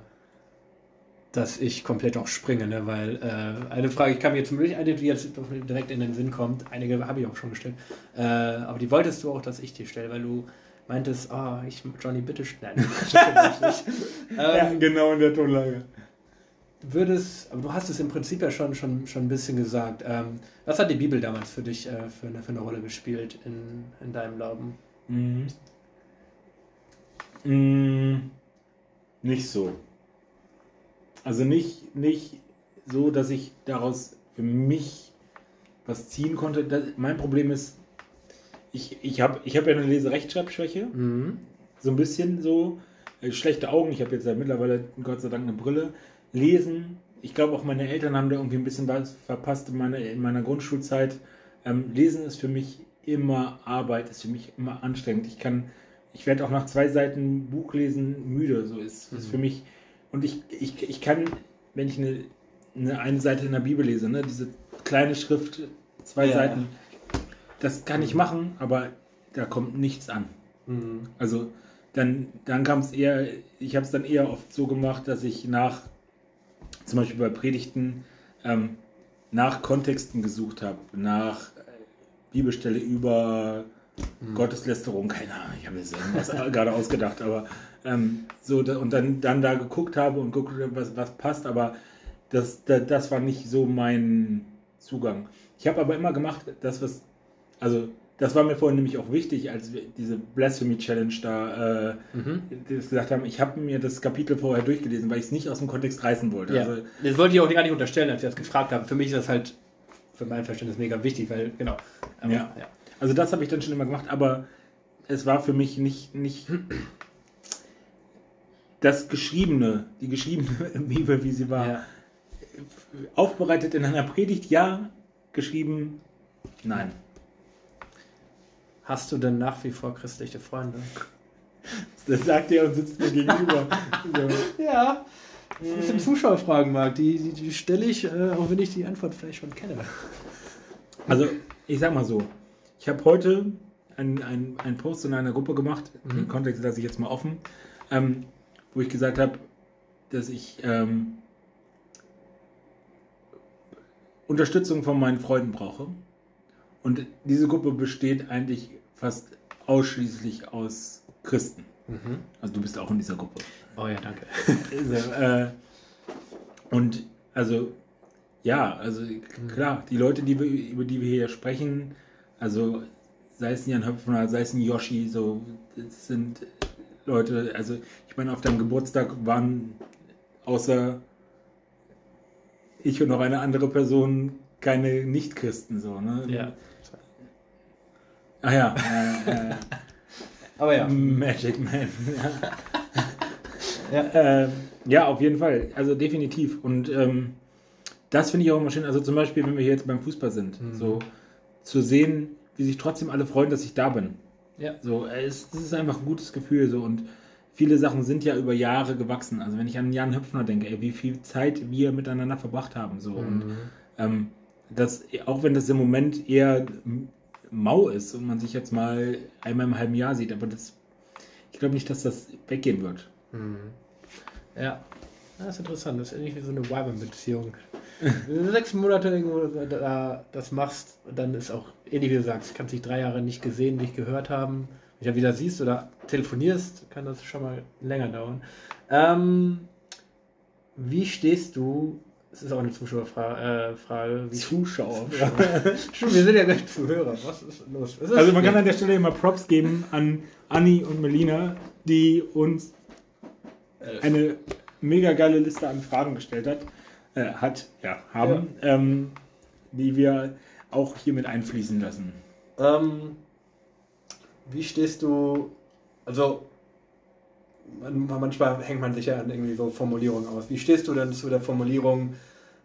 dass ich komplett auch springe, ne? weil äh, eine Frage, ich kann mir jetzt nicht eine, die jetzt direkt in den Sinn kommt, einige habe ich auch schon gestellt, äh, aber die wolltest du auch, dass ich dir stelle, weil du meintest, ah, oh, ich, Johnny, bitte schnell. ähm, ja, genau in der Tonlage. Würdest, aber du hast es im Prinzip ja schon, schon, schon ein bisschen gesagt. Ähm, was hat die Bibel damals für dich äh, für, eine, für eine Rolle gespielt in, in deinem Glauben? Mhm. Mm, nicht so. Also nicht, nicht so, dass ich daraus für mich was ziehen konnte. Das, mein Problem ist, ich, ich habe ich hab ja eine Leserechtschreibschwäche. Mhm. So ein bisschen so. Äh, schlechte Augen. Ich habe jetzt ja mittlerweile Gott sei Dank eine Brille. Lesen. Ich glaube auch meine Eltern haben da irgendwie ein bisschen was verpasst in meiner, in meiner Grundschulzeit. Ähm, Lesen ist für mich immer Arbeit, ist für mich immer anstrengend. Ich kann, ich werde auch nach zwei Seiten Buch lesen müde. So ist, mhm. für mich. Und ich, ich, ich kann, wenn ich eine, eine, eine Seite in der Bibel lese, ne, diese kleine Schrift, zwei ja. Seiten, das kann ich machen, aber da kommt nichts an. Mhm. Also dann, dann kam es eher, ich habe es dann eher oft so gemacht, dass ich nach, zum Beispiel bei Predigten, ähm, nach Kontexten gesucht habe, nach Bibelstelle über mhm. Gotteslästerung, keine Ahnung, ich habe mir das gerade ausgedacht, aber ähm, so und dann, dann da geguckt habe und geguckt, was, was passt, aber das, das, das war nicht so mein Zugang. Ich habe aber immer gemacht, das was also das war mir vorhin nämlich auch wichtig, als wir diese Blasphemy Challenge da äh, mhm. gesagt haben. Ich habe mir das Kapitel vorher durchgelesen, weil ich es nicht aus dem Kontext reißen wollte. Ja. Also, das wollte ich auch gar nicht unterstellen, als ich das gefragt habe. Für mich ist das halt für mein Verständnis mega wichtig, weil genau. Aber, ja. ja. Also das habe ich dann schon immer gemacht, aber es war für mich nicht, nicht das Geschriebene, die geschriebene Bibel, wie sie war. Ja. Aufbereitet in einer Predigt, ja. Geschrieben, nein. Hast du denn nach wie vor christliche Freunde? Das sagt er und sitzt mir gegenüber. so. Ja. Das sind Zuschauerfragen, Marc. Die, die, die stelle ich, äh, auch wenn ich die Antwort vielleicht schon kenne. Also, ich sag mal so. Ich habe heute einen ein Post in einer Gruppe gemacht, mhm. den Kontext lasse ich jetzt mal offen, ähm, wo ich gesagt habe, dass ich ähm, Unterstützung von meinen Freunden brauche. Und diese Gruppe besteht eigentlich fast ausschließlich aus Christen. Mhm. Also du bist auch in dieser Gruppe. Oh ja, danke. also, äh, und also ja, also klar, die Leute, die wir, über die wir hier sprechen, also sei es ein Jan Höpfner, sei es ein Yoshi, so das sind Leute, also ich meine, auf deinem Geburtstag waren außer ich und noch eine andere Person keine Nicht-Christen so, ne? Ja. Ah ja. Äh, äh, Aber ja. Magic Man. ja. ja. Äh, ja, auf jeden Fall. Also definitiv. Und ähm, das finde ich auch immer schön. Also zum Beispiel, wenn wir hier jetzt beim Fußball sind, mhm. so zu sehen, wie sich trotzdem alle freuen, dass ich da bin. Ja. So, es, es ist einfach ein gutes Gefühl. So und viele Sachen sind ja über Jahre gewachsen. Also wenn ich an Jan Höpfner denke, ey, wie viel Zeit wir miteinander verbracht haben. So. Mhm. Und ähm, das, auch wenn das im Moment eher mau ist und man sich jetzt mal einmal im halben Jahr sieht, aber das, ich glaube nicht, dass das weggehen wird. Mhm. Ja. Das ist interessant, das ist ähnlich wie so eine Weiber-Beziehung. Wenn du sechs Monate irgendwo da, das machst, dann ist auch ähnlich wie du sagst, kannst dich drei Jahre nicht gesehen, nicht gehört haben. Wenn du ja wieder siehst oder telefonierst, kann das schon mal länger dauern. Ähm, wie stehst du das ist auch eine Zuschauerfrage. Äh, Zuschauer. Wir sind ja gleich Zuhörer. Was ist los? Ist also man kann an der Stelle immer Props geben an Anni und Melina, die uns eine mega geile Liste an Fragen gestellt hat. Äh, hat, ja, haben. Ja. Ähm, die wir auch hier mit einfließen lassen. Ähm, wie stehst du, also manchmal hängt man sich ja an irgendwie so Formulierungen aus. Wie stehst du denn zu der Formulierung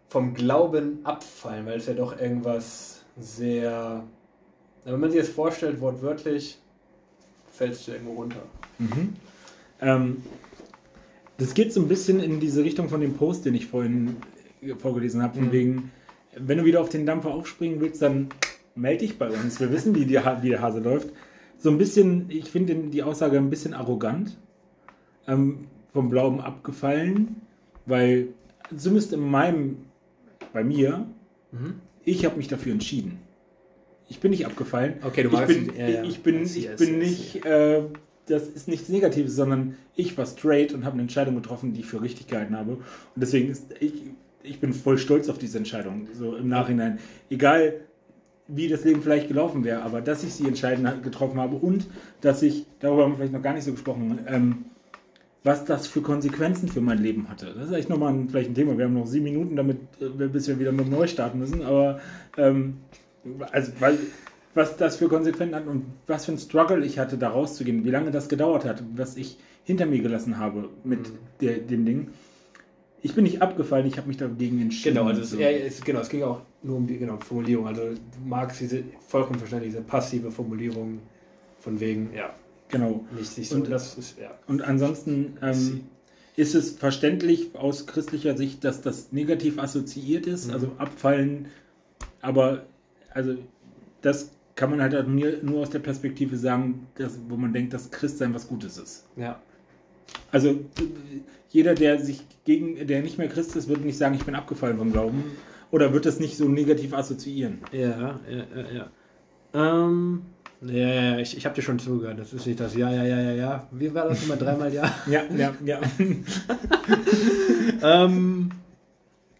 vom Glauben abfallen? Weil es ja doch irgendwas sehr. Wenn man sich das vorstellt, wortwörtlich, fällst du irgendwo runter. Mhm. Ähm, das geht so ein bisschen in diese Richtung von dem Post, den ich vorhin vorgelesen habe, von mhm. wegen, wenn du wieder auf den Dampfer aufspringen willst, dann melde dich bei uns. Wir wissen, wie, die, wie der Hase läuft. So ein bisschen, ich finde die Aussage ein bisschen arrogant. Ähm, vom Glauben abgefallen, weil zumindest in meinem, bei mir, Mhm. ich habe mich dafür entschieden. Ich bin nicht abgefallen. Okay, du ich magst bin, ja, ja. ich bin, ich bin nicht, äh, das ist nichts Negatives, sondern ich war straight und habe eine Entscheidung getroffen, die ich für richtig gehalten habe. Und deswegen ist ich, ich bin voll stolz auf diese Entscheidung, so im Nachhinein. Egal, wie das Leben vielleicht gelaufen wäre, aber dass ich sie entscheidend getroffen habe und dass ich, darüber haben wir vielleicht noch gar nicht so gesprochen, ähm, was das für Konsequenzen für mein Leben hatte. Das ist echt nochmal ein, vielleicht ein Thema. Wir haben noch sieben Minuten, damit, äh, bis wir wieder neu starten müssen, aber ähm, also, weil, was das für Konsequenzen hat und was für ein Struggle ich hatte, da rauszugehen, wie lange das gedauert hat, was ich hinter mir gelassen habe mit Mhm. der, dem Ding. Ich bin nicht abgefallen, ich habe mich dagegen entschieden. Genau, also es, eher, es, genau, es ging auch nur um die genau, Formulierung. Also du magst diese vollkommen verständlich, diese passive Formulierung von wegen, ja, genau. nicht sich so. Und- das ist, ja. Und ansonsten ähm, ist es verständlich aus christlicher Sicht, dass das negativ assoziiert ist, Mhm. also abfallen, aber also das kann man halt nur, aus der Perspektive sagen, dass, wo man denkt, dass Christsein was Gutes ist. Ja. Also jeder, der sich gegen, der nicht mehr Christ ist, wird nicht sagen, ich bin abgefallen vom Glauben oder wird das nicht so negativ assoziieren. Ja, ja, ja, ja. Ähm, ja, ja, ja, ich, ich habe dir schon zugehört. Das ist nicht das Ja, ja, ja, ja, ja. Wie war das immer? Dreimal Ja. Ja, ja, ja. ähm,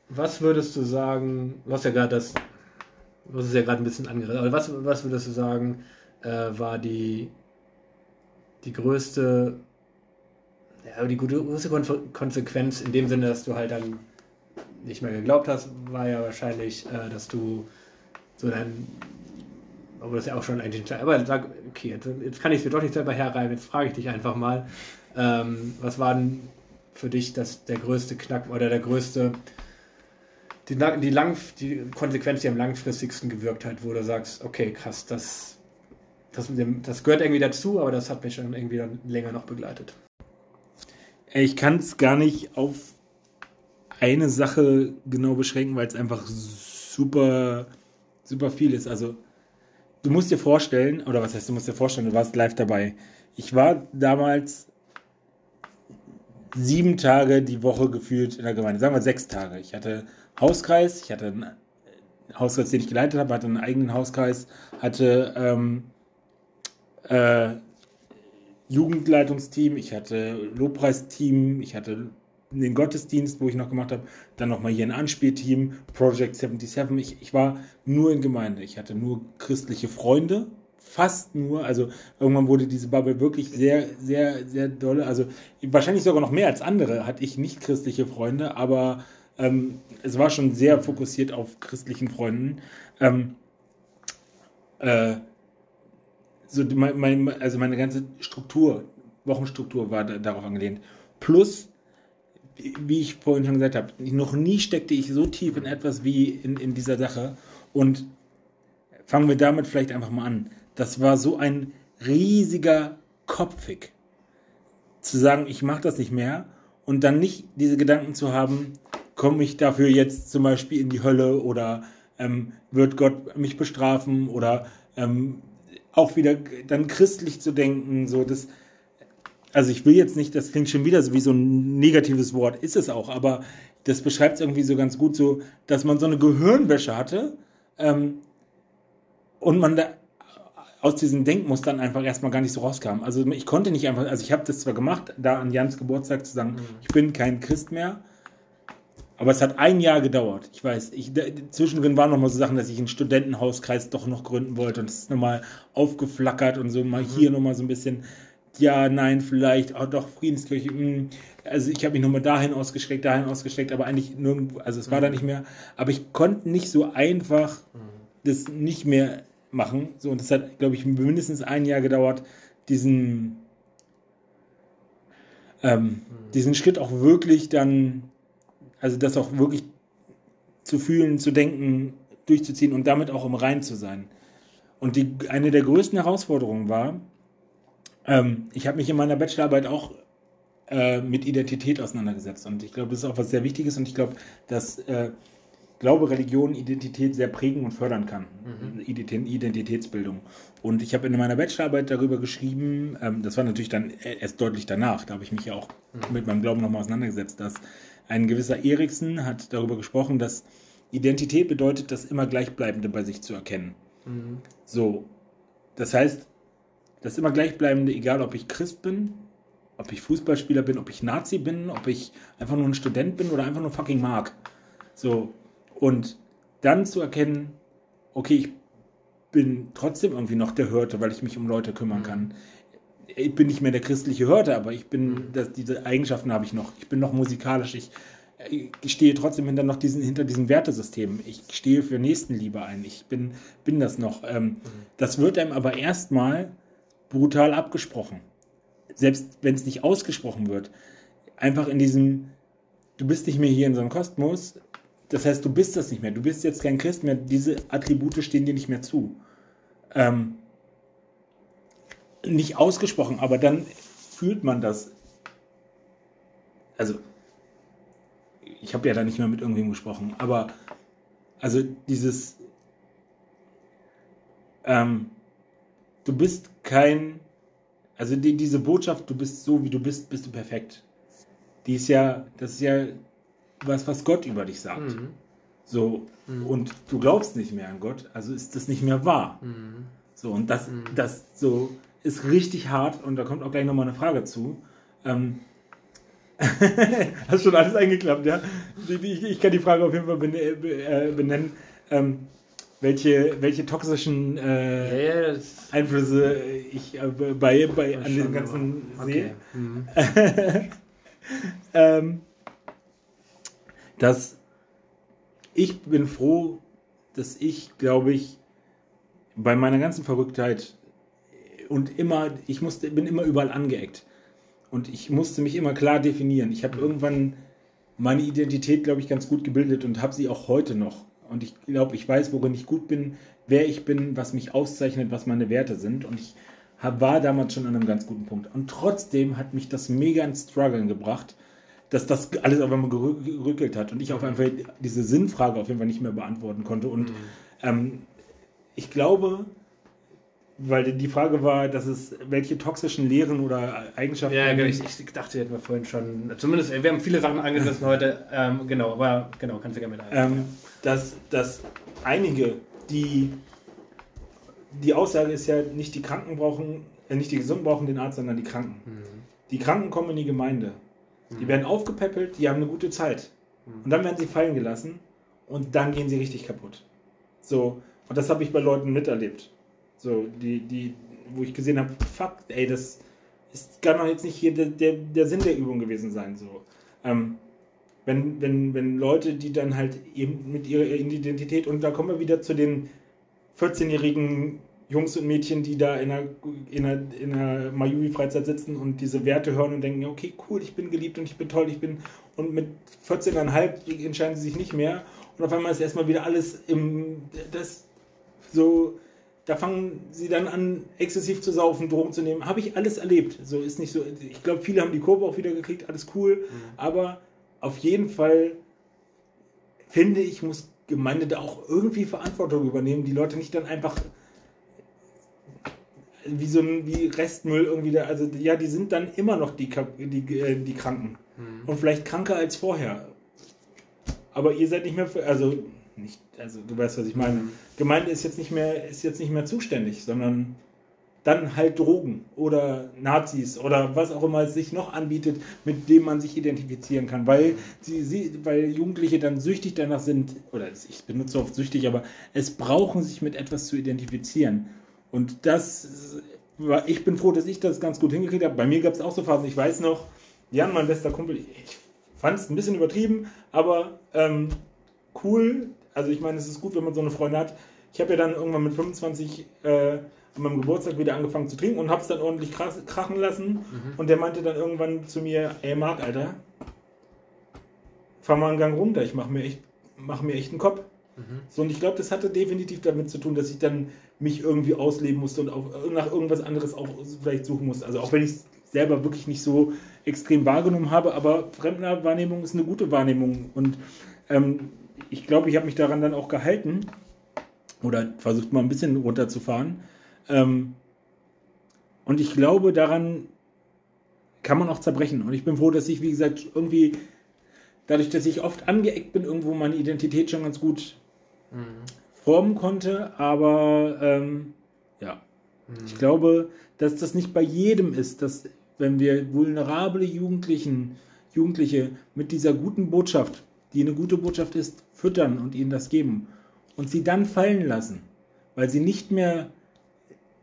was würdest du sagen? Du hast ja gerade das, du hast es ja gerade ein bisschen angerissen. Aber was, was würdest du sagen, äh, war die, die größte, ja, die größte Kon Konsequenz in dem Sinne, dass du halt dann nicht mehr geglaubt hast, war ja wahrscheinlich, äh, dass du so dein, aber das ist ja auch schon eigentlich, aber sag, okay, jetzt, jetzt kann ich es mir doch nicht selber herreiben, jetzt frage ich dich einfach mal, ähm, was war denn für dich das, der größte Knack oder der größte, die, die, lang, die Konsequenz, die am langfristigsten gewirkt hat, wo du sagst, okay, krass, das, das, das gehört irgendwie dazu, aber das hat mich schon irgendwie dann länger noch begleitet. Ich kann es gar nicht auf eine Sache genau beschränken, weil es einfach super, super viel ist. Also, du musst dir vorstellen, oder was heißt, du musst dir vorstellen, du warst live dabei. Ich war damals sieben Tage die Woche gefühlt in der Gemeinde, sagen wir sechs Tage. Ich hatte Hauskreis, ich hatte einen Hauskreis, den ich geleitet habe, hatte einen eigenen Hauskreis, hatte ähm, äh, Jugendleitungsteam, ich hatte Lobpreisteam, ich hatte den Gottesdienst, wo ich noch gemacht habe, dann nochmal hier ein Anspielteam, Project 77. Ich, ich war nur in Gemeinde. Ich hatte nur christliche Freunde, fast nur. Also irgendwann wurde diese Bubble wirklich sehr, sehr, sehr dolle. Also wahrscheinlich sogar noch mehr als andere hatte ich nicht christliche Freunde, aber ähm, es war schon sehr fokussiert auf christlichen Freunden. Ähm, äh, so mein, mein, also meine ganze Struktur, Wochenstruktur war da, darauf angelehnt. Plus, wie- ich vorhin schon gesagt habe, noch nie steckte ich so tief in etwas wie in, in dieser Sache. Und fangen wir damit vielleicht einfach mal an. Das war so ein riesiger Kopfig. Zu sagen, ich mache das nicht mehr und dann nicht diese Gedanken zu haben, komme ich dafür jetzt zum Beispiel in die Hölle oder ähm, wird Gott mich bestrafen oder ähm, auch wieder dann christlich zu denken, so das, also ich will jetzt nicht, das klingt schon wieder so wie so ein negatives Wort, ist es auch, aber das beschreibt es irgendwie so ganz gut, so, dass man so eine Gehirnwäsche hatte ähm, und man da aus diesen Denkmustern einfach erstmal gar nicht so rauskam. Also ich konnte nicht einfach, also ich habe das zwar gemacht, da an Jans Geburtstag zu sagen, ich bin kein Christ mehr, aber es hat ein Jahr gedauert. Ich weiß, ich, da, zwischendrin waren noch mal so Sachen, dass ich einen Studentenhauskreis doch noch gründen wollte und es ist nochmal aufgeflackert und so mal hier nochmal so ein bisschen, ja, nein, vielleicht, oh, doch, Friedenskirche, mh. also ich habe mich nochmal dahin ausgestreckt, dahin ausgestreckt, aber eigentlich nirgendwo, also es war da nicht mehr, aber ich konnte nicht so einfach das nicht mehr machen, so und das hat, glaube ich, mindestens ein Jahr gedauert, diesen, ähm, diesen Schritt auch wirklich dann also das auch wirklich zu fühlen, zu denken, durchzuziehen und damit auch im Rein zu sein. Und die, eine der größten Herausforderungen war, ähm, ich habe mich in meiner Bachelorarbeit auch äh, mit Identität auseinandergesetzt. Und ich glaube, das ist auch was sehr Wichtiges. Und ich glaube, dass äh, glaube, Religion Identität sehr prägen und fördern kann. Mhm. Identitätsbildung. Und ich habe in meiner Bachelorarbeit darüber geschrieben, ähm, das war natürlich dann erst deutlich danach, da habe ich mich ja auch mhm. mit meinem Glauben nochmal auseinandergesetzt, dass ein gewisser Eriksen hat darüber gesprochen, dass Identität bedeutet, das immer Gleichbleibende bei sich zu erkennen. Mhm. So, das heißt, das immer Gleichbleibende, egal ob ich Christ bin, ob ich Fußballspieler bin, ob ich Nazi bin, ob ich einfach nur ein Student bin oder einfach nur fucking mag. So, und dann zu erkennen, okay, ich bin trotzdem irgendwie noch der Hörte, weil ich mich um Leute kümmern kann. Ich bin nicht mehr der christliche Hörte, aber ich bin, mhm. das, diese Eigenschaften habe ich noch. Ich bin noch musikalisch. Ich, ich stehe trotzdem hinter, noch diesen, hinter diesem Wertesystem. Ich stehe für Nächstenliebe ein. Ich bin, bin das noch. Ähm, mhm. Das wird einem aber erstmal brutal abgesprochen. Selbst wenn es nicht ausgesprochen wird. Einfach in diesem, du bist nicht mehr hier in so einem Kosmos, das heißt, du bist das nicht mehr. Du bist jetzt kein Christ mehr. Diese Attribute stehen dir nicht mehr zu. Ähm, nicht ausgesprochen, aber dann fühlt man das. Also, ich habe ja da nicht mehr mit irgendwem gesprochen, aber also dieses, ähm, du bist kein, also die, diese Botschaft, du bist so wie du bist, bist du perfekt. Die ist ja, das ist ja was, was Gott über dich sagt. Mhm. So, mhm. und du glaubst nicht mehr an Gott, also ist das nicht mehr wahr. Mhm. So, und das, mhm. das so ist richtig hart und da kommt auch gleich nochmal eine Frage zu. Ähm, Hast schon alles eingeklappt, ja? Ich, ich, kann die Frage auf jeden Fall äh, benennen. Ähm, welche, welche toxischen äh, ja, ja, Einflüsse ich äh, bei, bei an dem ganzen okay. sehe. Mhm. ähm, dass ich bin froh, dass ich, glaube ich, bei meiner ganzen Verrücktheit und immer, ich musste, bin immer überall angeeckt. Und ich musste mich immer klar definieren. Ich habe irgendwann meine Identität, glaube ich, ganz gut gebildet und habe sie auch heute noch. Und ich glaube, ich weiß, worin ich gut bin, wer ich bin, was mich auszeichnet, was meine Werte sind. Und ich hab, war damals schon an einem ganz guten Punkt. Und trotzdem hat mich das mega ins Struggeln gebracht, dass das alles auf einmal gerückelt hat und ich auf einmal diese Sinnfrage auf jeden Fall nicht mehr beantworten konnte. Und mhm. ähm, ich glaube, weil die Frage war, dass es welche toxischen Lehren oder Eigenschaften. Ja, genau. Ich, ich dachte, hätten wir vorhin schon. Zumindest, wir haben viele Sachen angerissen heute. Ähm, genau, aber genau, kannst du gerne mit ähm, dass, dass einige, die. Die Aussage ist ja, nicht die Kranken brauchen, äh, nicht die Gesunden brauchen den Arzt, sondern die Kranken. Mhm. Die Kranken kommen in die Gemeinde. Die werden aufgepäppelt, die haben eine gute Zeit. Und dann werden sie fallen gelassen und dann gehen sie richtig kaputt. So, und das habe ich bei Leuten miterlebt. So, die, die, wo ich gesehen habe, fuck, ey, das ist gar noch jetzt nicht hier der, der, der Sinn der Übung gewesen sein. So. Ähm, wenn, wenn, wenn Leute, die dann halt eben mit ihrer Identität, und da kommen wir wieder zu den 14-jährigen Jungs und Mädchen, die da in einer, in einer, in einer Mayui-Freizeit sitzen und diese Werte hören und denken, okay, cool, ich bin geliebt und ich bin toll, ich bin. Und mit 14,5 entscheiden sie sich nicht mehr. Und auf einmal ist erstmal wieder alles im. Das so. Da fangen sie dann an, exzessiv zu saufen, Drogen zu nehmen. Habe ich alles erlebt. So ist nicht so. Ich glaube, viele haben die Kurve auch wieder gekriegt, alles cool. Mhm. Aber auf jeden Fall finde ich, muss Gemeinde da auch irgendwie Verantwortung übernehmen, die Leute nicht dann einfach wie so ein wie Restmüll irgendwie da. Also ja, die sind dann immer noch die, die, äh, die Kranken. Mhm. Und vielleicht kranker als vorher. Aber ihr seid nicht mehr für, also nicht, also du weißt, was ich meine. Mhm. Gemeinde ist jetzt nicht mehr, ist jetzt nicht mehr zuständig, sondern dann halt Drogen oder Nazis oder was auch immer es sich noch anbietet, mit dem man sich identifizieren kann, weil sie, sie, weil Jugendliche dann süchtig danach sind, oder ich benutze oft süchtig, aber es brauchen sich mit etwas zu identifizieren. Und das ich bin froh, dass ich das ganz gut hingekriegt habe. Bei mir gab es auch so Phasen, ich weiß noch, Jan, mein bester Kumpel, ich fand es ein bisschen übertrieben, aber ähm, cool. Also ich meine, es ist gut, wenn man so eine Freundin hat. Ich habe ja dann irgendwann mit 25 äh, an meinem Geburtstag wieder angefangen zu trinken und habe es dann ordentlich krachen lassen. Mhm. Und der meinte dann irgendwann zu mir, ey Marc, Alter, fahr mal einen Gang runter, ich mache mir, echt, mach mir echt einen Kopf. Mhm. So, und ich glaube, das hatte definitiv damit zu tun, dass ich dann mich irgendwie ausleben musste und auch nach irgendwas anderes auch vielleicht suchen musste. Also auch wenn ich es selber wirklich nicht so extrem wahrgenommen habe, aber Fremdwahrnehmung ist eine gute Wahrnehmung. Und ähm, ich glaube, ich habe mich daran dann auch gehalten oder versucht mal ein bisschen runterzufahren. Ähm, und ich glaube, daran kann man auch zerbrechen. Und ich bin froh, dass ich, wie gesagt, irgendwie dadurch, dass ich oft angeeckt bin, irgendwo meine Identität schon ganz gut mhm. formen konnte. Aber ähm, ja, mhm. ich glaube, dass das nicht bei jedem ist, dass wenn wir vulnerable Jugendlichen, Jugendliche mit dieser guten Botschaft, die eine gute Botschaft ist, füttern und ihnen das geben und sie dann fallen lassen, weil sie nicht mehr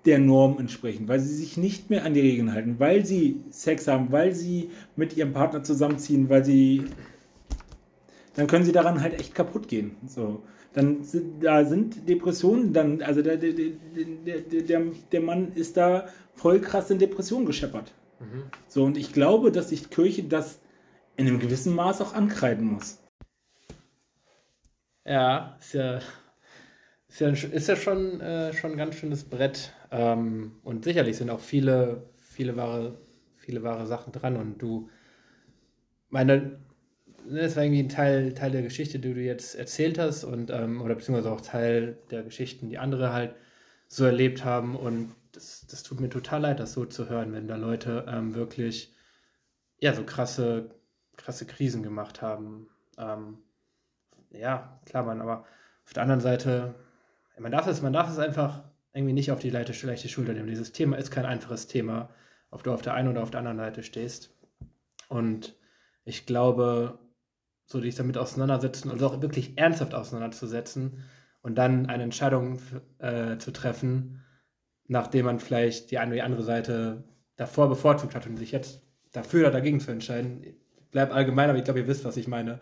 der Norm entsprechen, weil sie sich nicht mehr an die Regeln halten, weil sie Sex haben, weil sie mit ihrem Partner zusammenziehen, weil sie dann können sie daran halt echt kaputt gehen. So. Dann da sind Depressionen, dann, also der, der, der, der, der Mann ist da voll krass in Depressionen gescheppert. Mhm. So, und ich glaube, dass sich Kirche das in einem gewissen Maß auch ankreiden muss. Ja, ist ja, ist ja, ist ja schon, äh, schon ein ganz schönes Brett. Ähm, und sicherlich sind auch viele, viele wahre, viele wahre Sachen dran. Und du, meine, Ne, das war irgendwie ein Teil, Teil der Geschichte, die du jetzt erzählt hast und ähm, oder beziehungsweise auch Teil der Geschichten, die andere halt so erlebt haben und das, das tut mir total leid, das so zu hören, wenn da Leute ähm, wirklich ja so krasse, krasse Krisen gemacht haben. Ähm, ja, klar, man, aber auf der anderen Seite, man darf es, man darf es einfach irgendwie nicht auf die leichte, leichte Schulter nehmen. Dieses Thema ist kein einfaches Thema, ob du auf der einen oder auf der anderen Seite stehst. Und ich glaube, so dich damit auseinandersetzen und auch wirklich ernsthaft auseinanderzusetzen und dann eine Entscheidung äh, zu treffen, nachdem man vielleicht die eine oder die andere Seite davor bevorzugt hat und sich jetzt dafür oder dagegen zu entscheiden. Ich bleib allgemein, aber ich glaube, ihr wisst, was ich meine.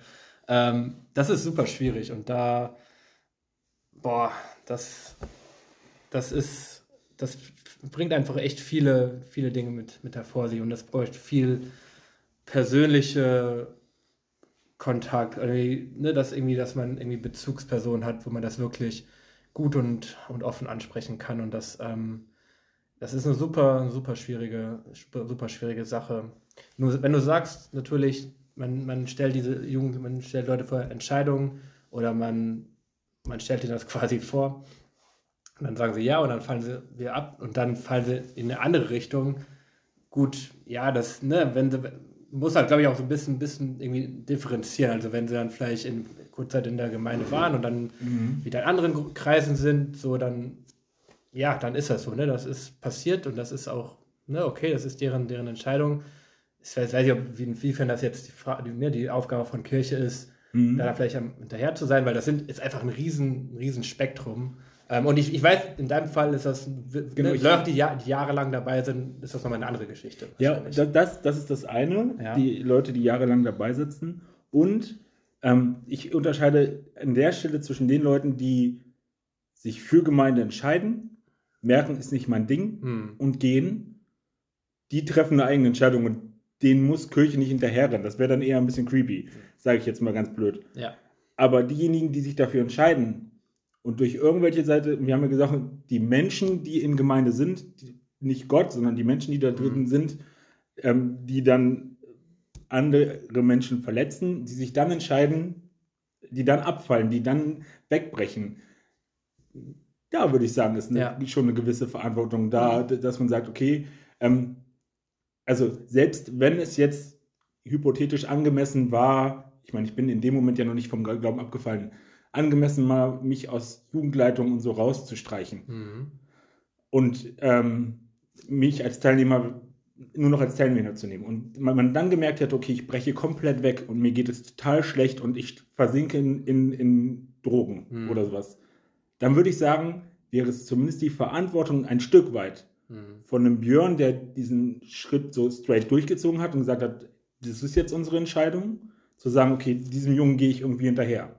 Ähm, das ist super schwierig und da, boah, das, das ist, das bringt einfach echt viele, viele Dinge mit, mit hervor sich und das bräuchte viel persönliche Kontakt, ne, dass irgendwie, dass man irgendwie Bezugspersonen hat, wo man das wirklich gut und, und offen ansprechen kann. Und das, ähm, das ist eine super, super schwierige, super schwierige Sache. Nur wenn du sagst, natürlich, man, man stellt diese Jugend, man stellt Leute vor Entscheidungen oder man, man stellt ihnen das quasi vor. Und dann sagen sie ja und dann fallen sie wieder ab und dann fallen sie in eine andere Richtung. Gut, ja, das, ne, wenn sie, muss halt, glaube ich, auch so ein bisschen, bisschen irgendwie differenzieren. Also wenn sie dann vielleicht in Kurzzeit in der Gemeinde waren und dann mhm. wieder in anderen Kreisen sind, so dann, ja, dann ist das so, ne? Das ist passiert und das ist auch, ne, okay, das ist deren, deren Entscheidung. Ich weiß, weiß nicht, ob, inwiefern das jetzt die, Frage, die, ne, die Aufgabe von Kirche ist, mhm. da vielleicht hinterher zu sein, weil das sind, ist einfach ein riesen, riesen Spektrum. Ähm, und ich, ich weiß, in deinem Fall ist das, genau, ne, Leute, die, die, jahrelang dabei sind, ist das nochmal eine andere Geschichte. Ja, das, das ist das eine, ja. die Leute, die jahrelang dabei sitzen. Und ähm, ich unterscheide an der Stelle zwischen den Leuten, die sich für Gemeinde entscheiden, merken, ist nicht mein Ding hm. und gehen. Die treffen eine eigene Entscheidung und denen muss Kirche nicht hinterherrennen. Das wäre dann eher ein bisschen creepy, sage ich jetzt mal ganz blöd. Ja. Aber diejenigen, die sich dafür entscheiden, und durch irgendwelche Seite, wir haben ja gesagt, die Menschen, die in Gemeinde sind, nicht Gott, sondern die Menschen, die da drin mhm. sind, ähm, die dann andere Menschen verletzen, die sich dann entscheiden, die dann abfallen, die dann wegbrechen. Da würde ich sagen, ist eine, ja. schon eine gewisse Verantwortung da, mhm. dass man sagt, okay, ähm, also selbst wenn es jetzt hypothetisch angemessen war, ich meine, ich bin in dem Moment ja noch nicht vom Glauben abgefallen, angemessen mal mich aus Jugendleitung und so rauszustreichen. Mhm. Und ähm, mich als Teilnehmer nur noch als Teilnehmer zu nehmen. Und man, man, dann gemerkt hat, okay, ich breche komplett weg und mir geht es total schlecht und ich versinke in, in, in Drogen mhm. oder sowas. Dann würde ich sagen, wäre es zumindest die Verantwortung ein Stück weit mhm. von einem Björn, der diesen Schritt so straight durchgezogen hat und gesagt hat, das ist jetzt unsere Entscheidung, zu sagen, okay, diesem Jungen gehe ich irgendwie hinterher.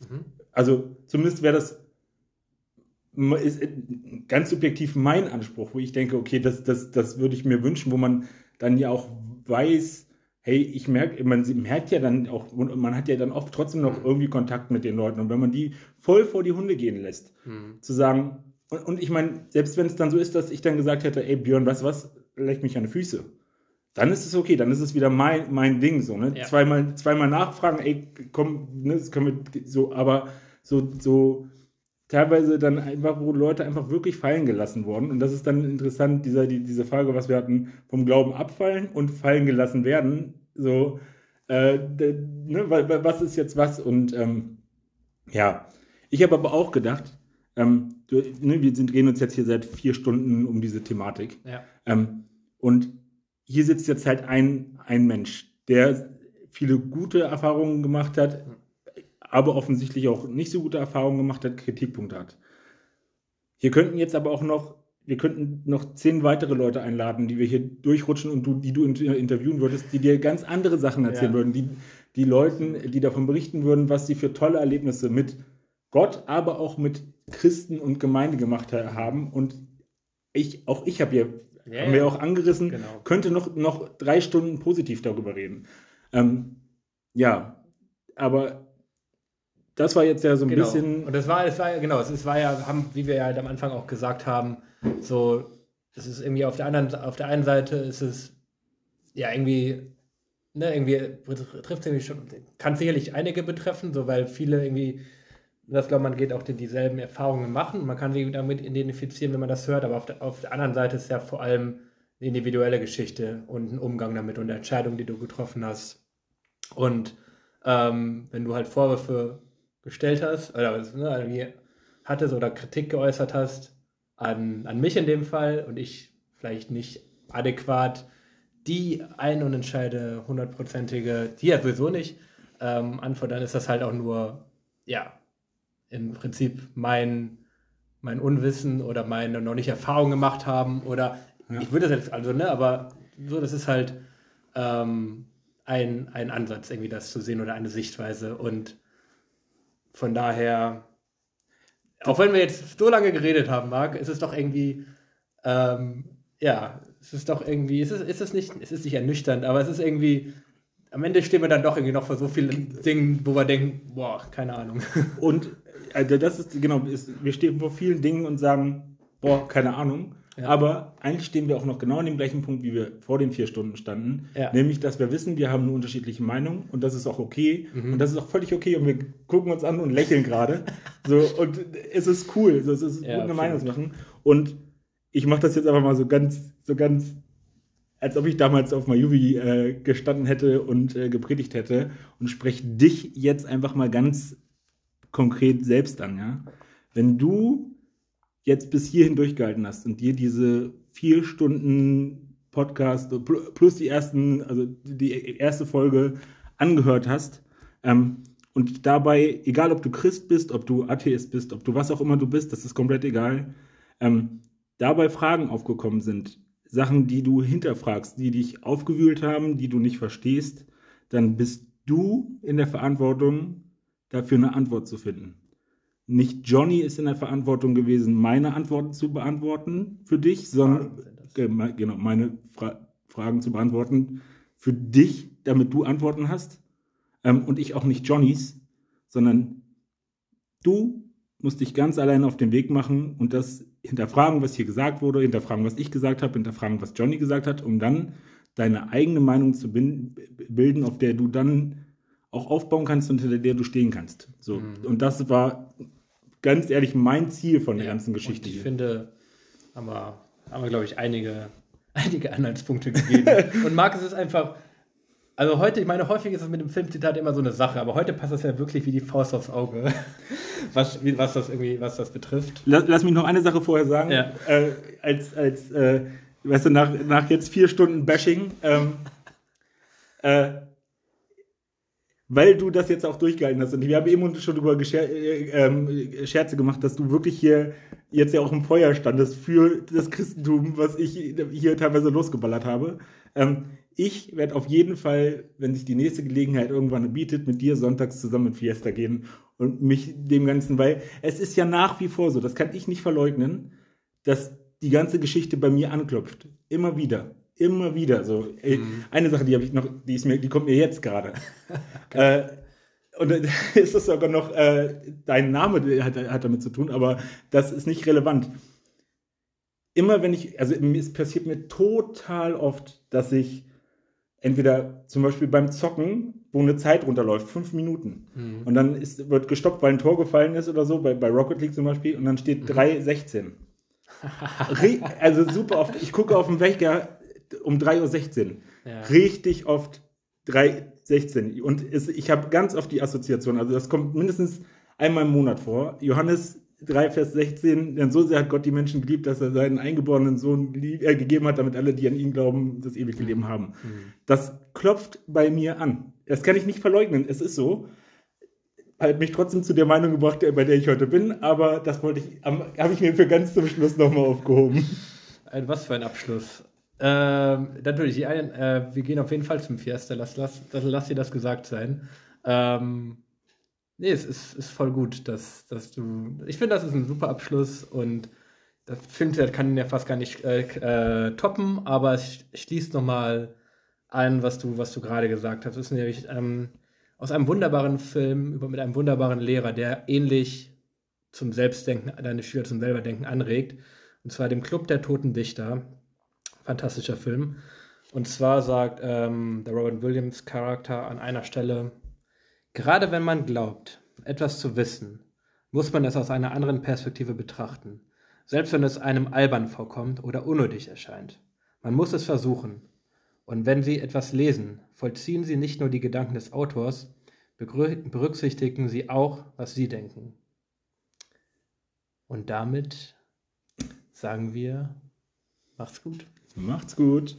Mhm. Also zumindest wäre das ist ganz subjektiv mein Anspruch, wo ich denke, okay, das, das, das würde ich mir wünschen, wo man dann ja auch weiß, hey, ich merke, man merkt ja dann auch, man hat ja dann oft trotzdem noch irgendwie Kontakt mit den Leuten. Und wenn man die voll vor die Hunde gehen lässt, mhm. zu sagen, und, und ich meine, selbst wenn es dann so ist, dass ich dann gesagt hätte, ey Björn, weißt du was, leg mich an die Füße, dann ist es okay, dann ist es wieder mein, mein Ding so, ne? Ja. Zweimal, zweimal nachfragen, ey, komm, ne, das können wir so, aber so, so teilweise dann einfach, wo Leute einfach wirklich fallen gelassen wurden. Und das ist dann interessant, dieser, die, diese Frage, was wir hatten, vom Glauben abfallen und fallen gelassen werden. So, äh, ne, wa- wa- was ist jetzt was? Und ähm, ja, ich habe aber auch gedacht, ähm, du, ne, wir sind, drehen uns jetzt hier seit vier Stunden um diese Thematik. Ja. Ähm, und hier sitzt jetzt halt ein, ein Mensch, der viele gute Erfahrungen gemacht hat, aber offensichtlich auch nicht so gute Erfahrungen gemacht hat, Kritikpunkte hat. Hier könnten jetzt aber auch noch, wir könnten noch zehn weitere Leute einladen, die wir hier durchrutschen und du, die du inter- interviewen würdest, die dir ganz andere Sachen erzählen Ja. würden, die, die Leuten, die davon berichten würden, was sie für tolle Erlebnisse mit Gott, aber auch mit Christen und Gemeinde gemacht ha- haben. Und ich, auch ich habe ja, Ja, haben wir auch angerissen, Genau. könnte noch, noch drei Stunden positiv darüber reden. Ähm, ja, aber das war jetzt ja so ein Genau. bisschen. Und das war, es war ja, genau, es war ja, haben, wie wir ja halt am Anfang auch gesagt haben, so, es ist irgendwie auf der anderen, auf der einen Seite ist es ja irgendwie, ne, irgendwie betrifft es irgendwie schon, kann sicherlich einige betreffen, so weil viele irgendwie, das glaube man geht auch die, dieselben Erfahrungen machen. Man kann sich damit identifizieren, wenn man das hört, aber auf der, auf der anderen Seite ist ja vor allem eine individuelle Geschichte und ein Umgang damit und eine Entscheidung, die du getroffen hast. Und ähm, wenn du halt Vorwürfe gestellt hast oder ne, hattest oder Kritik geäußert hast an, an mich in dem Fall und ich vielleicht nicht adäquat die ein- und entscheide hundertprozentige, die ja sowieso nicht, ähm, Antwort, dann ist das halt auch nur, ja, im Prinzip mein, mein Unwissen oder meine noch nicht Erfahrung gemacht haben oder Ja. ich würde das jetzt, also, ne, aber so, das ist halt ähm, ein, ein Ansatz, irgendwie das zu sehen oder eine Sichtweise und von daher, auch wenn wir jetzt so lange geredet haben, Marc, ist es doch irgendwie, ähm, ja, es ist doch irgendwie, es ist, ist es nicht, es ist nicht ernüchternd, aber es ist irgendwie, am Ende stehen wir dann doch irgendwie noch vor so vielen Dingen, wo wir denken, boah, keine Ahnung. Und also das ist, genau, ist, wir stehen vor vielen Dingen und sagen, boah, keine Ahnung. Ja. Aber eigentlich stehen wir auch noch genau an dem gleichen Punkt, wie wir vor den vier Stunden standen. Ja. Nämlich, dass wir wissen, wir haben eine unterschiedliche Meinung und das ist auch okay. Mhm. Und das ist auch völlig okay und wir gucken uns an und lächeln gerade. so, und es ist cool. So, es ist Ja, gut, eine. Meinung zu machen. Und ich mache das jetzt einfach mal so ganz, so ganz, als ob ich damals auf Mayuvi äh, gestanden hätte und äh, gepredigt hätte und spreche dich jetzt einfach mal ganz konkret selbst an, ja. Wenn du jetzt bis hierhin durchgehalten hast und dir diese vier Stunden Podcast pl- plus die ersten, also die erste Folge angehört hast ähm, und dabei, egal ob du Christ bist, ob du Atheist bist, ob du was auch immer du bist, das ist komplett egal, ähm, dabei Fragen aufgekommen sind, Sachen, die du hinterfragst, die dich aufgewühlt haben, die du nicht verstehst, dann bist du in der Verantwortung, dafür eine Antwort zu finden. Nicht Johnny ist in der Verantwortung gewesen, meine Antworten zu beantworten für dich, sondern genau, meine Fra Fragen zu beantworten für dich, damit du Antworten hast. Ähm, und ich auch nicht Johnnys, sondern du musst dich ganz alleine auf den Weg machen und das hinterfragen, was hier gesagt wurde, hinterfragen, was ich gesagt habe, hinterfragen, was Johnny gesagt hat, um dann deine eigene Meinung zu bilden, auf der du dann auch aufbauen kannst und hinter der du stehen kannst. So. Mhm. Und das war ganz ehrlich mein Ziel von der Ja, ganzen Geschichte ich hier. finde, haben wir, haben wir glaube ich, einige, einige Anhaltspunkte gegeben. und Marc, es ist einfach, also heute, ich meine, häufig ist es mit dem Filmzitat immer so eine Sache, aber heute passt es ja wirklich wie die Faust aufs Auge, was, was das irgendwie, was das betrifft. Lass, lass mich noch eine Sache vorher sagen. Ja. Äh, als, als äh, weißt du, nach, nach jetzt vier Stunden Bashing, ähm, äh, weil du das jetzt auch durchgehalten hast. Und wir haben eben schon darüber äh, ähm, Scherze gemacht, dass du wirklich hier jetzt ja auch im Feuer standest für das Christentum, was ich hier teilweise losgeballert habe. Ähm, ich werde auf jeden Fall, wenn sich die nächste Gelegenheit irgendwann bietet, mit dir sonntags zusammen in Fiesta gehen und mich dem Ganzen, weil es ist ja nach wie vor so, das kann ich nicht verleugnen, dass die ganze Geschichte bei mir anklopft. Immer wieder. Immer wieder. So, ey, Mhm. Eine Sache, die habe ich noch, die ist mir, die kommt mir jetzt gerade. äh, und dann ist das sogar noch äh, dein Name hat, hat damit zu tun, aber das ist nicht relevant. Immer wenn ich, also es passiert mir total oft, dass ich entweder zum Beispiel beim Zocken, wo eine Zeit runterläuft, fünf Minuten. Mhm. Und dann ist, wird gestoppt, weil ein Tor gefallen ist oder so, bei, bei Rocket League zum Beispiel, und dann steht 3,16. Re- also super oft. Ich gucke auf den Wecker um 3.16 Uhr. Ja. Richtig oft 3,16. Und es, ich habe ganz oft die Assoziation. Also das kommt mindestens einmal im Monat vor. Johannes 3, Vers 16, denn so sehr hat Gott die Menschen geliebt, dass er seinen eingeborenen Sohn lieb, äh, gegeben hat, damit alle, die an ihn glauben, das ewige Leben haben. Mhm. Das klopft bei mir an. Das kann ich nicht verleugnen. Es ist so. Hat mich trotzdem zu der Meinung gebracht, bei der ich heute bin, aber das wollte ich, habe ich mir für ganz zum Schluss nochmal aufgehoben. Ein, was für ein Abschluss. Ähm, natürlich, die einen, äh, wir gehen auf jeden Fall zum Fiesta, lass, lass, lass, lass dir das gesagt sein. Ähm, nee, es ist, ist voll gut, dass, dass du. Ich finde, das ist ein super Abschluss und das Filmset kann ja fast gar nicht äh, äh, toppen, aber es schließt nochmal an, was du, was du gerade gesagt hast. Es ist nämlich ähm, aus einem wunderbaren Film über, mit einem wunderbaren Lehrer, der ähnlich zum Selbstdenken, deine Schüler zum Selberdenken anregt. Und zwar dem Club der Toten Dichter. Fantastischer Film. Und zwar sagt ähm, der Robin Williams Charakter an einer Stelle, gerade wenn man glaubt, etwas zu wissen, muss man es aus einer anderen Perspektive betrachten. Selbst wenn es einem albern vorkommt oder unnötig erscheint. Man muss es versuchen. Und wenn Sie etwas lesen, vollziehen Sie nicht nur die Gedanken des Autors, berücksichtigen Sie auch, was Sie denken. Und damit sagen wir, macht's gut. Macht's gut.